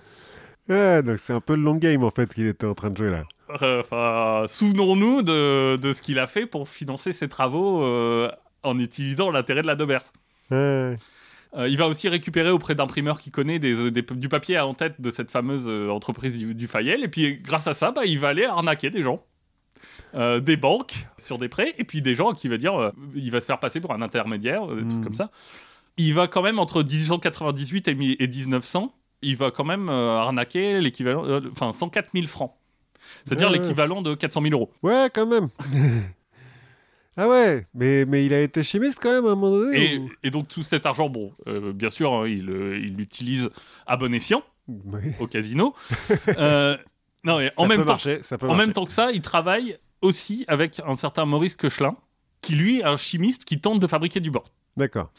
Speaker 1: Ouais, donc c'est un peu le long game en fait qu'il était en train de jouer là.
Speaker 2: Enfin, souvenons-nous de, de ce qu'il a fait pour financer ses travaux euh, en utilisant l'intérêt de la.
Speaker 1: Ouais.
Speaker 2: Euh, il va aussi récupérer auprès d'imprimeurs qu'il connaît des, des- du papier en tête de cette fameuse euh, entreprise du, du Fayel. Et puis, grâce à ça, bah, il va aller arnaquer des gens. Euh, des banques sur des prêts. Et puis, des gens qui va dire euh, il va se faire passer pour un intermédiaire, des trucs
Speaker 1: Mm.
Speaker 2: comme ça. Il va quand même, entre 1898 et, mi- et 1900, il va quand même euh, arnaquer l'équivalent, euh, enfin 104 000 francs. C'est-à-dire
Speaker 1: Ouais, ouais.
Speaker 2: l'équivalent de 400 000 euros.
Speaker 1: Ouais, quand même. ah ouais, mais, mais il a été chimiste quand même à un moment donné.
Speaker 2: Et,
Speaker 1: ou-
Speaker 2: et donc, tout cet argent, bon, euh, bien sûr, hein, il il l'utilise à bon escient.
Speaker 1: Oui.
Speaker 2: au casino. Euh, non, mais en
Speaker 1: Ça
Speaker 2: même temps,
Speaker 1: marcher, ça
Speaker 2: en
Speaker 1: marcher.
Speaker 2: même temps que ça, il travaille aussi avec un certain Maurice Koechlin, qui lui est un chimiste qui tente de fabriquer du bord.
Speaker 1: D'accord.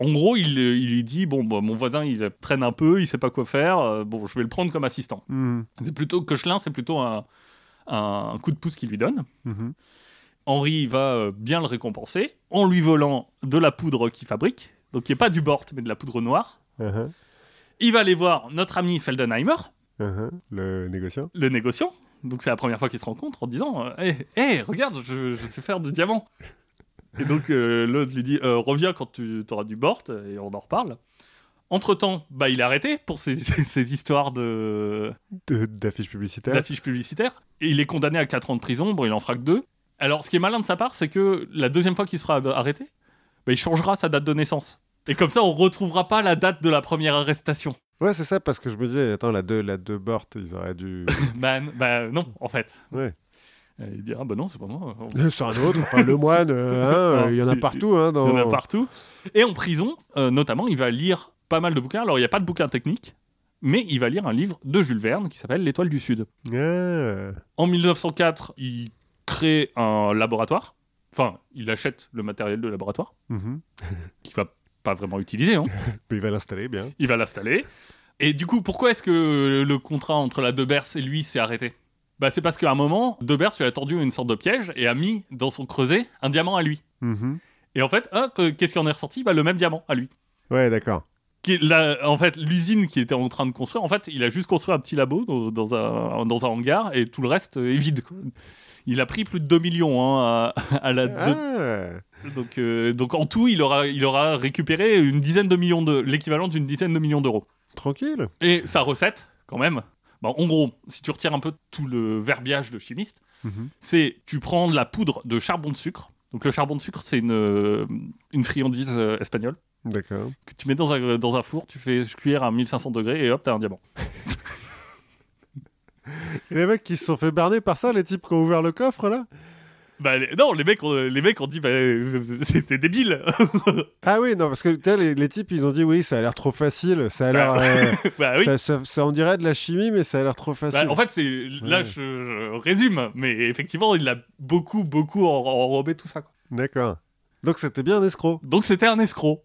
Speaker 2: En gros, il, euh, il lui dit bon, bah, mon voisin, il traîne un peu, il sait pas quoi faire. euh, bon, je vais le prendre comme assistant.
Speaker 1: Mhm.
Speaker 2: C'est plutôt Koechlin, c'est plutôt un, un coup de pouce qu'il lui donne.
Speaker 1: Mhm.
Speaker 2: Henri va euh, bien le récompenser en lui volant de la poudre qu'il fabrique, donc qui est pas du bord, mais de la poudre noire.
Speaker 1: Uh-huh.
Speaker 2: Il va aller voir notre ami Feldenheimer,
Speaker 1: Uh-huh. Le négociant.
Speaker 2: le négociant. Donc c'est la première fois qu'ils se rencontrent en disant Hé, hé, regarde, je, je sais faire du diamant. Et donc euh, l'autre lui dit Euh, Reviens quand tu auras du bord et on en reparle. Entre temps, bah, il est arrêté pour ces, ces histoires de,
Speaker 1: De- D'affiches publicitaires.
Speaker 2: d'affiches publicitaires. Et il est condamné à 4 ans de prison. Bon, il en fera que 2. Alors, ce qui est malin de sa part, c'est que la deuxième fois qu'il sera arrêté, bah, il changera sa date de naissance. Et comme ça, on retrouvera pas la date de la première arrestation.
Speaker 1: Ouais, c'est ça, parce que je me disais, attends, la 2, la deux Bort, ils auraient dû.
Speaker 2: bah, bah, non, en fait.
Speaker 1: Ouais.
Speaker 2: Il dit Ah bah non, c'est pas moi.
Speaker 1: c'est un autre, enfin, le moine, euh, hein, il y en a partout. Hein, dans...
Speaker 2: Il y en a partout. Et en prison, euh, notamment, il va lire pas mal de bouquins. Alors, il n'y a pas de bouquins techniques, mais il va lire un livre de Jules Verne qui s'appelle L'Étoile du Sud. En 1904, il crée un laboratoire. Enfin, il achète le matériel de laboratoire,
Speaker 1: Mhm.
Speaker 2: qu'il va pas vraiment utiliser. hein.
Speaker 1: Mais il va l'installer bien.
Speaker 2: Il va l'installer. Et du coup, pourquoi est-ce que le contrat entre la Debers et lui s'est arrêté? Bah, C'est parce qu'à un moment, Debers lui a tendu une sorte de piège et a mis dans son creuset un diamant à lui.
Speaker 1: Mhm.
Speaker 2: Et en fait, que- qu'est-ce qui en est ressorti? Bah, Le même diamant à lui.
Speaker 1: Ouais, d'accord.
Speaker 2: en fait, l'usine qui était en train de construire, en fait, il a juste construit un petit labo dans, dans un, dans un hangar et tout le reste est vide. quoi. Il a pris plus de 2 millions hein, à, à la. de-
Speaker 1: Ah.
Speaker 2: donc, euh, donc en tout, il aura, il aura récupéré une dizaine de millions de l'équivalent d'une dizaine de millions d'euros.
Speaker 1: Tranquille.
Speaker 2: Et sa recette, quand même, Bah, en gros, si tu retires un peu tout le verbiage de chimiste,
Speaker 1: Mhm.
Speaker 2: c'est tu prends de la poudre de charbon de sucre. Donc le charbon de sucre, c'est une, euh, une friandise euh, espagnole
Speaker 1: D'accord.
Speaker 2: que tu mets dans un, dans un four, tu fais cuire à 1500 degrés et hop, t'as un diamant.
Speaker 1: Et les mecs qui se sont fait berner par ça, les types qui ont ouvert le coffre là?
Speaker 2: Bah, les- non, les mecs, ont, les mecs ont dit, bah, euh, c'était débile.
Speaker 1: Ah oui, non, parce que tu sais, les, les types ils ont dit oui, ça a l'air trop facile, ça a l'air.
Speaker 2: Bah,
Speaker 1: euh,
Speaker 2: bah oui.
Speaker 1: ça, ça- ça- on dirait de la chimie, mais ça a l'air trop
Speaker 2: Bah,
Speaker 1: facile.
Speaker 2: en fait, c'est là,
Speaker 1: Ouais.
Speaker 2: je, je résume, mais effectivement, il a beaucoup, beaucoup en- enrobé tout ça. quoi.
Speaker 1: D'accord. Donc c'était bien un escroc.
Speaker 2: Donc c'était un escroc.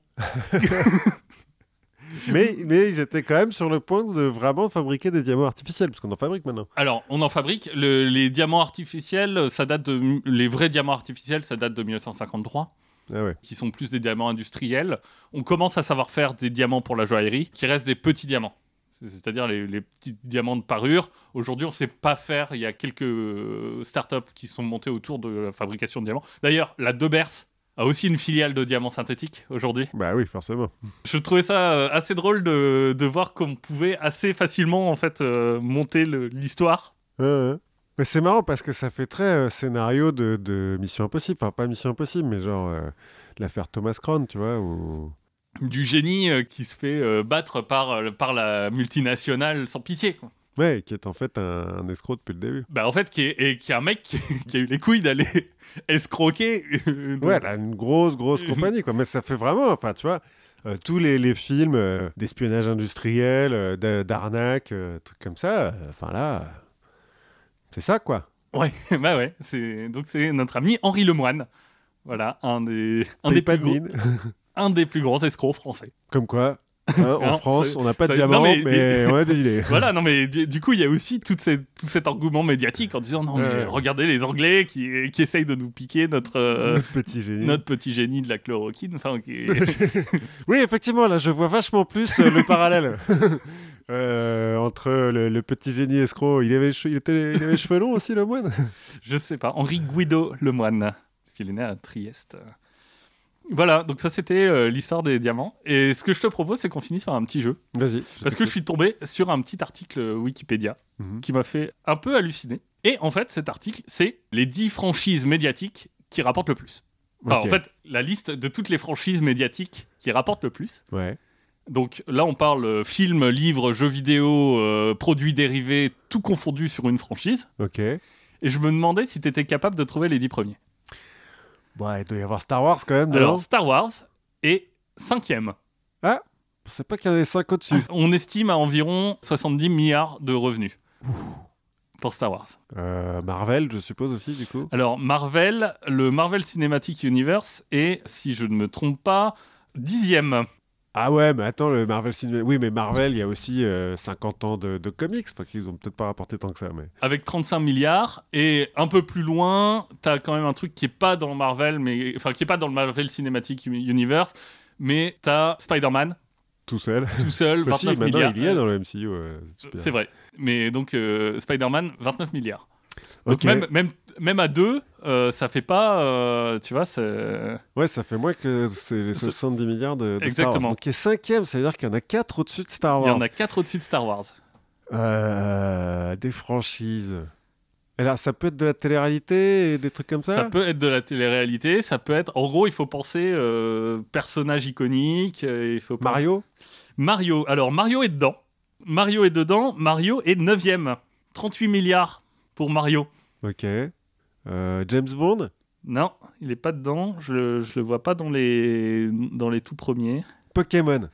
Speaker 1: mais, mais ils étaient quand même sur le point de vraiment fabriquer des diamants artificiels, parce qu'on en fabrique maintenant.
Speaker 2: Alors, on en fabrique. Le- les diamants artificiels, ça date de. Les vrais diamants artificiels, ça date de 1953,
Speaker 1: Ah ouais.
Speaker 2: qui sont plus des diamants industriels. On commence à savoir faire des diamants pour la joaillerie, qui restent des petits diamants. C'est-à-dire les, les petits diamants de parure. Aujourd'hui, on ne sait pas faire. Il y a quelques euh, startups qui sont montées autour de la fabrication de diamants. D'ailleurs, la Debers a aussi une filiale de diamants synthétiques aujourd'hui.
Speaker 1: Bah oui, forcément.
Speaker 2: Je trouvais ça euh, assez drôle de, de voir qu'on pouvait assez facilement en fait euh, monter l'histoire.
Speaker 1: Ouais. Mais c'est marrant parce que ça fait très euh, scénario de, de Mission Impossible. Enfin, pas Mission Impossible, mais genre euh, l'affaire Thomas Crown, tu vois.
Speaker 2: Du génie euh, qui se fait euh, battre par, euh, par la multinationale sans pitié. quoi.
Speaker 1: Ouais, qui est en fait un, un escroc depuis le début.
Speaker 2: Bah en fait, qui est, et qui est un mec qui, qui a eu les couilles d'aller escroquer.
Speaker 1: Ouais, là, une grosse, grosse compagnie, quoi. Mais ça fait vraiment, enfin, tu vois, euh, tous les, les films euh, d'espionnage industriel, euh, d'a- d'arnaque, trucs comme ça, enfin là, c'est ça, quoi.
Speaker 2: Ouais, bah ouais. C'est, donc c'est notre ami Henri Lemoine. Voilà, un des, un des, plus gros, un des plus grands escrocs français.
Speaker 1: Comme quoi, hein, en
Speaker 2: Non,
Speaker 1: France,
Speaker 2: ça-
Speaker 1: on n'a pas de
Speaker 2: ça- non,
Speaker 1: mais,
Speaker 2: mais
Speaker 1: on a des idées.
Speaker 2: Voilà, non mais du, du coup, il y a aussi tout cet engouement médiatique en disant non, mais regardez les Anglais qui, qui essayent de nous piquer notre, euh,
Speaker 1: Notre petit génie.
Speaker 2: notre petit génie de la chloroquine. Enfin, qui-
Speaker 1: Oui, effectivement, là, je vois vachement plus euh, le parallèle Euh, entre le, le petit génie escroc. Il avait, il, était, il avait cheveux longs aussi, le moine
Speaker 2: Je sais pas. Henri Guido Lemoine, parce qu'il est né à Trieste. Voilà, donc ça c'était euh, l'histoire des diamants. Et ce que je te propose, c'est qu'on finisse par un petit jeu.
Speaker 1: Vas-y.
Speaker 2: Parce que je suis tombé sur un petit article Wikipédia
Speaker 1: Mhm.
Speaker 2: qui m'a fait un peu halluciner. Et en fait, cet article, c'est les 10 franchises médiatiques qui rapportent le plus. Enfin, en fait, la liste de toutes les franchises médiatiques qui rapportent le plus.
Speaker 1: Ouais.
Speaker 2: Donc là, on parle euh, film, livre, jeux vidéo, euh, produits dérivés, tout confondu sur une franchise.
Speaker 1: Ok.
Speaker 2: Et je me demandais si tu étais capable de trouver les 10 premiers.
Speaker 1: Bon, il doit y avoir Star Wars quand même dedans.
Speaker 2: Alors, Star Wars est cinquième.
Speaker 1: Je sais pas qu'il y en avait 5 au-dessus.
Speaker 2: On estime à environ 70 milliards de revenus pour Star Wars.
Speaker 1: Euh, Marvel, je suppose aussi, du coup.
Speaker 2: Alors, Marvel, le Marvel Cinematic Universe est, si je ne me trompe pas, dixième.
Speaker 1: Ah ouais, mais attends, le Marvel Cinema... Oui, mais Marvel, il y a aussi euh, 50 ans de, de comics. Enfin, qu'ils ont peut-être pas rapporté tant que ça, mais...
Speaker 2: avec 35 milliards et un peu plus loin, t'as quand même un truc qui est pas dans Marvel mais enfin qui est pas dans le Marvel Cinematic Universe, mais t'as Spider-Man
Speaker 1: Tout seul.
Speaker 2: tout seul
Speaker 1: Bah si,
Speaker 2: 29
Speaker 1: maintenant,
Speaker 2: milliards.
Speaker 1: il y est dans le MCU. euh, super.
Speaker 2: C'est vrai. Mais donc euh, Spider-Man 29 milliards. Donc même même même à deux, euh, ça fait pas euh, tu vois, c'est
Speaker 1: Ouais, ça fait moins que c'est les
Speaker 2: C'est-
Speaker 1: 70 milliards de, de Star
Speaker 2: Exactement.
Speaker 1: Wars. Donc, il est cinquième, ça veut dire qu'il y en a 4 au-dessus de Star
Speaker 2: il y
Speaker 1: Wars.
Speaker 2: en a quatre au-dessus de Star Wars.
Speaker 1: Euh, des franchises. Alors, ça peut être de la télé-réalité et des trucs comme ça,
Speaker 2: Ça peut être de la télé-réalité, ça peut être en gros, il faut penser euh, personnage iconique, il faut penser-
Speaker 1: Mario
Speaker 2: Mario. Alors, Mario est dedans. Mario est dedans. Mario est 9ème. 38 milliards pour Mario.
Speaker 1: Ok. Euh, James Bond?
Speaker 2: Non, il est pas dedans. Je je le vois pas dans les, dans les tout premiers.
Speaker 1: Pokémon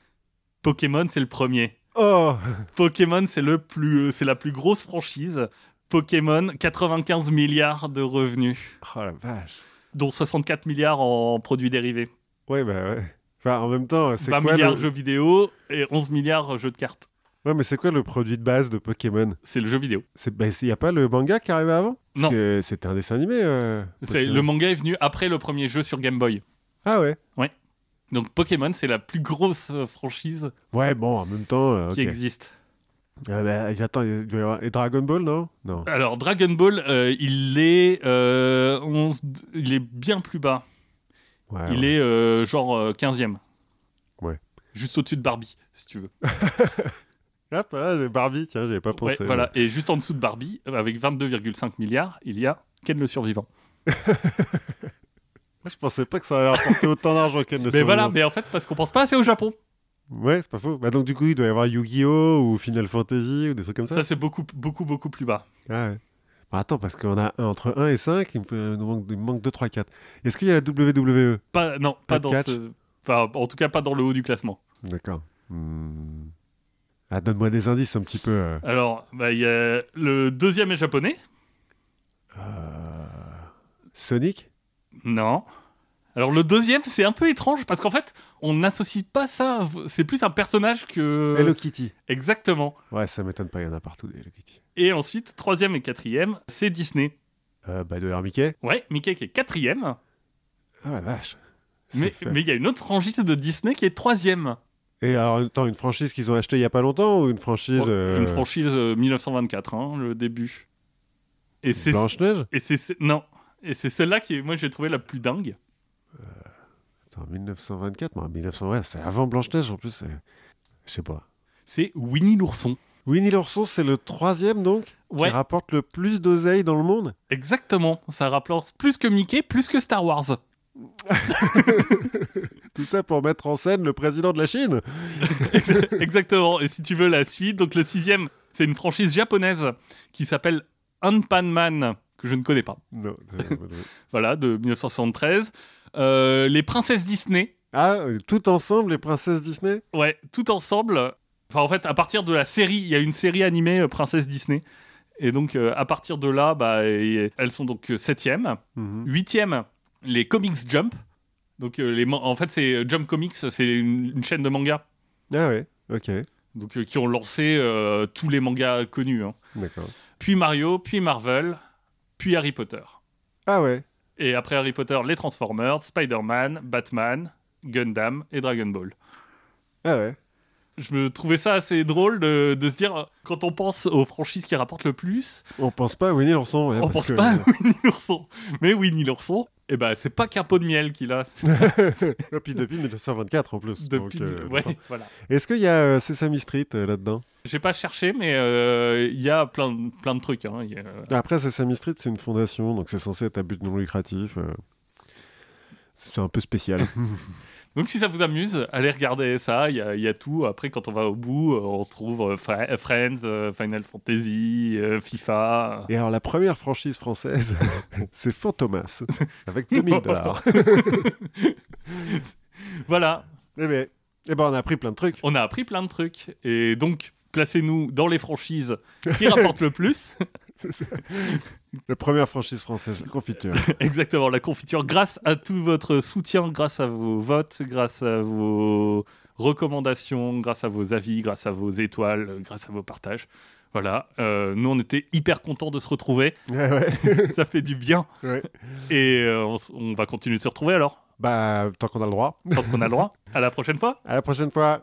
Speaker 2: Pokémon, c'est le premier.
Speaker 1: Oh
Speaker 2: Pokémon, c'est le plus, c'est la plus grosse franchise. Pokémon, 95 milliards de revenus,
Speaker 1: Oh la vache
Speaker 2: dont 64 milliards en produits dérivés.
Speaker 1: Ouais, bah ouais. Enfin, en même temps, c'est
Speaker 2: 20
Speaker 1: quoi
Speaker 2: milliards
Speaker 1: le...
Speaker 2: jeux vidéo et 11 milliards jeux de cartes.
Speaker 1: Ouais, mais c'est quoi le produit de base de Pokémon
Speaker 2: C'est le jeu vidéo.
Speaker 1: Bah, il y a pas le manga qui arrivait avant Parce
Speaker 2: Non.
Speaker 1: que c'était un dessin animé. euh,
Speaker 2: C'est,
Speaker 1: Pokémon.
Speaker 2: le manga est venu après le premier jeu sur Game Boy.
Speaker 1: Ah ouais.
Speaker 2: Donc Pokémon, c'est la plus grosse euh, franchise
Speaker 1: Ouais, bon, en même temps. euh,
Speaker 2: qui existe.
Speaker 1: Ah bah, attends, il doit y avoir... et Dragon Ball, non? Non.
Speaker 2: Alors Dragon Ball, euh, il est, euh, 11 il est bien plus bas.
Speaker 1: Ouais,
Speaker 2: il
Speaker 1: ouais.
Speaker 2: est euh, genre euh, 15e.
Speaker 1: Ouais.
Speaker 2: Juste au-dessus de Barbie, si tu veux.
Speaker 1: Hop, ah, Barbie, tiens, j'avais pas
Speaker 2: Ouais,
Speaker 1: pensé.
Speaker 2: voilà. Et juste en dessous de Barbie, avec 22,5 milliards, il y a Ken le survivant.
Speaker 1: Je pensais pas que ça allait rapporter autant d'argent qu'elle ne
Speaker 2: Mais voilà, mais en fait, parce qu'on pense pas assez au Japon.
Speaker 1: Ouais, c'est pas faux. Bah, donc, du coup, il doit y avoir Yu-Gi-Oh! ou Final Fantasy ou des trucs comme ça.
Speaker 2: Ça, c'est beaucoup, beaucoup, beaucoup plus bas.
Speaker 1: Ah ouais. Bah, attends, parce qu'on a entre 1 et 5, il me, manque, il me manque 2, 3, 4. Est-ce qu'il y a la WWE
Speaker 2: Pas, non,
Speaker 1: Pas
Speaker 2: dans ce. Enfin, en tout cas, pas dans le haut du classement.
Speaker 1: D'accord. Hmm. Ah, donne-moi des indices un petit peu. euh.
Speaker 2: Alors, bah, il y a le deuxième est japonais.
Speaker 1: Sonic?
Speaker 2: Non. Alors, le deuxième, c'est un peu étrange parce qu'en fait, on n'associe pas ça. C'est plus un personnage que.
Speaker 1: Hello Kitty.
Speaker 2: Exactement.
Speaker 1: Ouais, ça m'étonne pas, il y en a partout des Hello Kitty.
Speaker 2: Et ensuite, troisième et quatrième, c'est Disney.
Speaker 1: Euh, bah, de Mickey.
Speaker 2: Ouais, Mickey qui est quatrième.
Speaker 1: Oh la vache. C'est
Speaker 2: Mais
Speaker 1: fait.
Speaker 2: mais il y a une autre franchise de Disney qui est troisième.
Speaker 1: Et alors, en même temps, une franchise qu'ils ont achetée il y a pas longtemps ou une franchise. Euh,
Speaker 2: Une franchise euh, 1924, hein, le début. Et c'est
Speaker 1: Blanche-Neige
Speaker 2: et c'est non. Et c'est celle-là qui, moi, j'ai trouvé la plus dingue.
Speaker 1: Attends, 1924 Non, 1900, ouais, c'est avant Blanche-Neige en plus. Je sais pas.
Speaker 2: C'est Winnie l'ourson.
Speaker 1: Winnie l'ourson, c'est le troisième donc
Speaker 2: Ouais,
Speaker 1: qui rapporte le plus d'oseille dans le monde?
Speaker 2: exactement. Ça rapporte plus que Mickey, plus que Star Wars.
Speaker 1: Tout ça pour mettre en scène le président de la Chine.
Speaker 2: exactement. Et si tu veux la suite, donc le sixième, c'est une franchise japonaise qui s'appelle Unpan Man, que je ne connais pas.
Speaker 1: Non. c'est-
Speaker 2: Voilà, de 1973. Euh, les princesses Disney,
Speaker 1: ah, tout ensemble, les princesses Disney?
Speaker 2: Ouais, tout ensemble. Enfin, en fait, à partir de la série, il y a une série animée euh, Princesse Disney. Et donc, euh, à partir de là, bah, et- elles sont donc euh, septième.
Speaker 1: Mhm.
Speaker 2: Huitième, les Comics Jump. Donc, euh, les, en fait, c'est Jump Comics, c'est une, une chaîne de mangas.
Speaker 1: Ah ouais, ok,
Speaker 2: Donc, euh, qui ont lancé euh, tous les mangas connus. hein.
Speaker 1: d'accord.
Speaker 2: Puis Mario, puis Marvel, puis Harry Potter.
Speaker 1: Ah ouais,
Speaker 2: Et après Harry Potter, les Transformers, Spider-Man, Batman, Gundam et Dragon Ball.
Speaker 1: ah ouais.
Speaker 2: Je me trouvais ça assez drôle de, de se dire, euh, quand on pense aux franchises qui rapportent le plus,
Speaker 1: On pense pas à Winnie l'ourson. ouais,
Speaker 2: on
Speaker 1: parce
Speaker 2: pense
Speaker 1: que-
Speaker 2: pas à Winnie l'ourson. Mais Winnie l'ourson, eh ben, c'est pas qu'un pot de miel qu'il a.
Speaker 1: Et puis depuis 1924 en plus.
Speaker 2: Depuis...
Speaker 1: donc, euh,
Speaker 2: ouais, voilà.
Speaker 1: Est-ce qu'il y a euh, Sesame Street euh, là-dedans?
Speaker 2: J'ai pas cherché, mais euh, il y a plein, de- plein de trucs. hein. Il y a-
Speaker 1: Après, Sesame Street, c'est une fondation, donc c'est censé être à but non lucratif. C'est un peu spécial.
Speaker 2: Donc si ça vous amuse, allez regarder ça, il y a, il y a tout. Après, quand on va au bout, euh, on trouve euh, Fri- Friends, euh, Final Fantasy, euh, FIFA.
Speaker 1: Et alors, la première franchise française, c'est Fantomas, avec 2000 dollars.
Speaker 2: Voilà,
Speaker 1: eh ben, eh ben, on a appris plein de trucs.
Speaker 2: on a appris plein de trucs. Et donc, placez-nous dans les franchises qui rapportent le plus.
Speaker 1: La première franchise française, la confiture.
Speaker 2: Exactement, la confiture. Grâce à tout votre soutien, grâce à vos votes, grâce à vos recommandations, grâce à vos avis, grâce à vos étoiles, grâce à vos partages. Voilà, euh, nous on était hyper contents de se retrouver,
Speaker 1: ouais, ouais.
Speaker 2: ça fait du bien
Speaker 1: ouais.
Speaker 2: et euh, on, on va continuer de se retrouver alors,
Speaker 1: Bah, tant qu'on a le droit.
Speaker 2: tant qu'on a le droit. À la prochaine fois.
Speaker 1: À la prochaine fois.